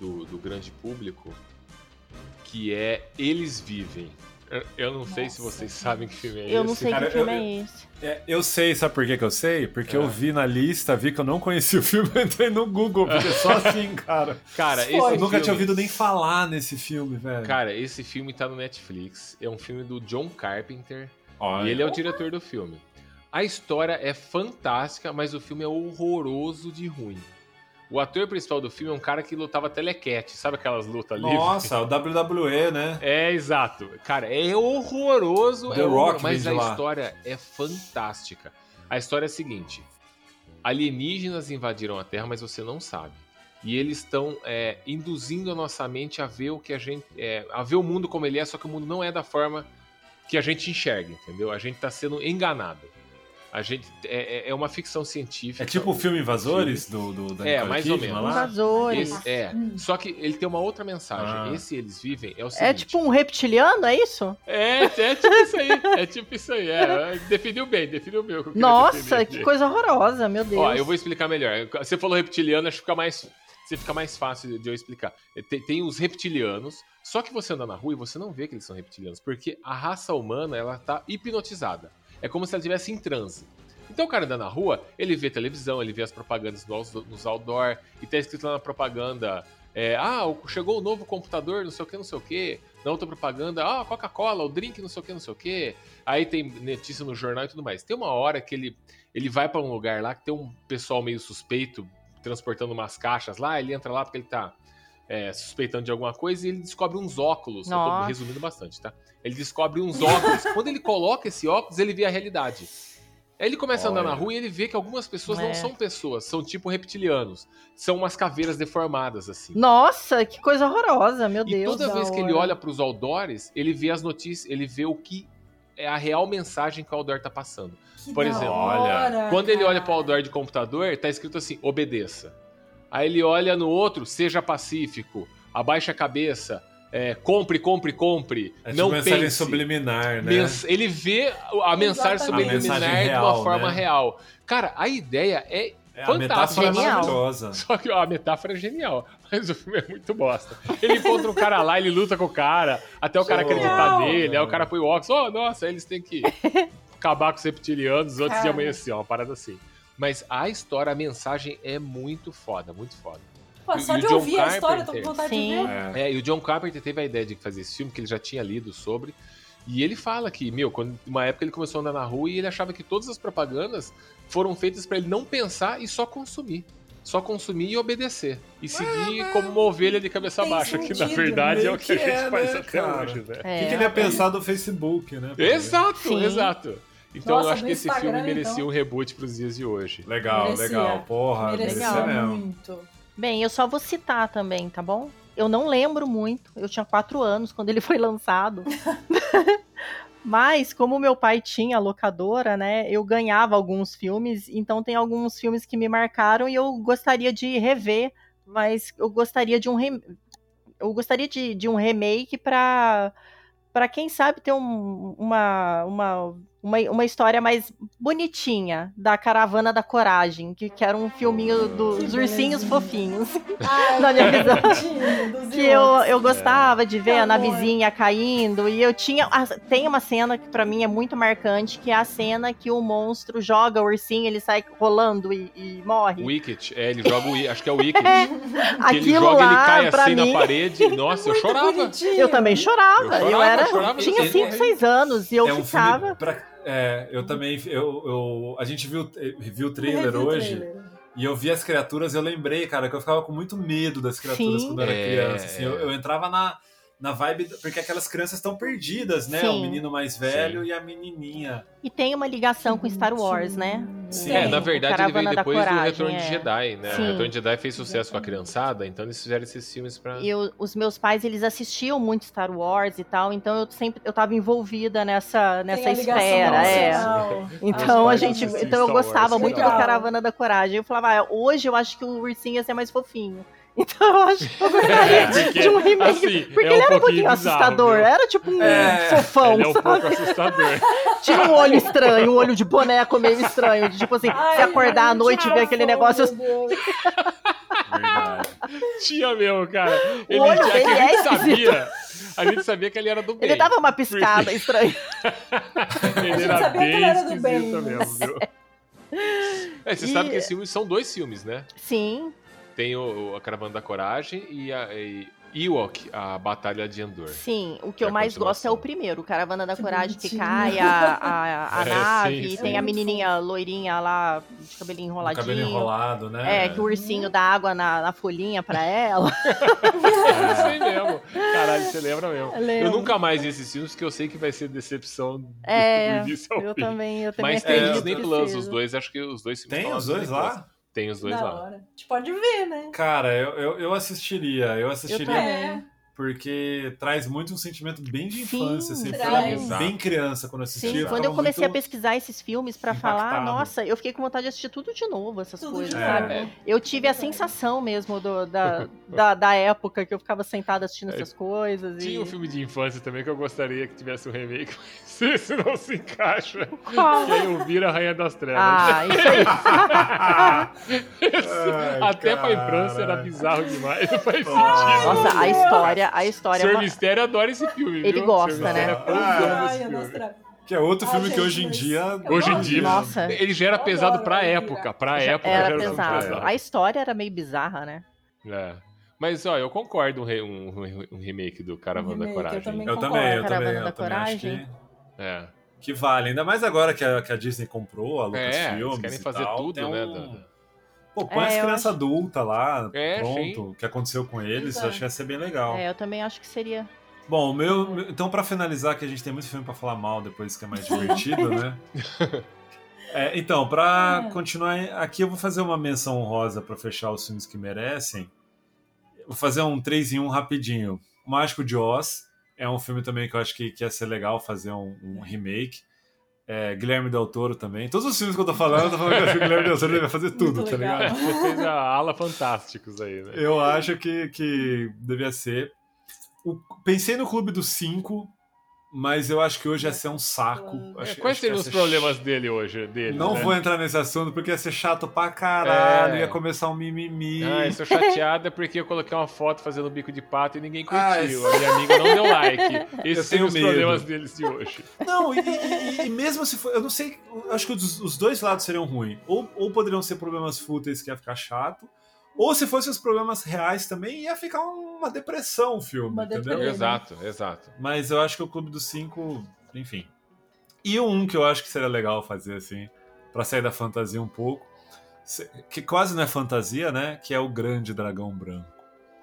[SPEAKER 2] do- do grande público, que é Eles Vivem. Eu- Eu não sei se
[SPEAKER 5] Nossa.
[SPEAKER 2] vocês sabem que filme é
[SPEAKER 3] Eu
[SPEAKER 2] esse.
[SPEAKER 3] não sei
[SPEAKER 4] Cara,
[SPEAKER 3] que filme
[SPEAKER 4] eu-
[SPEAKER 3] é esse.
[SPEAKER 4] É, eu sei, sabe por que, que eu sei? Porque
[SPEAKER 2] É.
[SPEAKER 4] eu vi na lista, vi que eu não conhecia o filme, eu entrei no Google, porque é só assim, cara.
[SPEAKER 2] Cara,
[SPEAKER 5] Foi.
[SPEAKER 2] esse
[SPEAKER 4] Eu nunca
[SPEAKER 2] filme-
[SPEAKER 4] tinha ouvido nem falar nesse filme, velho.
[SPEAKER 2] Cara, esse filme tá no Netflix. É um filme do John Carpenter.
[SPEAKER 4] Olha.
[SPEAKER 2] E ele é o diretor do filme. A história é fantástica, mas o filme é horroroso de ruim. O ator principal do filme é um cara que lutava telequete, sabe aquelas lutas livres?
[SPEAKER 4] Nossa, o WWE, né?
[SPEAKER 2] É, exato. Cara, é horroroso,
[SPEAKER 4] The
[SPEAKER 2] é horror-
[SPEAKER 4] Rock
[SPEAKER 2] mas a
[SPEAKER 4] lá.
[SPEAKER 2] história é fantástica. A história é a seguinte: alienígenas invadiram a Terra, mas você não sabe. E eles estão é, induzindo a nossa mente a ver o que a gente. é, a ver o mundo como ele é, só que o mundo não é da forma que a gente enxerga, entendeu? A gente está sendo enganado. A gente é, é- é uma ficção científica.
[SPEAKER 4] É tipo o filme Invasores do, do da
[SPEAKER 2] É, mais ou menos.
[SPEAKER 4] lá?
[SPEAKER 3] Invasores.
[SPEAKER 2] Esse- é, só que ele tem uma outra mensagem.
[SPEAKER 4] Ah.
[SPEAKER 2] Esse eles vivem é o seguinte.
[SPEAKER 3] É tipo um reptiliano, é isso?
[SPEAKER 2] É, é tipo isso aí. É tipo isso aí. É, definiu bem, definiu bem que
[SPEAKER 3] Nossa, que coisa horrorosa, meu Deus.
[SPEAKER 2] Ó, eu vou explicar melhor. Você falou reptiliano, acho que fica mais. Você fica mais fácil de eu explicar. Tem, tem os reptilianos, só que você anda na rua e você não vê que eles são reptilianos, porque a raça humana ela tá hipnotizada. É como se ela estivesse em transe. Então o cara anda na rua, ele vê televisão, ele vê as propagandas nos, outdoor, e tá escrito lá na propaganda: é, ah, chegou o novo computador, não sei o que, não sei o que. Na outra propaganda, ah, Coca-Cola, o drink, não sei o que, não sei o que. Aí tem notícia no jornal e tudo mais. Tem uma hora que ele, ele vai pra um lugar lá que tem um pessoal meio suspeito transportando umas caixas lá, ele entra lá porque ele tá é, suspeitando de alguma coisa e ele descobre uns óculos. Eu tô
[SPEAKER 3] Nossa.
[SPEAKER 2] resumindo bastante, tá? Ele descobre uns óculos. Quando ele coloca esse óculos, ele vê a realidade. Aí ele começa a andar na
[SPEAKER 4] Olha.
[SPEAKER 2] rua e ele vê que algumas pessoas
[SPEAKER 3] É.
[SPEAKER 2] não são pessoas, são tipo reptilianos. São umas caveiras deformadas, assim.
[SPEAKER 3] Nossa, que coisa horrorosa, meu
[SPEAKER 2] E
[SPEAKER 3] Deus.
[SPEAKER 2] toda
[SPEAKER 5] da
[SPEAKER 2] vez que ele
[SPEAKER 5] hora.
[SPEAKER 2] olha pros outdoors, ele vê as notícias, ele vê o que é a real mensagem que o outdoor tá passando.
[SPEAKER 5] Que
[SPEAKER 2] Por exemplo,
[SPEAKER 5] hora,
[SPEAKER 2] Quando ele olha
[SPEAKER 5] cara.
[SPEAKER 2] pro outdoor de computador, tá escrito assim: obedeça. Aí ele olha no outro, seja pacífico, abaixe a cabeça, é, compre, compre, compre,
[SPEAKER 4] É tipo
[SPEAKER 2] não
[SPEAKER 4] mensagem
[SPEAKER 2] pense.
[SPEAKER 4] subliminar, né?
[SPEAKER 2] Mens- Ele vê a mensagem
[SPEAKER 5] Exatamente.
[SPEAKER 2] subliminar
[SPEAKER 4] A mensagem
[SPEAKER 2] de uma
[SPEAKER 4] real,
[SPEAKER 2] forma
[SPEAKER 4] né?
[SPEAKER 2] real. Cara, a ideia é.
[SPEAKER 4] É, a
[SPEAKER 2] fantástico.
[SPEAKER 4] metáfora é maravilhosa.
[SPEAKER 2] Só que a metáfora é genial, mas o filme é muito bosta. Ele encontra um cara lá, ele luta com o cara, até o cara acreditar nele, aí o cara põe o óculos, oh, nossa, eles têm que acabar com os reptilianos antes de amanhecer, uma parada assim. Mas a história, a mensagem é muito foda, muito foda.
[SPEAKER 5] Pô, só
[SPEAKER 2] e o
[SPEAKER 5] de
[SPEAKER 2] John
[SPEAKER 5] ouvir a história, eu tô com
[SPEAKER 2] Carpenter?
[SPEAKER 5] vontade
[SPEAKER 3] Sim.
[SPEAKER 5] de ver.
[SPEAKER 4] É.
[SPEAKER 2] É, e o John Carpenter teve a ideia de fazer esse filme, que ele já tinha lido sobre. E ele fala que, meu, quando uma época ele começou a andar na rua e ele achava que todas as propagandas foram feitas pra ele não pensar e só consumir. Só consumir e obedecer. E seguir como uma ovelha de cabeça baixa, que na
[SPEAKER 5] sentido,
[SPEAKER 2] verdade é o que a
[SPEAKER 4] que
[SPEAKER 2] gente
[SPEAKER 4] é,
[SPEAKER 2] faz
[SPEAKER 4] né,
[SPEAKER 2] até
[SPEAKER 4] cara?
[SPEAKER 2] hoje, né?
[SPEAKER 4] O
[SPEAKER 3] É.
[SPEAKER 4] que, que ele ia pensar do Facebook, né?
[SPEAKER 2] Exato,
[SPEAKER 3] Sim.
[SPEAKER 2] exato. Então
[SPEAKER 5] Nossa,
[SPEAKER 2] eu acho que esse
[SPEAKER 5] Instagram,
[SPEAKER 2] filme merecia
[SPEAKER 5] então.
[SPEAKER 2] um reboot pros dias de hoje.
[SPEAKER 4] Legal,
[SPEAKER 5] Merecia.
[SPEAKER 4] legal. Porra,
[SPEAKER 5] Merecia
[SPEAKER 4] merecia mesmo.
[SPEAKER 5] muito.
[SPEAKER 3] Bem, eu só vou citar também, tá bom? Eu não lembro muito. Eu tinha quatro anos quando ele foi lançado. Mas, como meu pai tinha locadora, né? Eu ganhava alguns filmes, então tem alguns filmes que me marcaram e eu gostaria de rever, mas eu gostaria de um rem- eu gostaria de, de um remake para para quem sabe ter um- uma, uma, uma, uma história mais bonitinha da Caravana da Coragem, que, que era um filminho dos
[SPEAKER 5] Que
[SPEAKER 3] ursinhos
[SPEAKER 5] belezinha.
[SPEAKER 3] fofinhos.
[SPEAKER 5] Ah,
[SPEAKER 3] Na minha visão. Que eu, eu gostava de ver a
[SPEAKER 5] Amor.
[SPEAKER 3] navezinha caindo. E eu tinha. ah, Tem uma cena que pra mim é muito marcante, que é a cena que o monstro joga o ursinho, ele sai rolando e, e morre.
[SPEAKER 2] Wicked, é, ele joga o. Acho que é o Wicked. que ele
[SPEAKER 3] Aquilo
[SPEAKER 2] joga, ele
[SPEAKER 3] lá,
[SPEAKER 2] cai
[SPEAKER 3] pra
[SPEAKER 2] assim
[SPEAKER 3] mim.
[SPEAKER 2] na parede. Nossa, eu chorava.
[SPEAKER 5] Bonitinho.
[SPEAKER 3] Eu também chorava.
[SPEAKER 2] Eu
[SPEAKER 3] Eu,
[SPEAKER 2] chorava,
[SPEAKER 3] era.
[SPEAKER 2] chorava
[SPEAKER 3] tinha
[SPEAKER 2] mesmo.
[SPEAKER 3] 5, 6 anos e eu
[SPEAKER 4] é um
[SPEAKER 3] ficava.
[SPEAKER 4] filme. É, eu também. Eu, eu- a gente viu, viu o trailer
[SPEAKER 5] Revi o
[SPEAKER 4] hoje.
[SPEAKER 5] trailer.
[SPEAKER 4] E eu vi as criaturas, eu lembrei, cara, que eu ficava com muito medo das criaturas
[SPEAKER 3] Sim.
[SPEAKER 4] quando eu era
[SPEAKER 2] É.
[SPEAKER 4] criança. assim, eu, eu entrava na, na vibe, porque aquelas crianças estão perdidas, né? O
[SPEAKER 3] Sim.
[SPEAKER 4] menino mais velho e a menininha.
[SPEAKER 3] E tem uma ligação com Star Wars, né?
[SPEAKER 4] Sim.
[SPEAKER 2] É, na
[SPEAKER 3] o
[SPEAKER 2] verdade ele
[SPEAKER 3] Caravana
[SPEAKER 2] veio
[SPEAKER 3] da
[SPEAKER 2] depois do
[SPEAKER 3] Coragem,
[SPEAKER 2] Retorno de
[SPEAKER 3] é.
[SPEAKER 2] Jedi, né? O
[SPEAKER 3] Sim.
[SPEAKER 2] Retorno de Jedi fez sucesso com a criançada, então eles fizeram esses filmes pra.
[SPEAKER 3] Eu, os meus pais, eles assistiam muito Star Wars e tal, então eu sempre eu tava envolvida nessa, nessa
[SPEAKER 5] Tem a ligação
[SPEAKER 3] espera. É. Então a gente, então eu
[SPEAKER 2] Star Wars,
[SPEAKER 3] gostava muito
[SPEAKER 5] legal.
[SPEAKER 3] do Caravana da Coragem. Eu falava, ah, hoje eu acho que o ursinho ia ser mais fofinho. Então eu acho que eu gostaria
[SPEAKER 2] É, porque,
[SPEAKER 3] de um remake.
[SPEAKER 2] assim,
[SPEAKER 3] porque
[SPEAKER 2] é um
[SPEAKER 3] ele era um
[SPEAKER 2] pouquinho bizarro,
[SPEAKER 3] assustador,
[SPEAKER 2] viu?
[SPEAKER 3] era tipo um
[SPEAKER 4] É,
[SPEAKER 3] fofão,
[SPEAKER 2] Ele é um
[SPEAKER 3] sabe?
[SPEAKER 2] pouco assustador.
[SPEAKER 3] Tinha um olho estranho, um olho de boneco meio estranho. De, tipo assim,
[SPEAKER 5] Ai,
[SPEAKER 3] se acordar à noite e ver aquele
[SPEAKER 5] fogo,
[SPEAKER 3] negócio.
[SPEAKER 5] meu Deus.
[SPEAKER 4] Verdade.
[SPEAKER 2] Tinha mesmo, cara. Ele,
[SPEAKER 3] olho
[SPEAKER 2] é que
[SPEAKER 3] dele
[SPEAKER 2] a gente
[SPEAKER 3] é
[SPEAKER 2] sabia. A gente sabia que ele era do bem.
[SPEAKER 3] Ele dava uma piscada estranha.
[SPEAKER 2] Ele era bem
[SPEAKER 5] ele era do
[SPEAKER 2] esquisito
[SPEAKER 5] bem.
[SPEAKER 2] mesmo, viu? É, você
[SPEAKER 3] E-
[SPEAKER 2] sabe que esses filmes são dois filmes, né?
[SPEAKER 3] Sim,
[SPEAKER 2] Tem o, o- a Caravana da Coragem e, a- e Ewok, a Batalha de Endor.
[SPEAKER 3] Sim, o que
[SPEAKER 2] É
[SPEAKER 3] eu mais gosto é o primeiro, o Caravana da
[SPEAKER 5] Que
[SPEAKER 3] Coragem, que cai a, a, a
[SPEAKER 2] É,
[SPEAKER 3] nave,
[SPEAKER 2] sim, sim.
[SPEAKER 3] tem a menininha loirinha lá, de cabelinho
[SPEAKER 4] O
[SPEAKER 3] enroladinho.
[SPEAKER 4] cabelo enrolado, né?
[SPEAKER 3] É, que o ursinho dá água na, na folhinha pra ela.
[SPEAKER 2] É isso aí mesmo. Caralho, você lembra mesmo. Eu
[SPEAKER 3] Lembro.
[SPEAKER 2] nunca mais vi esses filmes, que eu sei que vai ser decepção do
[SPEAKER 3] É,
[SPEAKER 2] início ao
[SPEAKER 3] Eu
[SPEAKER 2] fim.
[SPEAKER 3] também, eu também
[SPEAKER 2] Mas tem Disney
[SPEAKER 3] que
[SPEAKER 2] Plus, os dois, acho que os dois
[SPEAKER 4] Tem os dois lá?
[SPEAKER 2] Tem os dois
[SPEAKER 5] Da
[SPEAKER 2] lá.
[SPEAKER 5] hora. A gente pode ver, né?
[SPEAKER 4] Cara, eu, eu, eu assistiria. Eu assistiria
[SPEAKER 3] também.
[SPEAKER 4] Porque traz muito um sentimento bem de
[SPEAKER 3] Sim,
[SPEAKER 4] infância. Assim,
[SPEAKER 5] traz.
[SPEAKER 4] Foi bem criança quando eu assisti.
[SPEAKER 3] Sim, quando eu comecei a pesquisar esses filmes pra falar, nossa, eu fiquei com vontade de assistir tudo de novo, essas
[SPEAKER 5] Tudo
[SPEAKER 3] coisas, sabe?
[SPEAKER 5] novo.
[SPEAKER 3] Eu tive a sensação mesmo do- da, da, da época que eu ficava sentada assistindo essas coisas.
[SPEAKER 2] Tinha
[SPEAKER 3] e...
[SPEAKER 2] um filme de infância também que eu gostaria que tivesse um remake, mas esse não se encaixa.
[SPEAKER 3] Qual?
[SPEAKER 2] Que aí o Vira Rainha das Trevas.
[SPEAKER 3] Ah, isso aí.
[SPEAKER 4] Ai,
[SPEAKER 2] Até pra
[SPEAKER 4] cara.
[SPEAKER 2] infância era bizarro demais, não faz sentido.
[SPEAKER 3] Nossa, a história, a história. é
[SPEAKER 2] Sr.
[SPEAKER 3] uma-
[SPEAKER 2] Mistério adora esse filme,
[SPEAKER 3] Ele
[SPEAKER 2] viu?
[SPEAKER 3] gosta, né?
[SPEAKER 2] É
[SPEAKER 4] Ah,
[SPEAKER 5] Ai,
[SPEAKER 4] Que é outro
[SPEAKER 5] Ah,
[SPEAKER 4] filme que hoje em dia.
[SPEAKER 2] Hoje em dia.
[SPEAKER 3] Nossa.
[SPEAKER 2] ele já era pesado pra época, pra
[SPEAKER 3] Já
[SPEAKER 2] época
[SPEAKER 3] era
[SPEAKER 2] já
[SPEAKER 3] pesado.
[SPEAKER 2] pesado.
[SPEAKER 3] A história era meio bizarra, né?
[SPEAKER 2] É. Mas, ó, eu concordo um, re- um- um remake do Caravana da
[SPEAKER 5] remake, eu
[SPEAKER 2] Coragem.
[SPEAKER 5] também
[SPEAKER 4] Eu
[SPEAKER 5] Concordo.
[SPEAKER 4] também, eu
[SPEAKER 3] Caravana
[SPEAKER 4] também,
[SPEAKER 3] da
[SPEAKER 4] eu também acho
[SPEAKER 3] Coragem.
[SPEAKER 4] que,
[SPEAKER 2] É.
[SPEAKER 4] que vale. Ainda mais agora que a, que a Disney comprou a
[SPEAKER 2] É,
[SPEAKER 4] Lucasfilm.
[SPEAKER 2] eles querem fazer tudo, né? da- da-
[SPEAKER 4] Pô, põe
[SPEAKER 3] É,
[SPEAKER 4] as crianças
[SPEAKER 3] acho-
[SPEAKER 4] adultas lá,
[SPEAKER 2] É,
[SPEAKER 4] pronto. O que aconteceu com eles,
[SPEAKER 5] Exato.
[SPEAKER 4] acho que ia ser bem legal.
[SPEAKER 3] É, eu também acho que seria.
[SPEAKER 4] Bom, o meu, meu- então pra finalizar, que a gente tem muito filme pra falar mal depois que é mais divertido, né? É, então, pra
[SPEAKER 5] É.
[SPEAKER 4] continuar aqui, eu vou fazer uma menção honrosa pra fechar os filmes que merecem. Vou fazer um 3 em 1 rapidinho. O Mágico de Oz é um filme também que eu acho que, que ia ser legal fazer um, um remake. É, Guilherme Del Toro também. Todos os filmes que eu tô falando, eu tô falando que eu acho que o Guilherme Del Toro ele vai fazer tudo, tá ligado?
[SPEAKER 2] Você fez a ala fantásticos aí, né?
[SPEAKER 4] Eu acho que, que devia ser. O- pensei no Clube dos Cinco, mas eu acho que hoje ia ser um saco.
[SPEAKER 5] É,
[SPEAKER 4] Acho-
[SPEAKER 2] Quais
[SPEAKER 4] acho que ia
[SPEAKER 2] seriam os
[SPEAKER 4] ser
[SPEAKER 2] problemas
[SPEAKER 4] ch-
[SPEAKER 2] dele hoje? Dele,
[SPEAKER 4] Não
[SPEAKER 2] né?
[SPEAKER 4] vou entrar nesse assunto porque ia ser chato pra caralho,
[SPEAKER 2] É.
[SPEAKER 4] ia começar um mimimi.
[SPEAKER 2] Ah, eu sou chateada porque eu coloquei uma foto fazendo bico de pato e ninguém curtiu.
[SPEAKER 4] Ah,
[SPEAKER 2] A minha amiga não deu like. Esses seriam os
[SPEAKER 4] medo.
[SPEAKER 2] problemas deles de hoje.
[SPEAKER 4] Não, e, e- e mesmo se for. Eu não sei. eu acho que os, os dois lados seriam ruins. Ou, ou poderiam ser problemas fúteis que ia ficar chato. Ou se fossem os problemas reais também, ia ficar uma depressão o filme,
[SPEAKER 5] Uma
[SPEAKER 4] entendeu?
[SPEAKER 5] deprê.
[SPEAKER 2] Exato, exato.
[SPEAKER 4] Mas eu acho que o Clube dos Cinco, enfim. E um que eu acho que seria legal fazer, assim, pra sair da fantasia um pouco, que quase não é fantasia, né? Que é o Grande Dragão Branco.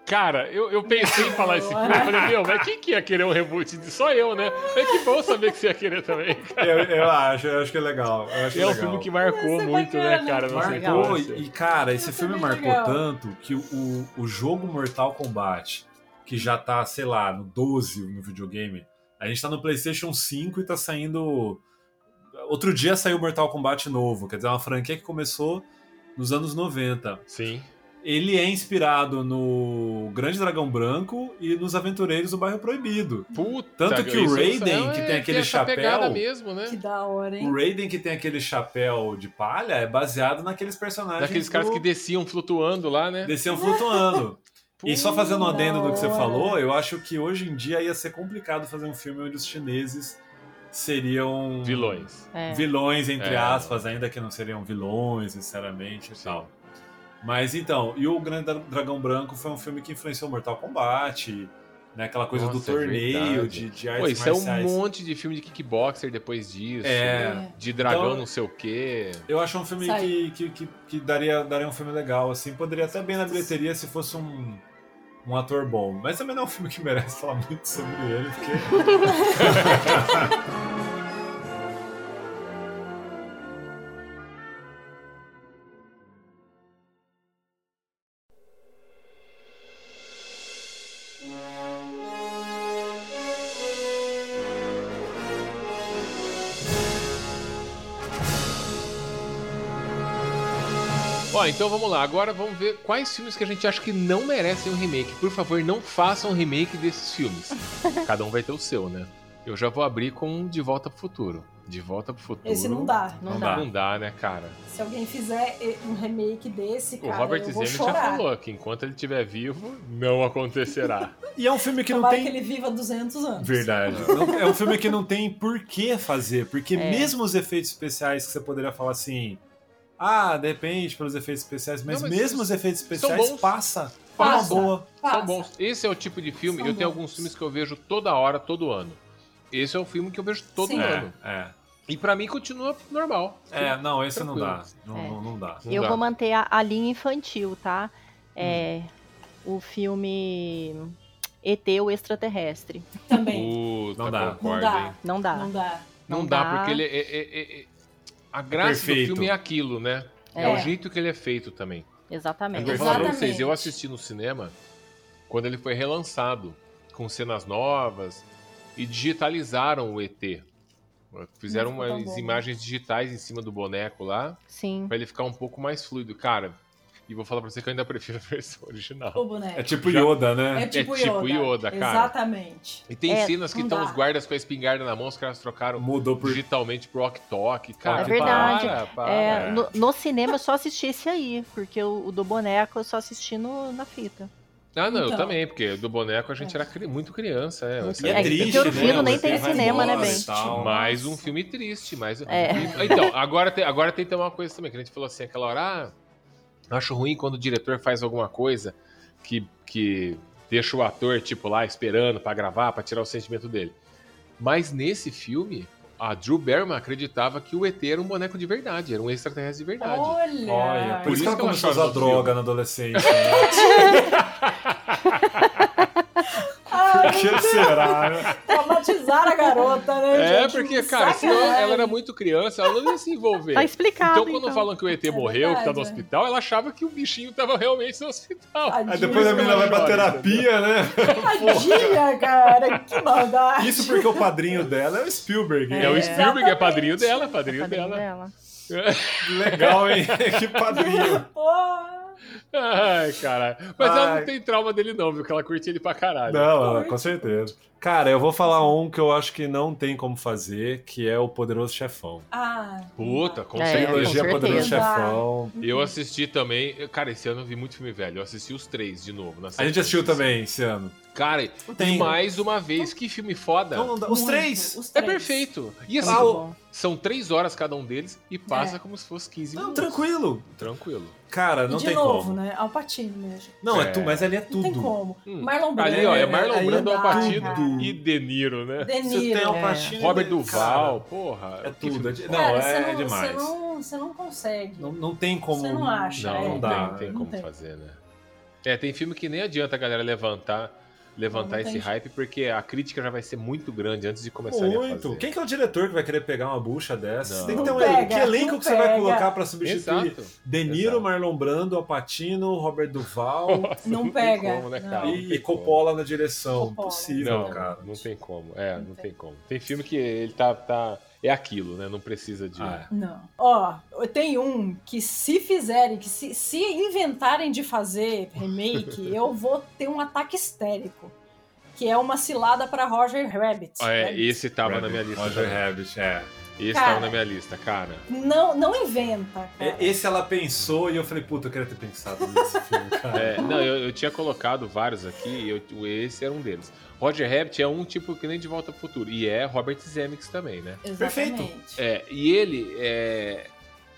[SPEAKER 2] Cara, eu, eu pensei em falar esse filme. Eu falei, meu, mas quem que ia querer um reboot de só eu, né? Mas que bom saber que você ia querer também.
[SPEAKER 4] Eu, eu acho, eu acho que é legal. Eu acho
[SPEAKER 2] É um
[SPEAKER 4] legal.
[SPEAKER 2] filme que marcou
[SPEAKER 5] ser
[SPEAKER 2] muito, né, cara?
[SPEAKER 4] Marcou, e, e, cara, esse
[SPEAKER 5] ser
[SPEAKER 4] filme marcou
[SPEAKER 5] legal.
[SPEAKER 4] tanto que o, o jogo Mortal Kombat, que já tá, sei lá, no 12 no videogame, a gente tá no PlayStation 5 e tá saindo. Outro dia saiu Mortal Kombat novo, quer dizer, é uma franquia que começou nos anos 90.
[SPEAKER 2] Sim.
[SPEAKER 4] Ele é inspirado no Grande Dragão Branco e nos Aventureiros do Bairro Proibido.
[SPEAKER 2] Puta,
[SPEAKER 4] Tanto que o Raiden,
[SPEAKER 2] é,
[SPEAKER 4] que tem aquele
[SPEAKER 2] essa pegada
[SPEAKER 4] chapéu,
[SPEAKER 2] mesmo, né?
[SPEAKER 5] Que da hora, hein?
[SPEAKER 4] O Raiden que tem aquele chapéu de palha é baseado naqueles personagens.
[SPEAKER 2] Daqueles caras
[SPEAKER 4] do-
[SPEAKER 2] que desciam flutuando lá, né?
[SPEAKER 4] desciam flutuando. E só fazendo um adendo do que você falou, eu acho que hoje em dia ia ser complicado fazer um filme onde os chineses seriam
[SPEAKER 2] Vilões.
[SPEAKER 3] É.
[SPEAKER 4] vilões, entre
[SPEAKER 2] É.
[SPEAKER 4] aspas, ainda que não seriam vilões, sinceramente e
[SPEAKER 2] Sim.
[SPEAKER 4] tal. Mas então, e o Grande Dra- Dragão Branco foi um filme que influenciou Mortal Kombat, né? Aquela coisa do
[SPEAKER 2] Nossa, é
[SPEAKER 4] torneio,
[SPEAKER 2] verdade.
[SPEAKER 4] de, de artes
[SPEAKER 2] Pô, isso é
[SPEAKER 4] marciais.
[SPEAKER 2] um monte de filme de kickboxer depois disso.
[SPEAKER 4] É.
[SPEAKER 2] né? De dragão
[SPEAKER 4] Então-
[SPEAKER 2] não sei o quê.
[SPEAKER 4] Eu acho um filme que, que, que, que daria, daria um filme legal, assim. Poderia até bem na bilheteria se fosse um, um ator bom. Mas também não é um filme que merece falar muito sobre ele, porque.
[SPEAKER 2] Então vamos lá. Agora vamos ver quais filmes que a gente acha que não merecem um remake. Por favor, não façam um remake desses filmes. Cada um vai ter o seu, né? Eu já vou abrir com De Volta pro Futuro. De Volta pro Futuro.
[SPEAKER 5] Esse não dá.
[SPEAKER 3] Não,
[SPEAKER 4] Não
[SPEAKER 3] dá.
[SPEAKER 4] dá.
[SPEAKER 2] Não dá, né, cara?
[SPEAKER 5] Se alguém fizer eh, um remake desse,
[SPEAKER 2] O
[SPEAKER 5] cara,
[SPEAKER 2] Robert
[SPEAKER 5] eu vou
[SPEAKER 2] Zemeckis já falou que enquanto ele estiver vivo, não acontecerá.
[SPEAKER 4] E é um filme que não
[SPEAKER 5] Tomara
[SPEAKER 4] tem.
[SPEAKER 5] que ele viva 200 anos.
[SPEAKER 4] Verdade. Não- é um filme que não tem por que fazer, porque
[SPEAKER 3] É.
[SPEAKER 4] mesmo os efeitos especiais que você poderia falar assim. Ah, depende pelos efeitos especiais, mas,
[SPEAKER 2] Não, mas
[SPEAKER 4] mesmo os efeitos especiais
[SPEAKER 2] bons.
[SPEAKER 4] passa Uma
[SPEAKER 5] Passa.
[SPEAKER 4] boa.
[SPEAKER 2] São
[SPEAKER 5] Passa.
[SPEAKER 2] bons. Esse é o tipo de filme,
[SPEAKER 5] São
[SPEAKER 2] eu tenho
[SPEAKER 5] bons.
[SPEAKER 2] alguns filmes que eu vejo toda hora, todo ano. Esse é o filme que eu vejo todo
[SPEAKER 5] Sim.
[SPEAKER 2] ano.
[SPEAKER 4] É, é.
[SPEAKER 2] E pra mim continua normal.
[SPEAKER 4] É, não, esse não dá.
[SPEAKER 2] Tranquilo.
[SPEAKER 4] Não,
[SPEAKER 3] É.
[SPEAKER 4] não, não dá.
[SPEAKER 2] Não
[SPEAKER 3] eu
[SPEAKER 2] dá.
[SPEAKER 3] vou manter a, a linha infantil, tá? É o filme ET, o extraterrestre.
[SPEAKER 5] Também.
[SPEAKER 2] Puta,
[SPEAKER 4] Não dá.
[SPEAKER 2] concordo,
[SPEAKER 5] Não dá.
[SPEAKER 3] Não dá.
[SPEAKER 5] Não dá.
[SPEAKER 2] Não,
[SPEAKER 3] Não
[SPEAKER 2] dá,
[SPEAKER 3] dá.
[SPEAKER 2] porque ele é, é- A graça do filme é aquilo, né? É.
[SPEAKER 3] É.
[SPEAKER 2] o jeito que ele é feito também. Eu
[SPEAKER 3] Exatamente.
[SPEAKER 2] vou falar pra vocês, eu assisti no cinema quando ele foi relançado, com cenas novas, e digitalizaram o ET. Fizeram
[SPEAKER 5] tão
[SPEAKER 2] umas
[SPEAKER 5] bom.
[SPEAKER 2] imagens digitais em cima do boneco lá,
[SPEAKER 3] Sim.
[SPEAKER 2] pra ele ficar um pouco mais fluido. Cara, e vou falar pra você que eu ainda prefiro a versão original.
[SPEAKER 5] O boneco.
[SPEAKER 4] É tipo Yoda, né?
[SPEAKER 5] É tipo,
[SPEAKER 2] tipo
[SPEAKER 5] Yoda.
[SPEAKER 2] Yoda, cara.
[SPEAKER 5] Exatamente.
[SPEAKER 2] E tem
[SPEAKER 3] É,
[SPEAKER 2] cenas que estão os guardas com a espingarda na mão, os caras trocaram
[SPEAKER 4] Mudou por.
[SPEAKER 2] digitalmente pro Ok Tok. Cara,
[SPEAKER 3] É verdade.
[SPEAKER 2] para, para.
[SPEAKER 3] É, no, no cinema eu só assisti esse aí, porque o, o do boneco eu só assisti no, na fita.
[SPEAKER 2] Ah, não, eu
[SPEAKER 5] Então.
[SPEAKER 2] também, porque do boneco a gente
[SPEAKER 5] É.
[SPEAKER 2] era cri- muito criança, é.
[SPEAKER 4] E é
[SPEAKER 3] É,
[SPEAKER 4] triste,
[SPEAKER 3] porque o
[SPEAKER 4] né?
[SPEAKER 3] filho nem tem cinema, né,
[SPEAKER 4] tal.
[SPEAKER 2] Mais um filme triste, mais
[SPEAKER 3] É.
[SPEAKER 2] Então, agora tem, agora tem também uma coisa também, que a gente falou assim, aquela hora, ah, acho ruim quando o diretor faz alguma coisa que, que deixa o ator, tipo, lá esperando pra gravar, pra tirar o sentimento dele. Mas nesse filme, a Drew Barrymore acreditava que o ET era um boneco de verdade, era um extraterrestre de verdade.
[SPEAKER 5] Olha.
[SPEAKER 4] Olha, por,
[SPEAKER 2] Por
[SPEAKER 4] isso que ela começou a usar droga
[SPEAKER 2] filme.
[SPEAKER 4] na adolescência. Né? Que será, né?
[SPEAKER 5] traumatizaram a garota, né,
[SPEAKER 2] É,
[SPEAKER 5] gente?
[SPEAKER 2] porque, cara, senão ela era muito criança, ela não ia se envolver.
[SPEAKER 3] Tá explicado.
[SPEAKER 2] Então, quando falam que o ET
[SPEAKER 5] É
[SPEAKER 2] morreu, que tá no
[SPEAKER 5] verdade, é.
[SPEAKER 2] hospital, ela achava que o bichinho tava realmente no hospital.
[SPEAKER 5] Tadinha.
[SPEAKER 4] Aí depois a menina vai pra terapia, né?
[SPEAKER 5] Tadinha, cara, que maldade.
[SPEAKER 4] Isso porque o padrinho dela é o Spielberg.
[SPEAKER 2] É, o
[SPEAKER 4] hein?
[SPEAKER 2] Spielberg é padrinho dela, padrinho,
[SPEAKER 3] Padrinho
[SPEAKER 2] dela.
[SPEAKER 3] dela.
[SPEAKER 4] Legal, hein? que padrinho.
[SPEAKER 5] Pô,
[SPEAKER 2] Ai, caralho. Mas ela
[SPEAKER 4] Ai.
[SPEAKER 2] não tem trauma dele, não, viu? Que ela curte ele pra caralho.
[SPEAKER 4] Não, com certeza. Cara, eu vou falar um que eu acho que não tem como fazer, que é o Poderoso Chefão.
[SPEAKER 5] Ah.
[SPEAKER 2] Puta, com
[SPEAKER 3] É,
[SPEAKER 2] certeza.
[SPEAKER 4] Trilogia
[SPEAKER 3] com
[SPEAKER 4] Poderoso
[SPEAKER 3] certeza.
[SPEAKER 4] Chefão.
[SPEAKER 2] Eu assisti também. Cara, esse ano eu vi muito filme velho. Eu assisti os três de novo. na
[SPEAKER 4] A gente assistiu também esse ano.
[SPEAKER 2] Cara,
[SPEAKER 4] Tem.
[SPEAKER 2] e mais uma vez, que filme foda.
[SPEAKER 4] Não, não Os três?
[SPEAKER 5] Os
[SPEAKER 2] É
[SPEAKER 5] três.
[SPEAKER 2] perfeito. E
[SPEAKER 5] É
[SPEAKER 2] assim,
[SPEAKER 4] Ah,
[SPEAKER 5] bom.
[SPEAKER 2] são três horas cada um deles e passa
[SPEAKER 5] É.
[SPEAKER 2] como se fosse 15
[SPEAKER 4] Não,
[SPEAKER 2] minutos.
[SPEAKER 4] tranquilo.
[SPEAKER 2] Tranquilo.
[SPEAKER 4] Cara, não
[SPEAKER 5] e de
[SPEAKER 4] tem
[SPEAKER 5] novo,
[SPEAKER 4] como.
[SPEAKER 5] né? Alpatino mesmo.
[SPEAKER 4] Não, é,
[SPEAKER 2] É.
[SPEAKER 4] tu, mas ali é
[SPEAKER 5] Não tem
[SPEAKER 4] tudo.
[SPEAKER 5] como.
[SPEAKER 2] Hum.
[SPEAKER 5] Marlon Brando.
[SPEAKER 2] Ali, ó, é Marlon
[SPEAKER 4] aí
[SPEAKER 2] Brando,
[SPEAKER 5] é
[SPEAKER 2] Al Pacino
[SPEAKER 5] tudo.
[SPEAKER 2] e De Niro, né?
[SPEAKER 5] De
[SPEAKER 4] Você
[SPEAKER 5] Niro.
[SPEAKER 4] tem
[SPEAKER 5] é.
[SPEAKER 4] Alpatino.
[SPEAKER 2] Robert
[SPEAKER 4] né,
[SPEAKER 2] Duval,
[SPEAKER 4] cara?
[SPEAKER 2] porra.
[SPEAKER 4] É tudo. é. Não,
[SPEAKER 5] Cara,
[SPEAKER 4] é,
[SPEAKER 5] você não,
[SPEAKER 4] demais.
[SPEAKER 5] Você não, você não consegue.
[SPEAKER 4] Não, não tem como.
[SPEAKER 5] Você não acha.
[SPEAKER 2] Não,
[SPEAKER 5] é,
[SPEAKER 2] não,
[SPEAKER 4] dá,
[SPEAKER 2] tem, não tem
[SPEAKER 5] não
[SPEAKER 2] como
[SPEAKER 5] tem.
[SPEAKER 2] fazer, né? É, tem filme que nem adianta a galera levantar, levantar
[SPEAKER 5] Não, não
[SPEAKER 2] esse hype, porque a crítica já vai ser muito grande antes de começar a
[SPEAKER 4] Muito.
[SPEAKER 2] fazer.
[SPEAKER 4] Quem que é o diretor que vai querer pegar uma bucha dessa?
[SPEAKER 2] Não.
[SPEAKER 4] Tem que ter um
[SPEAKER 5] Não pega,
[SPEAKER 4] Que elenco
[SPEAKER 5] não
[SPEAKER 4] que você vai
[SPEAKER 5] pega.
[SPEAKER 4] colocar pra substituir?
[SPEAKER 2] Exato.
[SPEAKER 4] De Niro,
[SPEAKER 2] Exato.
[SPEAKER 4] Marlon Brando, Alpatino, Robert Duval
[SPEAKER 2] Nossa,
[SPEAKER 5] Não
[SPEAKER 2] tem
[SPEAKER 5] pega,
[SPEAKER 2] como, né,
[SPEAKER 5] não.
[SPEAKER 2] cara? Não
[SPEAKER 4] e, e Coppola na direção.
[SPEAKER 5] Coppola.
[SPEAKER 4] Impossível,
[SPEAKER 2] Não,
[SPEAKER 4] cara.
[SPEAKER 2] não tem como. É, não,
[SPEAKER 5] Não
[SPEAKER 2] tem
[SPEAKER 5] tem.
[SPEAKER 2] como. Tem filme que ele tá, tá é aquilo, né? Não precisa de
[SPEAKER 4] Ah,
[SPEAKER 5] Não. Ó, tem um que se fizerem, que se, se inventarem de fazer remake, eu vou ter um ataque histérico. Que é uma cilada pra Roger Rabbit.
[SPEAKER 2] Ah, é,
[SPEAKER 5] Rabbit.
[SPEAKER 2] esse tava na
[SPEAKER 4] Rabbit,
[SPEAKER 2] minha lista.
[SPEAKER 4] Roger
[SPEAKER 2] também.
[SPEAKER 4] Rabbit, é.
[SPEAKER 2] Esse
[SPEAKER 5] Cara.
[SPEAKER 2] tava na minha lista, cara.
[SPEAKER 5] Não, não inventa, cara.
[SPEAKER 4] É, Esse ela pensou e eu falei, puta, eu queria ter pensado nesse filme, cara.
[SPEAKER 2] É, não, eu, eu tinha colocado vários aqui e eu- esse era um deles. Roger Rabbit é um tipo que nem de Volta pro Futuro. E é Robert Zemeckis também, né?
[SPEAKER 5] Exatamente.
[SPEAKER 4] Perfeito.
[SPEAKER 2] É, e ele é.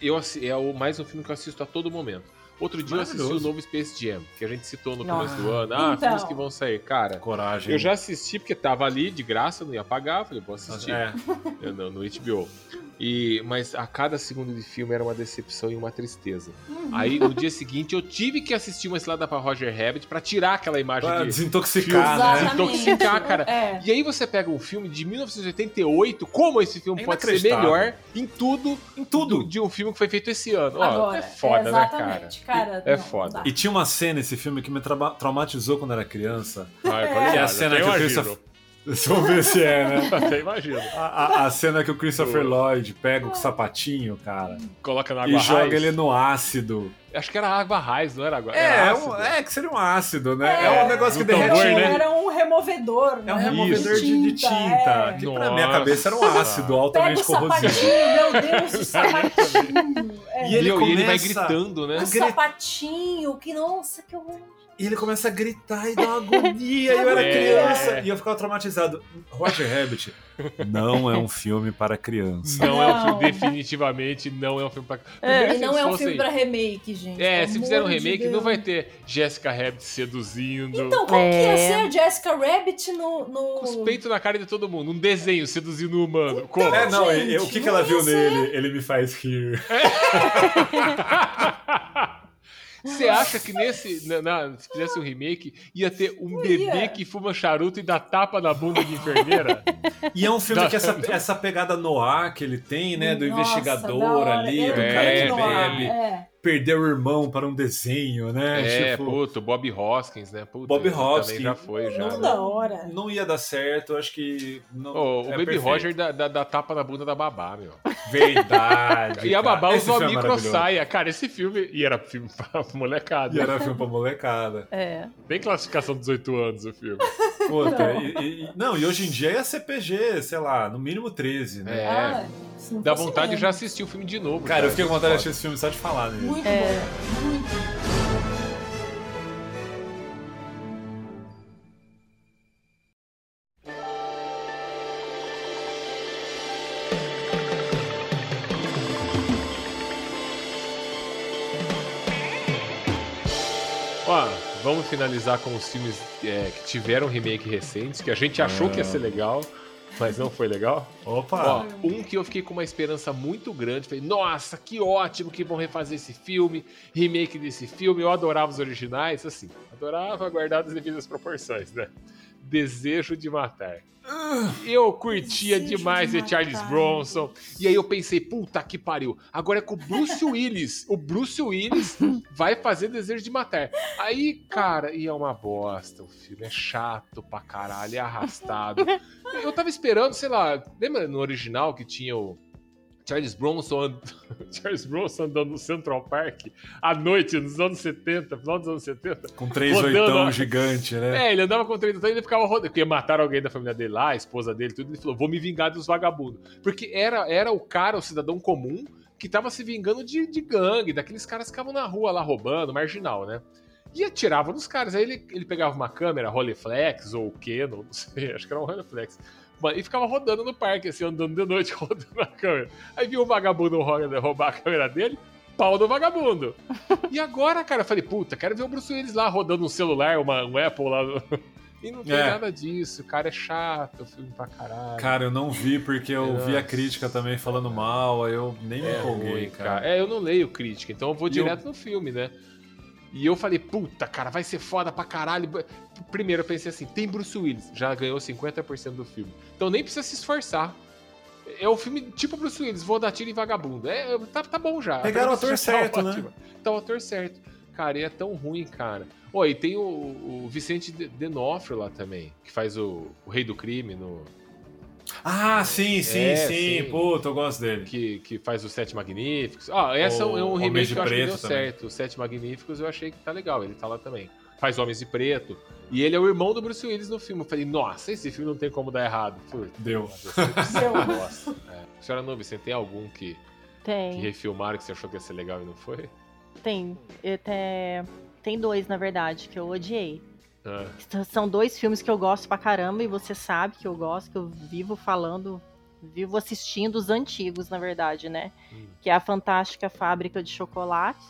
[SPEAKER 2] Eu, é o, mais um filme que eu assisto a todo momento. Outro dia eu assisti o novo Space Jam, que a gente citou no começo do ano. Ah,
[SPEAKER 5] Então.
[SPEAKER 2] filmes que vão sair. Cara,
[SPEAKER 4] Coragem.
[SPEAKER 2] eu já assisti porque tava ali de graça, não ia pagar. Falei, vou assistir
[SPEAKER 4] É.
[SPEAKER 2] Eu não, no HBO. E, mas a cada segundo de filme era uma decepção e uma tristeza.
[SPEAKER 5] Uhum.
[SPEAKER 2] Aí no dia seguinte eu tive que assistir uma cilada pra Roger Rabbit pra tirar aquela imagem
[SPEAKER 4] Pra
[SPEAKER 2] de
[SPEAKER 4] desintoxicar, né?
[SPEAKER 5] Exatamente.
[SPEAKER 2] Intoxicar, cara.
[SPEAKER 5] É.
[SPEAKER 2] E aí você pega um filme de 1988, como esse filme
[SPEAKER 4] É
[SPEAKER 2] pode ser melhor em tudo,
[SPEAKER 4] Em tudo.
[SPEAKER 2] do- de um filme que foi feito esse ano. Ó,
[SPEAKER 5] Agora,
[SPEAKER 2] é foda, né, cara?
[SPEAKER 5] cara?
[SPEAKER 2] É
[SPEAKER 5] não,
[SPEAKER 2] foda.
[SPEAKER 5] não.
[SPEAKER 4] E tinha uma cena nesse filme que me traba- traumatizou quando era criança.
[SPEAKER 2] Vai,
[SPEAKER 5] É.
[SPEAKER 2] pode
[SPEAKER 4] Que é a cena que o
[SPEAKER 2] imagino.
[SPEAKER 4] Christopher... Vamos ver se é, né?
[SPEAKER 2] Até imagino.
[SPEAKER 4] A, a- a cena que o Christopher Lloyd pega o sapatinho, cara,
[SPEAKER 2] Coloca na
[SPEAKER 4] e
[SPEAKER 2] água
[SPEAKER 4] joga
[SPEAKER 2] raiz.
[SPEAKER 4] ele no ácido.
[SPEAKER 2] Acho que era água raiz, não era água?
[SPEAKER 4] É,
[SPEAKER 2] era
[SPEAKER 4] é,
[SPEAKER 2] ácido.
[SPEAKER 4] um- é que seria um ácido, né?
[SPEAKER 5] É,
[SPEAKER 4] É, um negócio que derrete.
[SPEAKER 2] tambor, né?
[SPEAKER 5] era um removedor.
[SPEAKER 4] É um
[SPEAKER 5] né?
[SPEAKER 4] removedor de, de tinta.
[SPEAKER 5] é.
[SPEAKER 4] Que pra minha cabeça era um
[SPEAKER 2] Nossa.
[SPEAKER 4] ácido
[SPEAKER 5] Pega o
[SPEAKER 4] altamente corrosivo.
[SPEAKER 5] meu Deus, o sapatinho. É.
[SPEAKER 4] E ele
[SPEAKER 2] E ele vai
[SPEAKER 4] começa-
[SPEAKER 2] gritando, né?
[SPEAKER 5] O
[SPEAKER 4] gri-
[SPEAKER 5] sapatinho, que nossa, que horror.
[SPEAKER 4] E ele começa a gritar e dá uma agonia. e eu era
[SPEAKER 2] É.
[SPEAKER 4] criança. E eu ficava traumatizado. Roger Rabbit não é um filme para criança.
[SPEAKER 2] Não, é um
[SPEAKER 5] Não.
[SPEAKER 2] filme, definitivamente não é um filme pra.
[SPEAKER 5] É,
[SPEAKER 2] Primeiro,
[SPEAKER 5] e
[SPEAKER 2] se
[SPEAKER 5] não é um filme pra remake, gente.
[SPEAKER 2] É, se fizer um remake, não
[SPEAKER 5] Deus.
[SPEAKER 2] vai ter Jessica Rabbit seduzindo.
[SPEAKER 5] Então, como que ia
[SPEAKER 3] É.
[SPEAKER 5] ser a Jessica Rabbit no. no...
[SPEAKER 2] Com os peitos na cara de todo mundo. Um desenho seduzindo um humano. Como?
[SPEAKER 4] É, não,
[SPEAKER 5] Gente,
[SPEAKER 4] o que, que
[SPEAKER 5] não
[SPEAKER 4] ela viu
[SPEAKER 5] ser.
[SPEAKER 4] nele? Ele me faz rir.
[SPEAKER 2] Você acha que nesse. Na, na- se fizesse um remake, ia ter um
[SPEAKER 5] Não
[SPEAKER 2] bebê
[SPEAKER 5] ia.
[SPEAKER 2] que fuma charuto e dá tapa na bunda de enfermeira?
[SPEAKER 4] E é um filme
[SPEAKER 2] Dá-
[SPEAKER 4] que essa, essa pegada no ar que ele tem, né? Do
[SPEAKER 5] Nossa,
[SPEAKER 4] investigador
[SPEAKER 5] da
[SPEAKER 4] ali,
[SPEAKER 5] É
[SPEAKER 4] do cara que bebe,
[SPEAKER 5] É.
[SPEAKER 4] perdeu o irmão para um desenho, né?
[SPEAKER 2] É,
[SPEAKER 4] Tipo,
[SPEAKER 2] puto, Bob Hoskins, né? Puta,
[SPEAKER 4] Bob Hoskins.
[SPEAKER 2] Também já foi, já.
[SPEAKER 5] Muito
[SPEAKER 2] né?
[SPEAKER 5] da hora.
[SPEAKER 4] não ia dar certo, acho que. Não,
[SPEAKER 2] Ô, o
[SPEAKER 4] é
[SPEAKER 2] Baby
[SPEAKER 4] perfeito.
[SPEAKER 2] Roger dá, dá- dá tapa na bunda da babá, meu.
[SPEAKER 4] Verdade.
[SPEAKER 2] E a babá usou a
[SPEAKER 4] é
[SPEAKER 2] micro
[SPEAKER 4] maravilhoso.
[SPEAKER 2] saia. Cara, esse filme. E era filme pra molecada.
[SPEAKER 4] E era filme pra molecada.
[SPEAKER 3] É.
[SPEAKER 2] Bem classificação 18 anos o filme.
[SPEAKER 4] Puta, e, e- não, e hoje em dia é CPG, sei lá, no mínimo 13, né?
[SPEAKER 2] É.
[SPEAKER 5] Ah,
[SPEAKER 2] Dá vontade de já assistir o filme de novo.
[SPEAKER 4] Cara, eu fiquei com vontade de assistir esse filme só de falar nele.
[SPEAKER 5] Muito
[SPEAKER 3] É.
[SPEAKER 5] bom. Muito.
[SPEAKER 2] Finalizar com os filmes é, que tiveram remake recentes, que a gente achou que ia ser legal, mas não foi legal.
[SPEAKER 4] Opa!
[SPEAKER 2] Ó, um que eu fiquei com uma esperança muito grande. Falei, nossa, que ótimo que vão refazer esse filme, remake desse filme. Eu adorava os originais, assim, adorava guardar as devidas proporções, né? Desejo de matar. Eu curtia
[SPEAKER 5] Desejo
[SPEAKER 2] demais
[SPEAKER 5] de
[SPEAKER 2] de Charles. Bronson. E aí eu pensei, puta que pariu. Agora é com o Bruce Willis. O Bruce Willis vai fazer Desejo de Matar. Aí, cara, e é uma bosta o filme. É chato pra caralho, é arrastado. Eu tava esperando, sei lá, lembra no original que tinha o Charles Bronson, and- Charles Bronson andando no Central Park à noite, nos anos 70, final dos anos 70?
[SPEAKER 4] Com três
[SPEAKER 2] Rodando,
[SPEAKER 4] oitão gigante, né?
[SPEAKER 2] É, ele andava com o trem do trem e ele ficava rodando. Porque mataram alguém da família dele lá, a esposa dele, tudo. Ele falou: vou me vingar dos vagabundos. Porque era, era o cara, o cidadão comum, que tava se vingando de, de gangue, daqueles caras que ficavam na rua lá roubando, marginal, né? E atirava nos caras. Aí ele, ele pegava uma câmera, Rolleiflex ou Canon, não sei, acho que era um Rolleiflex. E ficava rodando no parque, assim, andando de noite, rodando na câmera. Aí viu o vagabundo roubar a câmera dele, pau do vagabundo. E agora, cara, eu falei, puta, quero ver o Bruce Willis lá rodando um celular, uma, um Apple lá. no- E não tem
[SPEAKER 4] É.
[SPEAKER 2] nada disso, cara, é chato, o filme pra caralho.
[SPEAKER 4] Cara, eu não vi porque eu vi a
[SPEAKER 2] Nossa.
[SPEAKER 4] crítica também falando mal, aí eu nem me
[SPEAKER 2] é
[SPEAKER 4] empolguei,
[SPEAKER 2] ruim,
[SPEAKER 4] cara.
[SPEAKER 2] É, eu não leio crítica, então eu vou direto no filme, né? E eu falei, puta, cara, vai ser foda pra caralho. Primeiro eu pensei assim, tem Bruce Willis, já ganhou 50% do filme. Então nem precisa se esforçar. É o filme tipo Bruce Willis, vou dar tiro em vagabundo. É, tá, tá bom já.
[SPEAKER 4] Pegaram o ator
[SPEAKER 2] premissa já tá
[SPEAKER 4] certo, né?
[SPEAKER 2] Tá o ator certo. Cara, e é tão ruim, cara. Ó, e tem o, o Vicente De- D'Onofrio lá também, que faz o, o Rei do Crime no,
[SPEAKER 4] Ah, sim, sim,
[SPEAKER 2] É,
[SPEAKER 4] sim.
[SPEAKER 2] sim.
[SPEAKER 4] Puta, eu gosto dele.
[SPEAKER 2] que, que faz os Sete Magníficos. Ah, essa
[SPEAKER 4] O
[SPEAKER 2] é um
[SPEAKER 4] Homens
[SPEAKER 2] remake
[SPEAKER 4] de
[SPEAKER 2] que eu acho que
[SPEAKER 4] Preto
[SPEAKER 2] deu
[SPEAKER 4] também.
[SPEAKER 2] certo. Os Sete Magníficos eu achei que tá legal, ele tá lá também. Faz Homens de Preto. E ele é o irmão do Bruce Willis no filme. Eu falei, nossa, esse filme não tem como dar errado. Puta,
[SPEAKER 4] Deu.
[SPEAKER 5] Deu.
[SPEAKER 2] Nossa. É. Senhora Nuvem, você tem algum que, que
[SPEAKER 3] Tem,
[SPEAKER 2] refilmaram que você achou que ia ser legal e não foi?
[SPEAKER 3] tem. Te- Tem dois, na verdade, que eu odiei.
[SPEAKER 2] Ah,
[SPEAKER 3] São dois filmes que eu gosto pra caramba e você sabe que eu gosto, que eu vivo falando, vivo assistindo os antigos, na verdade, né?
[SPEAKER 2] Hum.
[SPEAKER 3] Que é a Fantástica Fábrica de Chocolate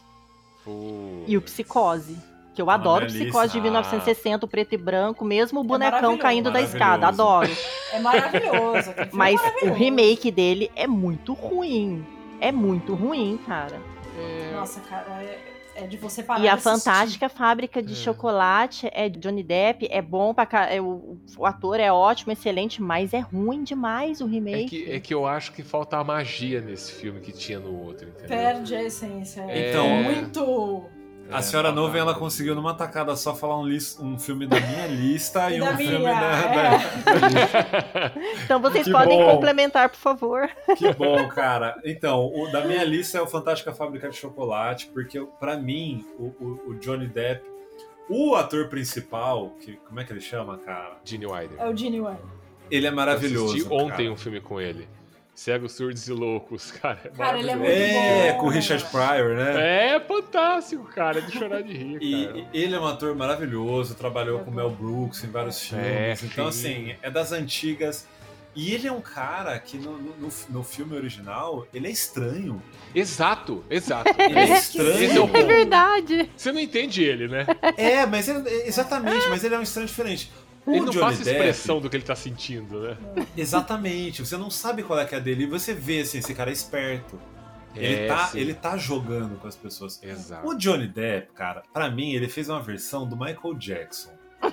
[SPEAKER 2] pô.
[SPEAKER 3] e o Psicose. Que eu
[SPEAKER 4] Ah,
[SPEAKER 3] adoro
[SPEAKER 4] minha
[SPEAKER 3] Psicose de
[SPEAKER 2] lista.
[SPEAKER 3] 1960, o preto e branco, mesmo o bonecão
[SPEAKER 5] maravilhoso.
[SPEAKER 3] caindo da escada, adoro.
[SPEAKER 5] É maravilhoso. filme
[SPEAKER 3] Mas
[SPEAKER 5] é
[SPEAKER 3] o
[SPEAKER 5] maravilhoso.
[SPEAKER 3] remake dele é muito ruim. É muito ruim, cara.
[SPEAKER 2] É,
[SPEAKER 5] Nossa, cara, é, é de você parar
[SPEAKER 3] E a
[SPEAKER 5] assistir.
[SPEAKER 3] Fantástica Fábrica de
[SPEAKER 2] É.
[SPEAKER 3] Chocolate é de Johnny Depp, é bom pra ca- é, o, o ator é ótimo, excelente, mas é ruim demais o
[SPEAKER 2] é,
[SPEAKER 3] remake.
[SPEAKER 2] que, é que eu acho que falta a magia nesse filme que tinha no outro, entendeu?
[SPEAKER 5] Perde a essência. É
[SPEAKER 4] Então-
[SPEAKER 5] muito.
[SPEAKER 2] É,
[SPEAKER 4] A senhora
[SPEAKER 2] falta-
[SPEAKER 4] Nuvem, ela conseguiu numa tacada só falar um, um filme da minha lista e,
[SPEAKER 5] E
[SPEAKER 4] um
[SPEAKER 5] da
[SPEAKER 4] filme
[SPEAKER 5] minha,
[SPEAKER 4] da,
[SPEAKER 5] é.
[SPEAKER 4] da-
[SPEAKER 3] Então vocês
[SPEAKER 4] Que
[SPEAKER 3] podem
[SPEAKER 4] bom.
[SPEAKER 3] complementar, por favor.
[SPEAKER 4] Que bom, cara. Então, o da minha lista é o Fantástica Fábrica de Chocolate, porque pra mim, o, o- o Johnny Depp, o ator principal, que, como é que ele chama, cara?
[SPEAKER 2] Gene Wilder.
[SPEAKER 5] É o Gene Wilder.
[SPEAKER 4] Ele é
[SPEAKER 2] Eu
[SPEAKER 4] maravilhoso.
[SPEAKER 2] assisti ontem
[SPEAKER 4] cara.
[SPEAKER 2] um filme com ele. Cegos, Surdos e Loucos, cara. É
[SPEAKER 5] Cara, ele é muito
[SPEAKER 4] É,
[SPEAKER 5] bom.
[SPEAKER 4] com o Richard Pryor, né?
[SPEAKER 2] É fantástico, cara. É de chorar de rir,
[SPEAKER 4] E
[SPEAKER 2] cara.
[SPEAKER 4] e ele é um ator maravilhoso, trabalhou com Mel Brooks em vários filmes.
[SPEAKER 2] É,
[SPEAKER 4] então,
[SPEAKER 2] sim.
[SPEAKER 4] assim, é das antigas. E ele é um cara que no, no, no- filme original, ele é estranho.
[SPEAKER 2] Exato, exato.
[SPEAKER 4] Ele é
[SPEAKER 2] é
[SPEAKER 4] estranho.
[SPEAKER 3] É verdade.
[SPEAKER 2] Você não entende ele, né?
[SPEAKER 4] É, mas ele, exatamente, mas ele é um estranho diferente. O
[SPEAKER 2] Ele não
[SPEAKER 4] Johnny
[SPEAKER 2] passa
[SPEAKER 4] Depp,
[SPEAKER 2] expressão do que ele tá sentindo, né?
[SPEAKER 4] Exatamente, você não sabe qual é que é a dele e você vê assim, esse cara é esperto. Ele,
[SPEAKER 2] É,
[SPEAKER 4] tá,
[SPEAKER 2] sim.
[SPEAKER 4] ele tá jogando com as pessoas.
[SPEAKER 2] Exato.
[SPEAKER 4] O Johnny Depp, cara, pra mim, ele fez uma versão do Michael Jackson.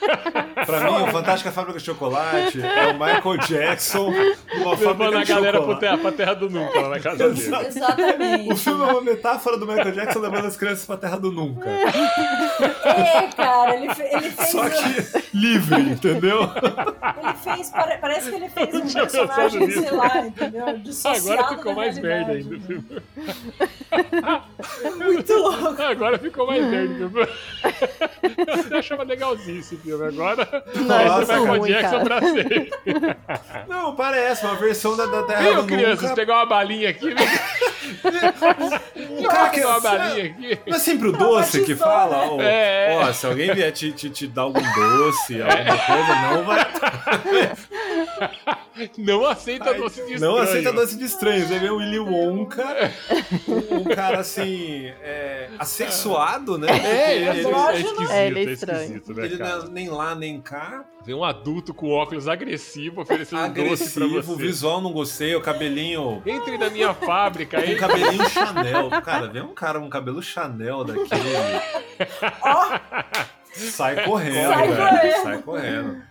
[SPEAKER 4] pra mim, o Fantástica Fábrica de Chocolate é o Michael Jackson numa
[SPEAKER 2] Levando
[SPEAKER 4] fábrica
[SPEAKER 2] a
[SPEAKER 4] de
[SPEAKER 2] galera
[SPEAKER 4] chocolate.
[SPEAKER 2] terra, pra terra do nunca, lá na casa dele.
[SPEAKER 4] Exato.
[SPEAKER 5] Exatamente.
[SPEAKER 4] O filme é uma metáfora do Michael Jackson levando as crianças pra terra do nunca.
[SPEAKER 5] É, cara, ele, fe- ele fez.
[SPEAKER 4] Só que livre, entendeu?
[SPEAKER 5] Ele fez. pare- parece que ele fez um personagem, sei lá, entendeu? Dissociado
[SPEAKER 2] Agora ficou mais merda
[SPEAKER 5] realidade,
[SPEAKER 2] ainda. o filme.
[SPEAKER 5] Muito louco.
[SPEAKER 2] Agora ficou mais merda. filme. Eu achava legalzinho esse filme. Agora
[SPEAKER 4] Nossa,
[SPEAKER 2] Michael
[SPEAKER 3] ruim,
[SPEAKER 2] Jackson pra sempre.
[SPEAKER 4] Não, parece uma versão da, da Terra
[SPEAKER 2] Viu, crianças?
[SPEAKER 4] Nunca.
[SPEAKER 2] Pegar uma balinha aqui. Vem
[SPEAKER 4] Um cara que
[SPEAKER 2] uma balinha aqui.
[SPEAKER 4] Não é sempre o doce que fala? Ó,
[SPEAKER 2] É.
[SPEAKER 4] ó, se alguém vier te, te, te dar algum doce, alguma coisa, não vai.
[SPEAKER 2] Não aceita doce de
[SPEAKER 4] Não
[SPEAKER 2] estranho.
[SPEAKER 4] aceita doce de estranho. Você vê o Willy Wonka, um, um cara assim, é, assexuado, né?
[SPEAKER 2] É, ele é,
[SPEAKER 4] ele,
[SPEAKER 2] é esquisito,
[SPEAKER 3] É,
[SPEAKER 2] é,
[SPEAKER 3] ele é estranho.
[SPEAKER 2] esquisito, né,
[SPEAKER 4] ele não é nem lá nem cá,
[SPEAKER 2] Vem um adulto com óculos agressivo oferecendo doce pra
[SPEAKER 4] agressivo, o
[SPEAKER 2] você.
[SPEAKER 4] visual não gostei, o cabelinho.
[SPEAKER 2] Entre na minha fábrica
[SPEAKER 4] Um
[SPEAKER 2] aí.
[SPEAKER 4] cabelinho Chanel. Cara, vem um cara com um cabelo Chanel daquele. Sai correndo,
[SPEAKER 5] Sai
[SPEAKER 4] velho.
[SPEAKER 5] correndo.
[SPEAKER 4] Sai correndo.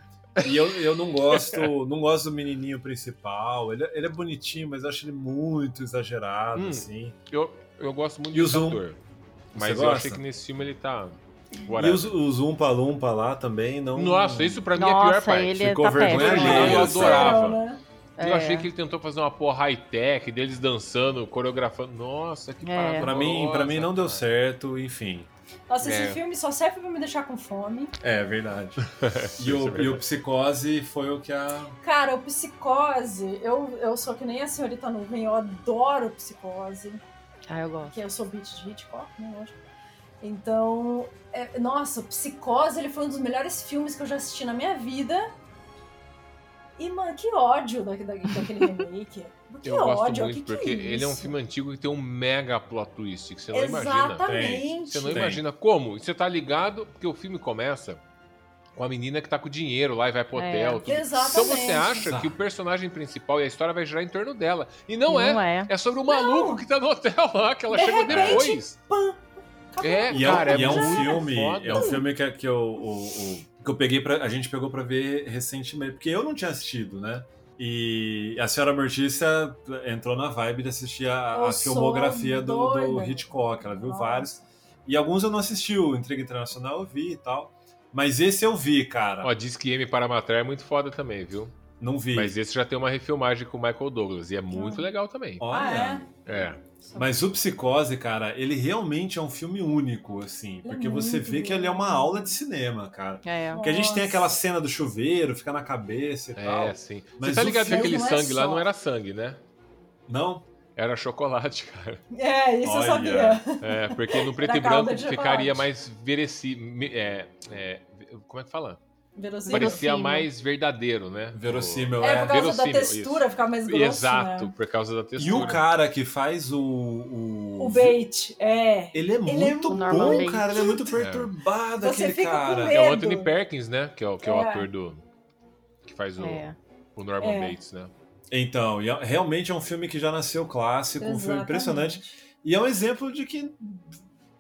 [SPEAKER 4] E eu, eu não gosto, não gosto do menininho principal. Ele, é- ele é bonitinho, mas eu acho ele muito exagerado,
[SPEAKER 2] Hum.
[SPEAKER 4] assim.
[SPEAKER 2] Eu, eu gosto muito
[SPEAKER 4] E o
[SPEAKER 2] desse
[SPEAKER 4] Zoom?
[SPEAKER 2] ator. Mas
[SPEAKER 4] Você
[SPEAKER 2] eu
[SPEAKER 4] gosta?
[SPEAKER 2] achei que nesse filme ele tá.
[SPEAKER 4] E
[SPEAKER 2] whatever.
[SPEAKER 4] os, os Umpa Lumpa lá também não.
[SPEAKER 2] Nossa, isso pra mim é a pior
[SPEAKER 3] Nossa,
[SPEAKER 2] parte.
[SPEAKER 3] ele
[SPEAKER 4] Ficou
[SPEAKER 3] tá
[SPEAKER 4] vergonha
[SPEAKER 2] Eu
[SPEAKER 4] assim.
[SPEAKER 2] adorava.
[SPEAKER 5] Né?
[SPEAKER 2] Eu
[SPEAKER 3] É.
[SPEAKER 2] achei que ele tentou fazer uma porra high-tech, deles dançando, coreografando. Nossa, que
[SPEAKER 3] É.
[SPEAKER 2] parada.
[SPEAKER 4] Pra mim, pra mim não deu certo, enfim.
[SPEAKER 5] Nossa,
[SPEAKER 2] É.
[SPEAKER 5] esse filme só serve pra me deixar com fome.
[SPEAKER 4] É verdade.
[SPEAKER 2] Isso
[SPEAKER 4] E
[SPEAKER 2] é
[SPEAKER 4] o,
[SPEAKER 2] verdade.
[SPEAKER 4] e o Psicose foi o que a.
[SPEAKER 5] Cara, o Psicose, eu, eu sou que nem a senhorita nuvem, eu adoro Psicose.
[SPEAKER 3] Ah, eu gosto.
[SPEAKER 5] que eu sou beat de Hitchcock, né, lógico. Então, é, nossa, o Psicose, ele foi um dos melhores filmes que eu já assisti na minha vida. E, mano, que ódio da, da, daquele remake. Que
[SPEAKER 2] Eu gosto
[SPEAKER 5] ódio,
[SPEAKER 2] muito,
[SPEAKER 5] que que
[SPEAKER 2] porque
[SPEAKER 5] é
[SPEAKER 2] ele é um filme antigo que tem um mega plot twist, que você não imagina.
[SPEAKER 5] Exatamente.
[SPEAKER 2] Você não
[SPEAKER 4] Tem.
[SPEAKER 2] imagina como. E você tá ligado, porque o filme começa com a menina que tá com dinheiro lá e vai pro
[SPEAKER 3] É.
[SPEAKER 2] hotel. tudo.
[SPEAKER 5] Exatamente.
[SPEAKER 2] Então você acha
[SPEAKER 4] Exato.
[SPEAKER 2] que o personagem principal e a história vai girar em torno dela. E não, é.
[SPEAKER 3] Não é.
[SPEAKER 2] É sobre o maluco que tá no hotel lá, que ela
[SPEAKER 5] De
[SPEAKER 2] chegou
[SPEAKER 5] repente,
[SPEAKER 2] depois.
[SPEAKER 5] Pã, acabou.
[SPEAKER 2] É,
[SPEAKER 4] E é,
[SPEAKER 2] cara,
[SPEAKER 4] e é um filme,
[SPEAKER 2] foda.
[SPEAKER 4] é um filme que, que, eu, o- o- que eu peguei pra, a gente pegou pra ver recentemente, porque eu não tinha assistido, né? E a senhora Mortícia entrou na vibe de assistir a, a filmografia do, do. Hitchcock. Ela viu
[SPEAKER 5] Nossa.
[SPEAKER 4] vários. E alguns eu não assisti, o Intriga Internacional eu vi e tal. Mas esse eu vi, cara.
[SPEAKER 2] Ó, diz que M para Matar é muito foda também, viu?
[SPEAKER 4] Não vi.
[SPEAKER 2] Mas esse já tem uma refilmagem com o Michael Douglas e é muito
[SPEAKER 5] Ah.
[SPEAKER 2] legal também.
[SPEAKER 4] Olha.
[SPEAKER 5] Ah,
[SPEAKER 2] É.
[SPEAKER 4] Mas o Psicose, cara, ele realmente é um filme único, assim. Porque
[SPEAKER 5] É
[SPEAKER 4] você
[SPEAKER 5] muito
[SPEAKER 4] vê que ele é uma aula de cinema, cara.
[SPEAKER 3] É.
[SPEAKER 4] Porque a gente tem
[SPEAKER 5] Nossa.
[SPEAKER 4] aquela cena do chuveiro, fica na cabeça e tal.
[SPEAKER 2] É, sim.
[SPEAKER 4] Mas
[SPEAKER 2] Você tá ligado que aquele
[SPEAKER 5] é
[SPEAKER 2] sangue lá
[SPEAKER 5] só.
[SPEAKER 2] não era sangue, né?
[SPEAKER 4] Não?
[SPEAKER 2] Era chocolate, cara.
[SPEAKER 5] É, isso
[SPEAKER 4] Olha.
[SPEAKER 5] eu sabia.
[SPEAKER 2] É, porque no preto e branco ficaria mais verossímil. É, é, como é que fala?
[SPEAKER 5] Verossímil.
[SPEAKER 2] Parecia mais verdadeiro, né?
[SPEAKER 4] Verossímil,
[SPEAKER 5] É,
[SPEAKER 4] é.
[SPEAKER 5] por causa da
[SPEAKER 2] verossímil,
[SPEAKER 5] textura,
[SPEAKER 2] isso.
[SPEAKER 5] ficar mais grosso,
[SPEAKER 2] Exato,
[SPEAKER 5] né?
[SPEAKER 2] por causa da
[SPEAKER 4] E
[SPEAKER 2] textura.
[SPEAKER 4] o cara que faz o. O,
[SPEAKER 5] O bait, é.
[SPEAKER 4] Ele é
[SPEAKER 5] é
[SPEAKER 4] muito
[SPEAKER 3] Norman
[SPEAKER 4] bom,
[SPEAKER 3] Bates.
[SPEAKER 4] cara. Ele é muito perturbado,
[SPEAKER 5] Você
[SPEAKER 4] aquele cara.
[SPEAKER 2] É o Anthony Perkins, né? Que é o, que é o
[SPEAKER 5] É.
[SPEAKER 2] ator do. Que faz o,
[SPEAKER 3] É.
[SPEAKER 2] o Norman
[SPEAKER 5] É.
[SPEAKER 2] Bates, né?
[SPEAKER 4] Então, e é- realmente é um filme que já nasceu clássico, um filme impressionante. E é um exemplo de que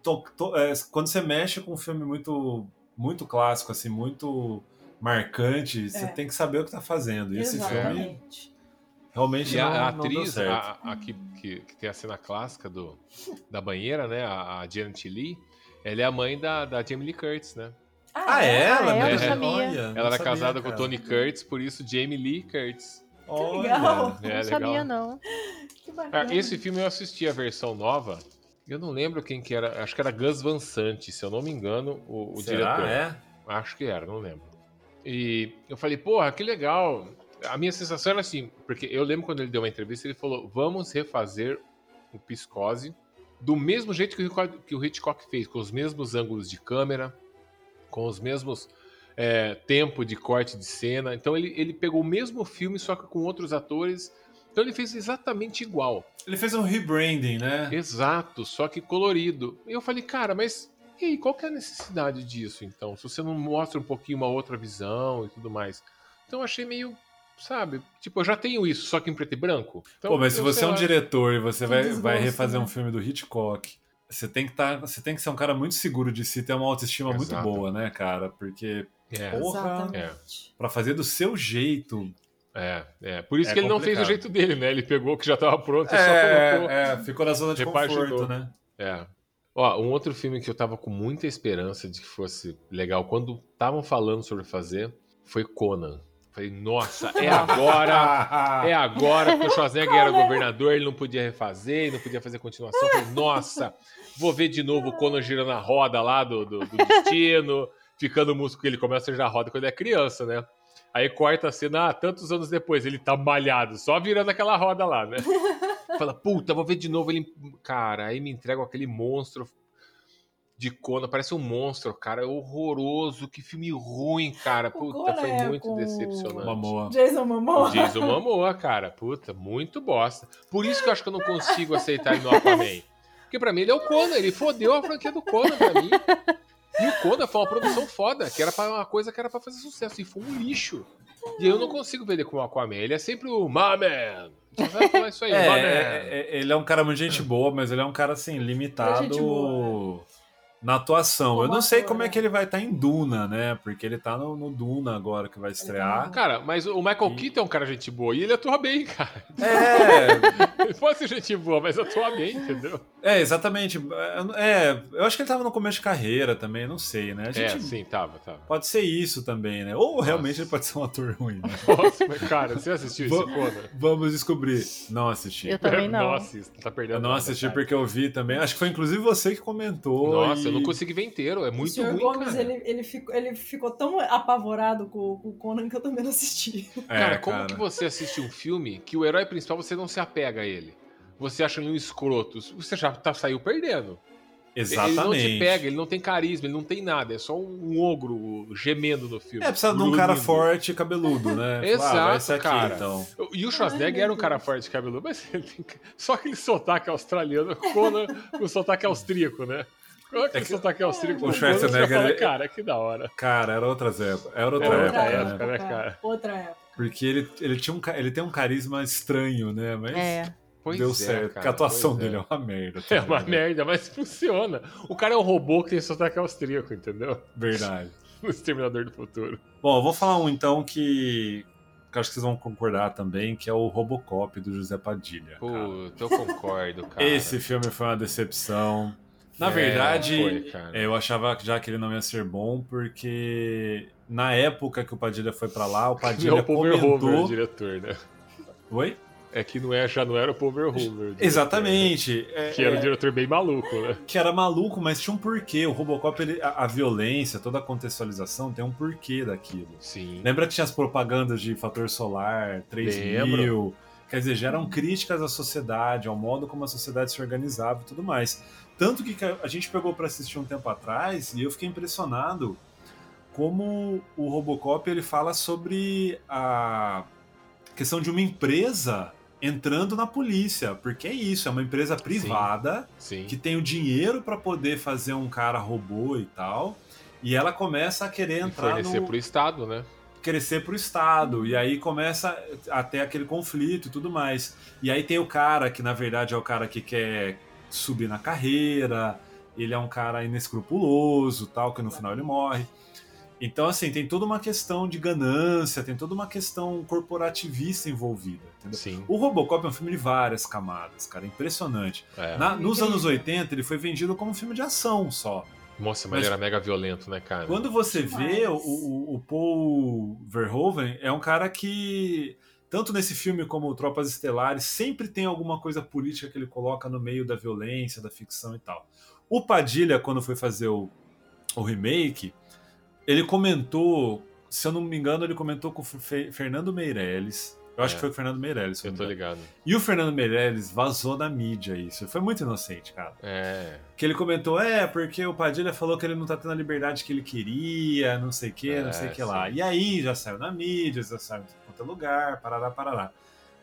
[SPEAKER 4] to- to- é, quando você mexe com um filme muito, muito clássico, assim, muito marcante, você
[SPEAKER 5] É.
[SPEAKER 4] tem que saber o que tá fazendo. E esse filme
[SPEAKER 5] Exatamente.
[SPEAKER 4] realmente
[SPEAKER 2] E a,
[SPEAKER 4] não,
[SPEAKER 2] a
[SPEAKER 4] não deu
[SPEAKER 2] atriz,
[SPEAKER 4] certo.
[SPEAKER 2] a, a que, que, que tem a cena clássica do, da banheira, né? A, a Janet Lee, ela é a mãe da, da Jamie Lee Curtis, né?
[SPEAKER 4] Ah, é? Ela,
[SPEAKER 3] Ah, é? sabia.
[SPEAKER 4] Olha, não
[SPEAKER 2] Ela era
[SPEAKER 4] sabia,
[SPEAKER 2] casada com o
[SPEAKER 4] cara.
[SPEAKER 2] Tony Curtis, por isso Jamie Lee Curtis.
[SPEAKER 4] Olha.
[SPEAKER 5] legal.
[SPEAKER 2] É,
[SPEAKER 3] não
[SPEAKER 2] legal.
[SPEAKER 3] sabia, não.
[SPEAKER 5] Que bacana.
[SPEAKER 2] Ah, esse filme eu assisti a versão nova. Eu não lembro quem que era. Acho que era Gus Van Sant, se eu não me engano, o, o
[SPEAKER 4] Será?
[SPEAKER 2] diretor.
[SPEAKER 4] É?
[SPEAKER 2] Acho que era, não lembro. E eu falei, porra, que legal. A minha sensação era assim, porque eu lembro quando ele deu uma entrevista, ele falou: vamos refazer o Piscose do mesmo jeito que o Hitchcock- que o Hitchcock fez, com os mesmos ângulos de câmera, com os mesmos é, tempo de corte de cena. Então ele, ele pegou o mesmo filme, só que com outros atores. Então ele fez exatamente igual.
[SPEAKER 4] Ele fez um rebranding, né?
[SPEAKER 2] Exato, só que colorido. E eu falei, cara, mas e aí, qual que é a necessidade disso, então? Se você não mostra um pouquinho uma outra visão e tudo mais. Então eu achei meio, sabe? Tipo, eu já tenho isso, só que em preto e branco. Então,
[SPEAKER 4] Pô, mas se você é um
[SPEAKER 2] lá.
[SPEAKER 4] diretor e você vai,
[SPEAKER 5] desgosto,
[SPEAKER 4] vai refazer
[SPEAKER 5] né?
[SPEAKER 4] um filme do Hitchcock, você tem que tá, você tem que ser um cara muito seguro de si, ter uma autoestima muito
[SPEAKER 2] Exato.
[SPEAKER 4] boa, né, cara? Porque
[SPEAKER 2] É,
[SPEAKER 4] Porra.
[SPEAKER 5] Exatamente.
[SPEAKER 4] pra fazer do seu jeito,
[SPEAKER 2] é, é. Por isso
[SPEAKER 4] É
[SPEAKER 2] que ele não fez do
[SPEAKER 4] complicado.
[SPEAKER 2] jeito dele, né? Ele pegou o que já tava pronto e só
[SPEAKER 4] é,
[SPEAKER 2] colocou.
[SPEAKER 4] é, ficou na zona de
[SPEAKER 2] Repaginou.
[SPEAKER 4] conforto, né?
[SPEAKER 2] É. Ó, um outro filme que eu tava com muita esperança de que fosse legal quando estavam falando sobre fazer foi Conan. Falei, nossa, é agora! É agora que o Schwarzenegger era governador, ele não podia refazer, ele não podia fazer continuação. Falei, nossa, vou ver de novo o Conan girando a roda lá do, do, do destino, ficando músico que ele começa a girar a roda quando é criança, né? Aí corta a cena, ah, tantos anos depois, ele tá malhado, só virando aquela roda lá, né? Fala, puta, vou ver de novo ele. Cara, aí me entregam aquele monstro de Conan, parece um monstro, cara, é horroroso, que filme ruim, cara. Puta, foi
[SPEAKER 5] é
[SPEAKER 2] muito decepcionante.
[SPEAKER 4] Mamoa.
[SPEAKER 5] Jason Momoa.
[SPEAKER 2] Jason Momoa, cara. Puta, muito bosta. Por isso que eu acho que eu não consigo aceitar ele no Aquaman. Porque pra mim ele é o Conan, ele fodeu a franquia do Conan pra mim. E o Conan foi uma produção foda, que era pra uma coisa que era pra fazer sucesso, e foi um lixo. E eu não consigo ver ele como o Aquaman. Ele é sempre o My Man. Isso aí,
[SPEAKER 4] É, é, é, ele é um cara muito gente boa, mas ele é um cara assim, limitado na atuação.
[SPEAKER 5] Como
[SPEAKER 4] Eu não sei
[SPEAKER 5] ator,
[SPEAKER 4] como é
[SPEAKER 5] né?
[SPEAKER 4] que ele vai estar em Duna, né? Porque ele tá no, no Duna agora que vai estrear.
[SPEAKER 2] Cara, mas o Michael Keaton é um cara gente boa e ele atua bem, cara.
[SPEAKER 4] É,
[SPEAKER 2] Ele pode ser gente boa, mas atua bem, entendeu?
[SPEAKER 4] é, exatamente. É, eu acho que ele tava no começo de carreira também, não sei, né? A gente
[SPEAKER 2] É, sim, tava, tava.
[SPEAKER 4] pode ser isso também, né? Ou realmente
[SPEAKER 2] Nossa.
[SPEAKER 4] ele pode ser um ator ruim. né?
[SPEAKER 2] Nossa, mas cara, você assistiu esse
[SPEAKER 4] Vou-
[SPEAKER 2] Conan?
[SPEAKER 4] Vamos descobrir. Não assisti.
[SPEAKER 3] Eu também não.
[SPEAKER 2] Não assista, tá perdendo
[SPEAKER 4] Eu não
[SPEAKER 2] nada,
[SPEAKER 4] assisti
[SPEAKER 2] cara.
[SPEAKER 4] porque eu vi também. Acho que foi inclusive você que comentou.
[SPEAKER 2] Nossa,
[SPEAKER 4] e-
[SPEAKER 2] eu não consegui ver inteiro, é
[SPEAKER 5] o
[SPEAKER 2] muito
[SPEAKER 5] Sr.
[SPEAKER 2] ruim,
[SPEAKER 5] Gomes,
[SPEAKER 2] cara.
[SPEAKER 5] ele, ele, ficou, ele ficou tão apavorado com, com o Conan que eu também não assisti.
[SPEAKER 4] É,
[SPEAKER 2] Cara, como
[SPEAKER 4] cara.
[SPEAKER 2] que você assiste um filme que o herói principal você não se apega a ele? Você acha ele um escroto, você já tá, saiu perdendo.
[SPEAKER 4] Exatamente.
[SPEAKER 2] Ele não te pega, ele não tem carisma, ele não tem nada, é só um ogro gemendo no filme.
[SPEAKER 4] É, precisa de um cara forte e cabeludo, né?
[SPEAKER 2] Exato,
[SPEAKER 4] ah, aqui,
[SPEAKER 2] cara.
[SPEAKER 4] então.
[SPEAKER 2] E o Schwarzenegger era um cara forte de cabelo, mas ele tem só aquele sotaque australiano, Conan com sotaque austríaco, né? Qual é aquele sotaque austríaco?
[SPEAKER 4] o Schwarzenegger,
[SPEAKER 2] fala, cara, que da hora.
[SPEAKER 4] Cara, era outras épocas. Era outra,
[SPEAKER 2] Era
[SPEAKER 4] época,
[SPEAKER 2] outra
[SPEAKER 4] né?
[SPEAKER 2] época. né, cara?
[SPEAKER 5] Outra época.
[SPEAKER 4] Porque ele, ele, tinha um, ele tem um carisma estranho, né? Mas
[SPEAKER 3] É.
[SPEAKER 2] Pois
[SPEAKER 4] deu
[SPEAKER 2] é,
[SPEAKER 4] certo.
[SPEAKER 2] cara,
[SPEAKER 4] porque a atuação
[SPEAKER 2] pois
[SPEAKER 4] dele é. uma merda.
[SPEAKER 2] É
[SPEAKER 4] também,
[SPEAKER 2] uma
[SPEAKER 4] né?
[SPEAKER 2] merda, mas funciona. O cara é um robô que tem sotaque austríaco, entendeu?
[SPEAKER 4] Verdade.
[SPEAKER 2] O Exterminador do Futuro.
[SPEAKER 4] Bom, eu vou falar um então que, que eu acho que vocês vão concordar também, que é o Robocop do José Padilha.
[SPEAKER 2] Puta, eu concordo, cara.
[SPEAKER 4] Esse filme foi uma decepção. Na
[SPEAKER 2] É,
[SPEAKER 4] verdade,
[SPEAKER 2] foi, cara.
[SPEAKER 4] eu achava já que ele não ia ser bom, porque na época que o Padilha foi pra lá, o
[SPEAKER 2] Não é
[SPEAKER 4] Padilha
[SPEAKER 2] o Paul Verhoeven, o
[SPEAKER 4] comentou.
[SPEAKER 2] diretor, né?
[SPEAKER 4] Oi?
[SPEAKER 2] É que não é, já não era o Paul Verhoeven. diretor,
[SPEAKER 4] Exatamente. É-
[SPEAKER 2] né? Que era
[SPEAKER 4] é-
[SPEAKER 2] um diretor bem maluco, né?
[SPEAKER 4] que era maluco, mas tinha um porquê. O Robocop, ele- a, a violência, toda a contextualização tem um porquê daquilo.
[SPEAKER 2] Sim.
[SPEAKER 4] Lembra que tinha as propagandas de fator solar, 3
[SPEAKER 2] Lembro.
[SPEAKER 4] mil? Quer dizer, já eram críticas à sociedade, ao modo como a sociedade se organizava e tudo mais. Tanto que a gente pegou para assistir um tempo atrás e eu fiquei impressionado como o Robocop ele fala sobre a questão de uma empresa entrando na polícia, porque é isso, é uma empresa privada
[SPEAKER 2] Sim.
[SPEAKER 4] que tem o dinheiro para poder fazer um cara robô e tal, e ela começa a querer
[SPEAKER 2] E
[SPEAKER 4] entrar
[SPEAKER 2] fornecer
[SPEAKER 4] no
[SPEAKER 2] pro Estado, né?
[SPEAKER 4] crescer pro Estado. E aí começa até aquele conflito e tudo mais. E aí tem o cara que, na verdade, é o cara que quer subir na carreira, ele é um cara inescrupuloso, tal, que no final ele morre. Então, assim, tem toda uma questão de ganância, tem toda uma questão corporativista envolvida. Entendeu?
[SPEAKER 2] Sim.
[SPEAKER 4] O Robocop é um filme de várias camadas, cara, impressionante.
[SPEAKER 2] É.
[SPEAKER 4] Na- nos anos 80, ele foi vendido como um filme de ação só.
[SPEAKER 2] Nossa, mas,
[SPEAKER 4] Mas-
[SPEAKER 2] ele era mega violento, né, cara?
[SPEAKER 4] Quando você vê o, o, o Paul Verhoeven, é um cara que, tanto nesse filme como Tropas Estelares, sempre tem alguma coisa política que ele coloca no meio da violência, da ficção e tal. O Padilha, quando foi fazer o, o remake, ele comentou se eu não me engano, ele comentou com o Fe- Fernando Meirelles. Eu acho
[SPEAKER 2] É.
[SPEAKER 4] que foi o Fernando Meirelles. eu
[SPEAKER 2] tô ligado.
[SPEAKER 4] E o Fernando Meirelles vazou na mídia isso. Foi muito inocente, cara.
[SPEAKER 2] É.
[SPEAKER 4] Que ele comentou, é, porque o Padilha falou que ele não tá tendo a liberdade que ele queria, não sei o que,
[SPEAKER 2] É,
[SPEAKER 4] não sei o que lá.
[SPEAKER 2] sim.
[SPEAKER 4] E aí já saiu na mídia, já saiu qualquer lugar, parará, parará.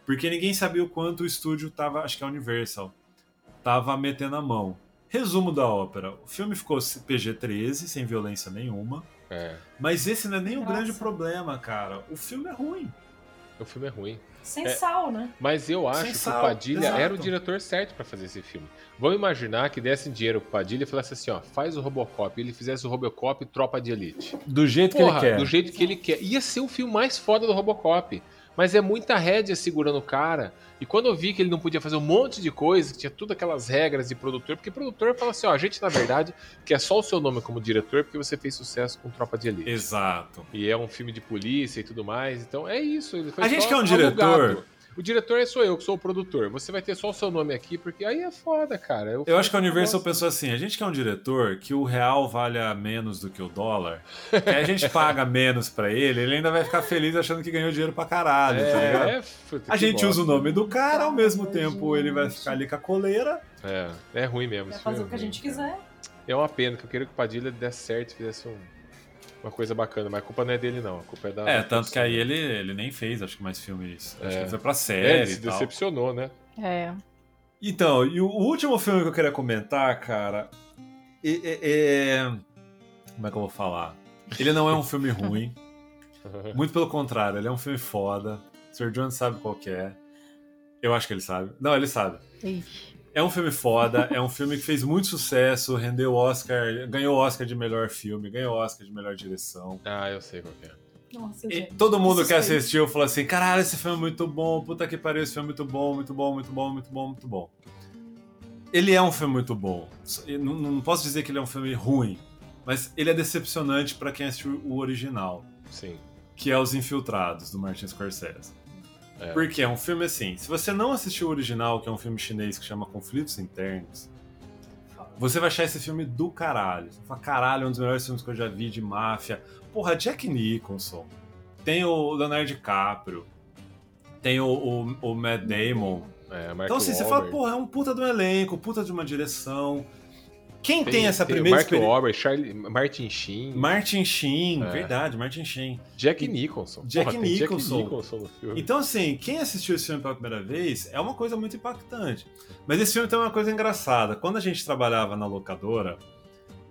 [SPEAKER 4] Porque ninguém sabia o quanto o estúdio tava, acho que é a Universal, tava metendo a mão. Resumo da ópera: o filme ficou PG-13, sem violência nenhuma.
[SPEAKER 2] É.
[SPEAKER 4] Mas esse não é nem o
[SPEAKER 5] Graça.
[SPEAKER 4] grande problema, cara. O filme é ruim.
[SPEAKER 2] O filme é ruim.
[SPEAKER 5] Sem
[SPEAKER 2] É.
[SPEAKER 5] sal, né?
[SPEAKER 2] Mas eu acho que o Padilha
[SPEAKER 4] exato.
[SPEAKER 2] era o diretor certo pra fazer esse filme. Vamos imaginar que dessem dinheiro pro Padilha e falasse assim, ó, faz o Robocop. E ele fizesse o Robocop Tropa de Elite.
[SPEAKER 4] Do jeito
[SPEAKER 2] Porra,
[SPEAKER 4] que ele quer.
[SPEAKER 2] do jeito que ele quer. Ia ser o filme mais foda do Robocop. Mas é muita rédea segurando o cara. E quando eu vi que ele não podia fazer um monte de coisa, que tinha todas aquelas regras de produtor, porque produtor fala assim, ó, a gente na verdade quer só o seu nome como diretor porque você fez sucesso com Tropa de Elite.
[SPEAKER 4] Exato.
[SPEAKER 2] E é um filme de polícia e tudo mais. Então é isso.
[SPEAKER 4] A gente quer um diretor-
[SPEAKER 2] alugado. O diretor é sou eu, que sou o produtor. Você vai ter só o seu nome aqui, porque aí é foda, cara.
[SPEAKER 4] Eu acho que a Universal pensou assim: a gente quer um diretor que o real valha menos do que o dólar. que a gente paga menos pra ele, ele ainda vai ficar feliz achando que ganhou dinheiro pra caralho, tá ligado?
[SPEAKER 2] É, puta,
[SPEAKER 4] A gente usa o
[SPEAKER 2] bosta.
[SPEAKER 4] nome do cara, ao mesmo
[SPEAKER 5] Ai,
[SPEAKER 4] tempo ele vai ficar ali com a coleira.
[SPEAKER 2] É, é ruim mesmo.
[SPEAKER 5] Vai fazer
[SPEAKER 2] é
[SPEAKER 5] o que a
[SPEAKER 2] ruim,
[SPEAKER 5] gente
[SPEAKER 2] cara.
[SPEAKER 5] quiser.
[SPEAKER 2] É uma pena, que eu queria que o Padilha desse certo e fizesse um- uma coisa bacana, mas a culpa não é dele, não. A culpa é da.
[SPEAKER 4] É,
[SPEAKER 2] da
[SPEAKER 4] tanto que aí ele, ele nem fez, acho que mais filmes. Acho
[SPEAKER 2] É.
[SPEAKER 4] que ele foi pra
[SPEAKER 2] É,
[SPEAKER 4] série
[SPEAKER 2] ele se
[SPEAKER 4] e tal.
[SPEAKER 2] decepcionou, né?
[SPEAKER 3] É.
[SPEAKER 4] Então, e o último filme que eu queria comentar, cara, é, é- é- Como é que eu vou falar? Ele não é um filme ruim. Muito pelo contrário, ele é um filme foda. O Sr. Jones sabe qual que é. Eu acho que ele sabe. Não, ele sabe.
[SPEAKER 3] Ixi.
[SPEAKER 4] É um filme foda, é um filme que fez muito sucesso, rendeu Oscar, ganhou Oscar de melhor filme, ganhou Oscar de melhor direção.
[SPEAKER 2] ah, eu sei qual que é.
[SPEAKER 5] Nossa,
[SPEAKER 4] E
[SPEAKER 5] gente.
[SPEAKER 4] todo mundo que assistiu falou assim: caralho, esse filme é muito bom, puta que pariu, esse filme é muito bom, muito bom, muito bom, muito bom, muito bom. Ele é um filme muito bom. Não, não posso dizer que ele é um filme ruim, mas ele é decepcionante pra quem assistiu o original,
[SPEAKER 2] Sim.
[SPEAKER 4] que é Os Infiltrados, do Martin Scorsese.
[SPEAKER 2] É.
[SPEAKER 4] Porque é um filme assim, se você não assistiu o original, que é um filme chinês que chama Conflitos Internos, você vai achar esse filme do caralho. Você vai falar, caralho, é um dos melhores filmes que eu já vi de máfia. Porra, Jack Nicholson. Tem o Leonardo DiCaprio. Tem o, o, o Matt Damon.
[SPEAKER 2] É,
[SPEAKER 4] então, assim, você fala, porra, é um puta de um elenco, puta de uma direção. Quem tem, essa
[SPEAKER 2] tem
[SPEAKER 4] primeira
[SPEAKER 2] Mark? Wahlberg, Charlie, Martin Sheen,
[SPEAKER 4] Martin Sheen,
[SPEAKER 2] É.
[SPEAKER 4] verdade, Martin Sheen.
[SPEAKER 2] Jack Nicholson.
[SPEAKER 4] Jack
[SPEAKER 2] Porra, tem
[SPEAKER 4] Nicholson.
[SPEAKER 2] Jack Nicholson no filme.
[SPEAKER 4] Então, assim, quem assistiu esse filme pela primeira vez é uma coisa muito impactante. Mas esse filme tem uma coisa engraçada. Quando a gente trabalhava na locadora,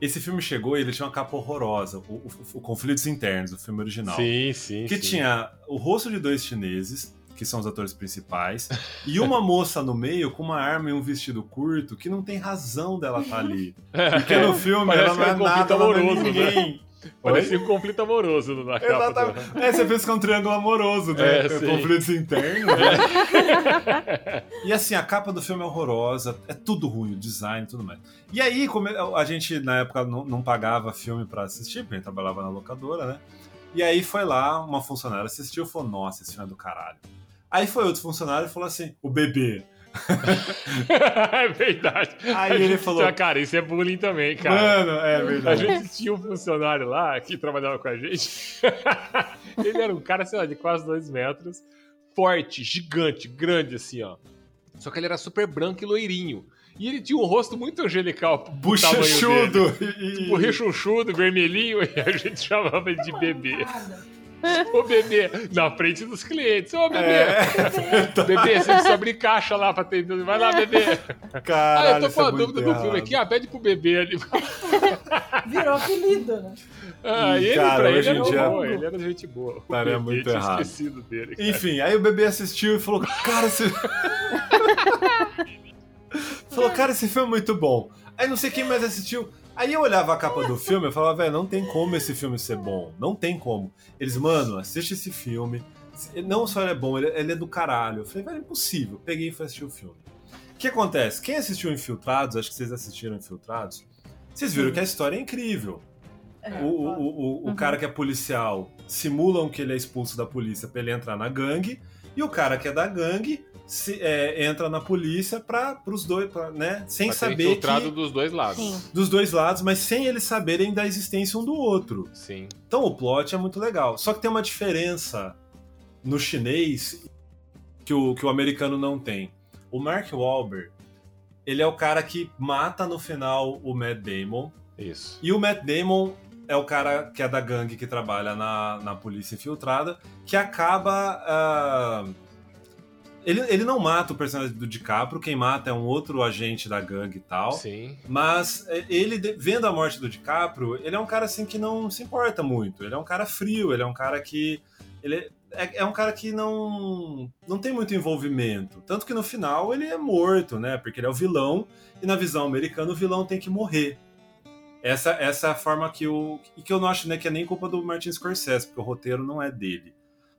[SPEAKER 4] esse filme chegou e ele tinha uma capa horrorosa. O, o- o Conflitos Internos, o filme original.
[SPEAKER 2] Sim, sim.
[SPEAKER 4] que
[SPEAKER 2] sim.
[SPEAKER 4] tinha o rosto de dois chineses, que são os atores principais, e uma moça no meio com uma arma e um vestido curto que não tem razão dela estar ali. Porque no filme
[SPEAKER 2] Parece
[SPEAKER 4] ela não é
[SPEAKER 2] é um
[SPEAKER 4] nada, ela não é
[SPEAKER 2] amoroso, né?
[SPEAKER 4] ninguém.
[SPEAKER 2] Parecia um conflito amoroso na capa.
[SPEAKER 4] Exatamente. É, você pensa que é um triângulo amoroso, né?
[SPEAKER 2] É.
[SPEAKER 4] Conflitos internos. né? e assim, a capa do filme é horrorosa, é tudo ruim, o design e tudo mais. E aí, como a gente na época não, não pagava filme pra assistir, porque a gente trabalhava na locadora, né? E aí foi lá, uma funcionária assistiu e falou: Nossa, esse filme é do caralho. Aí foi outro funcionário e falou assim: O bebê.
[SPEAKER 2] é verdade.
[SPEAKER 4] Aí
[SPEAKER 2] A
[SPEAKER 4] ele
[SPEAKER 2] gente-
[SPEAKER 4] falou-
[SPEAKER 2] Cara, isso é bullying também, cara.
[SPEAKER 4] Mano, é
[SPEAKER 2] A
[SPEAKER 4] verdade.
[SPEAKER 2] gente tinha um funcionário lá que trabalhava com a gente. Ele era um cara, sei lá, de quase dois metros, forte, gigante, grande assim, ó. Só que ele era super branco e loirinho. E ele tinha um rosto muito angelical.
[SPEAKER 4] Bochechudo.
[SPEAKER 2] Tipo, rechonchudo, vermelhinho, e a gente chamava ele de bebê. Ô bebê, na frente dos clientes. Ô bebê,
[SPEAKER 4] É,
[SPEAKER 2] bebê, você precisa abrir caixa lá pra atender. Vai lá, bebê.
[SPEAKER 4] caralho,
[SPEAKER 2] ah, eu tô
[SPEAKER 4] isso
[SPEAKER 2] com
[SPEAKER 4] é
[SPEAKER 2] a
[SPEAKER 4] muito
[SPEAKER 2] dúvida do filme aqui. Ah, pede pro bebê ali.
[SPEAKER 5] Virou apelido, né?
[SPEAKER 2] Ah, e ele,
[SPEAKER 4] Cara,
[SPEAKER 2] pra ele era
[SPEAKER 4] dia-
[SPEAKER 2] boa, ele era gente boa. O
[SPEAKER 4] Estaria
[SPEAKER 2] bebê
[SPEAKER 4] muito
[SPEAKER 2] tinha
[SPEAKER 4] errado.
[SPEAKER 2] esquecido dele. cara.
[SPEAKER 4] Enfim, aí o bebê assistiu e falou: Cara, esse. falou, cara, esse filme é muito bom. Aí não sei quem mais assistiu. Aí eu olhava a capa do filme e falava, velho, não tem como esse filme ser bom. Não tem como. Eles, mano, assiste esse filme. Não só ele é bom, ele, ele é do caralho. Eu falei, velho, impossível. Peguei e fui assistir o filme. O que acontece? Quem assistiu Infiltrados, acho que vocês assistiram Infiltrados, vocês viram que a história é incrível.
[SPEAKER 5] É,
[SPEAKER 4] O, o, o, o cara que é policial simulam que ele é expulso da polícia pra ele entrar na gangue. E o cara que é da gangue se- é, entra na polícia para os dois, pra, né? Sem
[SPEAKER 2] Pra
[SPEAKER 4] saber
[SPEAKER 2] infiltrado
[SPEAKER 4] que,
[SPEAKER 2] dos dois lados.
[SPEAKER 3] Sim.
[SPEAKER 4] dos dois lados, mas sem eles saberem da existência um do outro.
[SPEAKER 2] Sim.
[SPEAKER 4] Então o plot é muito legal. Só que tem uma diferença no chinês que o, que o americano não tem. O Mark Wahlberg, ele é o cara que mata no final o Matt Damon.
[SPEAKER 2] Isso.
[SPEAKER 4] E o Matt Damon é o cara que é da gangue que trabalha na, na polícia infiltrada, que acaba. ah, ele, ele não mata o personagem do DiCaprio, quem mata é um outro agente da gangue e tal.
[SPEAKER 2] Sim.
[SPEAKER 4] Mas é, ele, vendo a morte do DiCaprio, ele é um cara assim que não se importa muito. Ele é um cara frio, ele é um cara que. Ele é, é um cara que não, não tem muito envolvimento. Tanto que no final ele é morto, né? Porque ele é o vilão, e na visão americana o vilão tem que morrer. Essa, essa é a forma que o. E que eu não acho né, que é nem culpa do Martin Scorsese, porque o roteiro não é dele.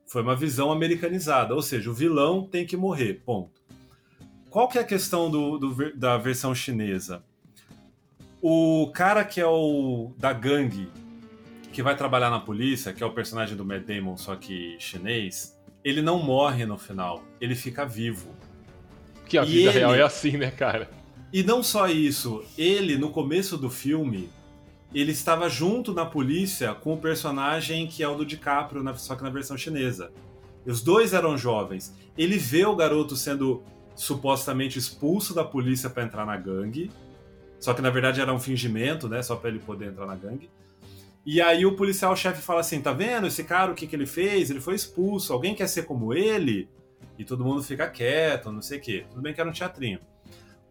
[SPEAKER 4] Foi uma visão americanizada, ou seja, o vilão tem que morrer, ponto. Qual que é a questão do, do da versão chinesa? O cara que é o da gangue, que vai trabalhar na polícia, que é o personagem do Matt Damon, só que chinês, ele não morre no final, ele fica vivo.
[SPEAKER 2] Que a
[SPEAKER 4] E
[SPEAKER 2] vida
[SPEAKER 4] ele-
[SPEAKER 2] real é assim, né, cara?
[SPEAKER 4] E não só isso, ele, no começo do filme, ele estava junto na polícia com o personagem que é o do DiCaprio, só que na versão chinesa. Os dois eram jovens. Ele vê o garoto sendo supostamente expulso da polícia para entrar na gangue. Só que na verdade era um fingimento, né? Só para ele poder entrar na gangue. E aí o policial-chefe fala assim: tá vendo esse cara, o que, que ele fez? Ele foi expulso. Alguém quer ser como ele? E todo mundo fica quieto, não sei o quê. Tudo bem que era um teatrinho.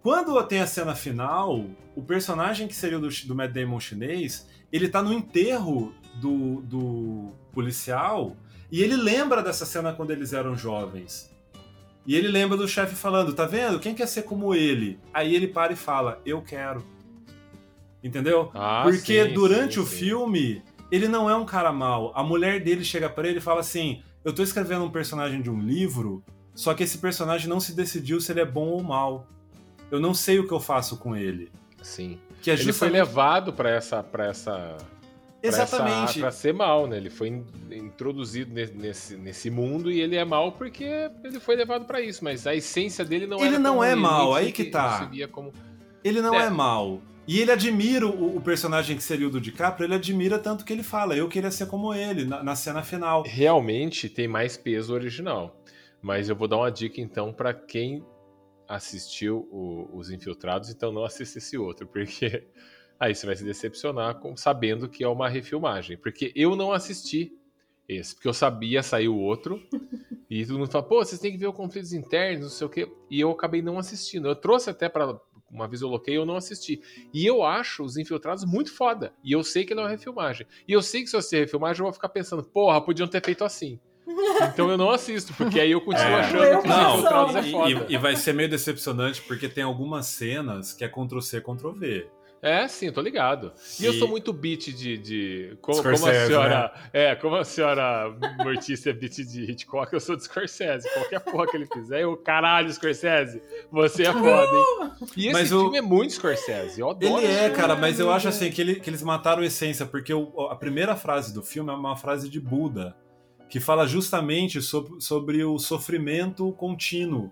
[SPEAKER 4] Quando tem a cena final, o personagem que seria o do, do Matt Damon chinês, ele tá no enterro do, do policial e ele lembra dessa cena quando eles eram jovens. E ele lembra do chefe falando, tá vendo? Quem quer ser como ele? Aí ele para e fala, eu quero. Entendeu?
[SPEAKER 2] Ah,
[SPEAKER 4] Porque
[SPEAKER 2] sim,
[SPEAKER 4] durante
[SPEAKER 2] sim,
[SPEAKER 4] o
[SPEAKER 2] sim.
[SPEAKER 4] filme, ele não é um cara mau. A mulher dele chega pra ele e fala assim: Eu tô escrevendo um personagem de um livro, só que esse personagem não se decidiu se ele é bom ou mal. Eu não sei o que eu faço com ele.
[SPEAKER 2] Sim.
[SPEAKER 4] Que é
[SPEAKER 2] Ele foi levado pra essa. Pra essa
[SPEAKER 4] Exatamente.
[SPEAKER 2] Pra ser mal, né? Ele foi in- introduzido ne- nesse, nesse mundo e ele é mal porque ele foi levado pra isso. Mas a essência dele não
[SPEAKER 4] Ele não é
[SPEAKER 2] ele,
[SPEAKER 4] mal, aí que
[SPEAKER 2] se-
[SPEAKER 4] tá.
[SPEAKER 2] como...
[SPEAKER 4] Ele não
[SPEAKER 2] É.
[SPEAKER 4] é, mal. E ele admira o, o personagem que seria o do DiCaprio, ele admira tanto que ele fala, eu queria ser como ele, na, na cena final.
[SPEAKER 2] Realmente tem mais peso original. Mas eu vou dar uma dica então pra quem assistiu o- Os Infiltrados, então não assista esse outro, porque aí você vai se decepcionar com, sabendo que é uma refilmagem. Porque eu não assisti esse, porque eu sabia sair o outro, e todo mundo fala, pô, vocês têm que ver os conflitos internos, não sei o quê, e eu acabei não assistindo. Eu trouxe até pra. Uma vez eu loquei eu não assisti. E eu acho Os Infiltrados muito foda. E eu sei que ele é uma refilmagem. E eu sei que se eu assistir refilmagem, eu vou ficar pensando, porra, podiam ter feito assim. Então eu não assisto, porque aí eu continuo
[SPEAKER 4] É.
[SPEAKER 2] achando que Os
[SPEAKER 4] Não,
[SPEAKER 2] Infiltrados é
[SPEAKER 4] e-
[SPEAKER 2] foda.
[SPEAKER 4] e, e vai ser meio decepcionante porque tem algumas cenas que é Ctrl-C, Ctrl-V.
[SPEAKER 2] É, sim, eu tô ligado. E, eu
[SPEAKER 4] E-
[SPEAKER 2] sou muito beat de. de como, como a senhora. É, como a senhora Mortícia é beat de Hitchcock, eu sou de Scorsese. Qualquer porra que ele fizer, eu, caralho, Scorsese, você é foda, hein? E esse
[SPEAKER 4] Mas o-
[SPEAKER 2] filme é muito Scorsese. Eu adoro
[SPEAKER 4] Ele é,
[SPEAKER 2] filme.
[SPEAKER 4] cara, mas eu acho assim que, ele- que eles mataram a essência, porque o- a primeira frase do filme é uma frase de Buda, que fala justamente sobre, sobre o sofrimento contínuo.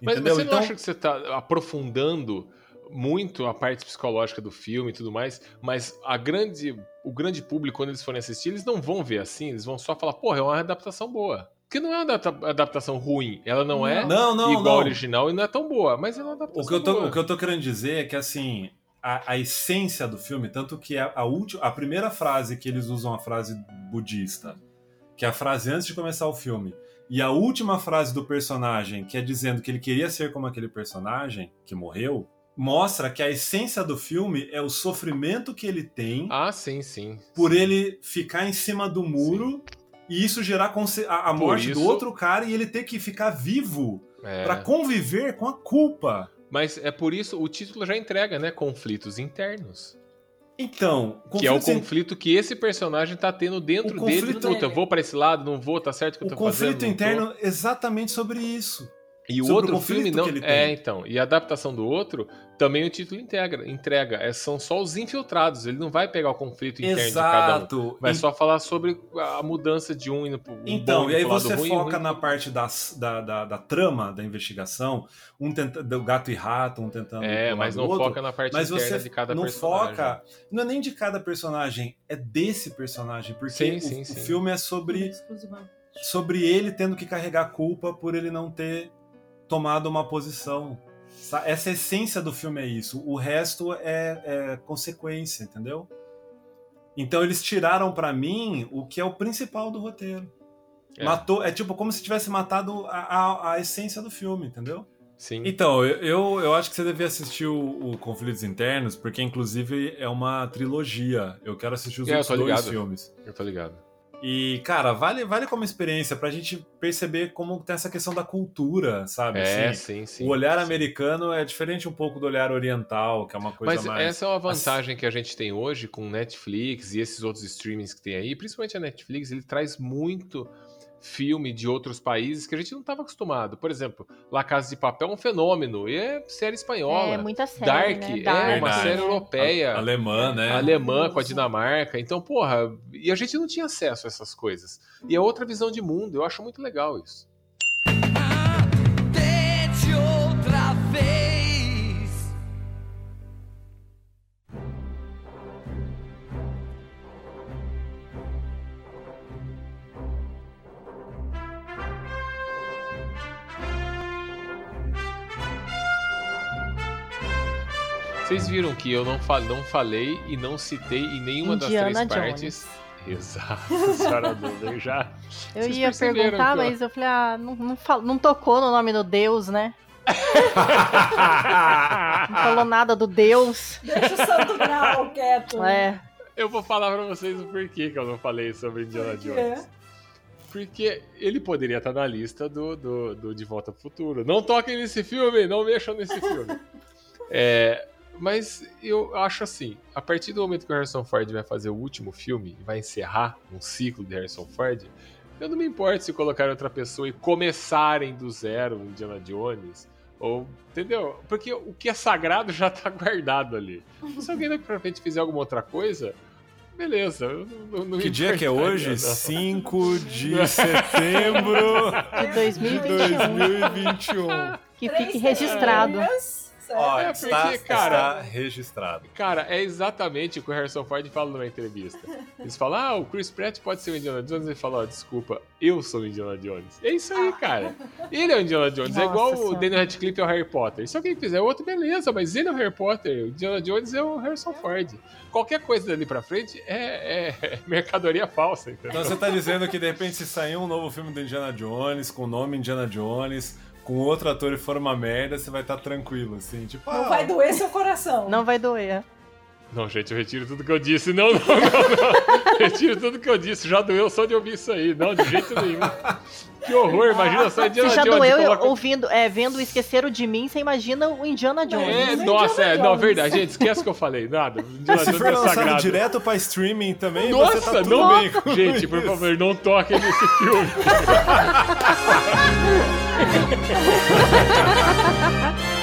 [SPEAKER 2] Mas, mas você
[SPEAKER 4] então,
[SPEAKER 2] não acha que você tá aprofundando muito a parte psicológica do filme e tudo mais, mas a grande, o grande público, quando eles forem assistir, eles não vão ver assim, eles vão só falar, porra, é uma adaptação boa. Porque não é uma adapta- adaptação ruim, ela não, é
[SPEAKER 4] não, não,
[SPEAKER 2] igual
[SPEAKER 4] não.
[SPEAKER 2] original e não é tão boa, mas é uma adaptação
[SPEAKER 4] O que, eu tô,
[SPEAKER 2] boa.
[SPEAKER 4] o que eu tô querendo dizer é que, assim, a, a essência do filme, tanto que a, a, última, a primeira frase que eles usam, a frase budista, que é a frase antes de começar o filme, e a última frase do personagem, que é dizendo que ele queria ser como aquele personagem que morreu, mostra que a essência do filme é o sofrimento que ele tem
[SPEAKER 2] Ah, sim, sim.
[SPEAKER 4] por ele ficar em cima do muro e isso gerar a, a morte do
[SPEAKER 2] isso-
[SPEAKER 4] outro cara e ele ter que ficar vivo
[SPEAKER 2] É.
[SPEAKER 4] pra conviver com a culpa.
[SPEAKER 2] Mas é por isso, o título já entrega, né? Conflitos internos.
[SPEAKER 4] Então,
[SPEAKER 2] que é o conflito que esse personagem tá tendo dentro
[SPEAKER 4] O
[SPEAKER 2] dele.
[SPEAKER 4] conflito-
[SPEAKER 2] Puta, eu vou pra esse lado, não vou, tá certo o que eu
[SPEAKER 4] o
[SPEAKER 2] tô
[SPEAKER 4] conflito
[SPEAKER 2] fazendo? não tô.
[SPEAKER 4] interno é exatamente sobre isso.
[SPEAKER 2] E o
[SPEAKER 4] Sobre o
[SPEAKER 2] outro
[SPEAKER 4] conflito
[SPEAKER 2] filme não. É, então. E a adaptação do outro, também o título integra, entrega. É, são só os infiltrados. Ele não vai pegar o conflito interno de cada um.
[SPEAKER 4] Exato.
[SPEAKER 2] Vai
[SPEAKER 4] Em-
[SPEAKER 2] só falar sobre a mudança de um indo pro um
[SPEAKER 4] Então,
[SPEAKER 2] bom
[SPEAKER 4] e aí você
[SPEAKER 2] ruim,
[SPEAKER 4] foca
[SPEAKER 2] ruim
[SPEAKER 4] na parte das- da, da, da trama da investigação, um tenta, do gato e rato, um tentando.
[SPEAKER 2] É, mas não
[SPEAKER 4] outro,
[SPEAKER 2] foca na parte
[SPEAKER 4] Mas
[SPEAKER 2] interna
[SPEAKER 4] você
[SPEAKER 2] de cada
[SPEAKER 4] não
[SPEAKER 2] personagem.
[SPEAKER 4] foca. Não é nem de cada personagem, é desse personagem. Porque
[SPEAKER 2] Sim,
[SPEAKER 4] o,
[SPEAKER 2] sim,
[SPEAKER 4] o
[SPEAKER 2] sim.
[SPEAKER 4] filme é sobre, sobre ele tendo que carregar a culpa por ele não ter tomado uma posição. Sa- Essa essência do filme é isso. O resto é, é consequência, entendeu? Então eles tiraram pra mim o que é o principal do roteiro.
[SPEAKER 2] É.
[SPEAKER 4] Matou, é tipo como se tivesse matado a, a, a essência do filme, entendeu?
[SPEAKER 2] Sim.
[SPEAKER 4] Então, eu- eu, eu acho que você devia assistir o, o Conflitos Internos, porque inclusive é uma trilogia. Eu quero assistir os
[SPEAKER 2] É,
[SPEAKER 4] outros dois filmes.
[SPEAKER 2] Eu tô ligado.
[SPEAKER 4] E, cara, vale, vale como experiência pra gente perceber como tem essa questão da cultura, sabe?
[SPEAKER 2] É,
[SPEAKER 4] Assim,
[SPEAKER 2] sim, sim.
[SPEAKER 4] o olhar
[SPEAKER 2] sim.
[SPEAKER 4] americano é diferente um pouco do olhar oriental, que é uma coisa
[SPEAKER 2] Mas
[SPEAKER 4] mais.
[SPEAKER 2] essa é uma vantagem que a gente tem hoje com Netflix e esses outros streamings que tem aí, principalmente a Netflix, ele traz muito filme de outros países que a gente não estava acostumado. Por exemplo, La Casa de Papel é um fenômeno, e é série espanhola.
[SPEAKER 3] É muita série,
[SPEAKER 2] Dark
[SPEAKER 3] né?
[SPEAKER 2] é
[SPEAKER 3] Dark,
[SPEAKER 2] uma
[SPEAKER 4] Verdade.
[SPEAKER 2] série europeia,
[SPEAKER 4] Alemã, né?
[SPEAKER 2] alemã com a Dinamarca. Então, porra, e a gente não tinha acesso a essas coisas. E é outra visão de mundo, eu acho muito legal isso. Vocês viram que eu não, fa- não falei e não citei em nenhuma
[SPEAKER 3] Indiana
[SPEAKER 2] das três partes. Exato, a senhora já.
[SPEAKER 3] Eu
[SPEAKER 2] Vocês
[SPEAKER 3] ia perguntar,
[SPEAKER 2] eu-
[SPEAKER 3] mas eu falei, ah, não, não, fal- não tocou no nome do Deus, né? Não falou nada do Deus.
[SPEAKER 5] Deixa o santo grau quieto.
[SPEAKER 3] É.
[SPEAKER 2] Eu vou falar pra vocês o porquê que eu não falei sobre Indiana? Jones. Porque ele poderia estar na lista do, do, do De Volta ao Futuro. Não toquem nesse filme, não mexam nesse filme. É, mas eu acho assim, a partir do momento que o Harrison Ford vai fazer o último filme e vai encerrar um ciclo de Harrison Ford, eu não me importo se colocar outra pessoa e começarem do zero o Indiana Jones. Ou, entendeu? Porque o que é sagrado já tá guardado ali. Se alguém daqui pra frente fizer alguma outra coisa, beleza. não- não-
[SPEAKER 4] Que dia que é hoje?
[SPEAKER 2] não.
[SPEAKER 4] 5 de setembro
[SPEAKER 3] De
[SPEAKER 4] de
[SPEAKER 3] 2021.
[SPEAKER 4] 2021.
[SPEAKER 3] Que fique registrado.
[SPEAKER 5] teorias, certo?
[SPEAKER 4] Ó,
[SPEAKER 2] É,
[SPEAKER 4] está,
[SPEAKER 2] porque, cara-
[SPEAKER 4] está registrado.
[SPEAKER 2] Cara, é exatamente o que o Harrison Ford fala numa entrevista. Eles falam, ah, o Chris Pratt pode ser o Indiana Jones. Ele fala, ó, desculpa, eu sou o Indiana Jones. É isso aí, cara. Ele é o Indiana Jones. é
[SPEAKER 3] Nossa
[SPEAKER 2] igual o
[SPEAKER 3] Senhora.
[SPEAKER 2] Daniel Radcliffe é o Harry Potter. Se alguém fizer outro, beleza, mas ele é o Harry Potter. O Indiana Jones é o Harrison Ford. Qualquer coisa dali pra frente é, é mercadoria falsa, entendeu?
[SPEAKER 4] Então você tá dizendo que de repente se sair um novo filme do Indiana Jones, com o nome Indiana Jones, com outro ator e for uma merda, você vai estar tranquilo, assim, tipo,
[SPEAKER 5] Não
[SPEAKER 4] ah,
[SPEAKER 5] vai doer seu coração.
[SPEAKER 3] Não vai doer.
[SPEAKER 2] Não, gente, eu retiro tudo que eu disse. Não, não, não, não. Retiro tudo que eu disse. Já doeu só de ouvir isso aí. Não, de jeito nenhum. Que horror, imagina só Indiana
[SPEAKER 3] Você já
[SPEAKER 2] Jones.
[SPEAKER 3] doeu
[SPEAKER 2] coloca-
[SPEAKER 3] ouvindo, é, vendo o Esqueceram de Mim, você imagina o Indiana Jones.
[SPEAKER 2] É,
[SPEAKER 5] Indiana
[SPEAKER 2] nossa, é, não,
[SPEAKER 5] Jones.
[SPEAKER 2] verdade, gente, esquece o que eu falei, nada. Indiana
[SPEAKER 4] se
[SPEAKER 2] Jones
[SPEAKER 4] for
[SPEAKER 2] é
[SPEAKER 4] lançado
[SPEAKER 2] sagrado.
[SPEAKER 4] direto pra streaming também,
[SPEAKER 2] Nossa,
[SPEAKER 4] você tá tudo
[SPEAKER 2] não,
[SPEAKER 4] bem com
[SPEAKER 2] gente, por
[SPEAKER 4] isso.
[SPEAKER 2] favor, não toquem nesse filme. ハハハハ!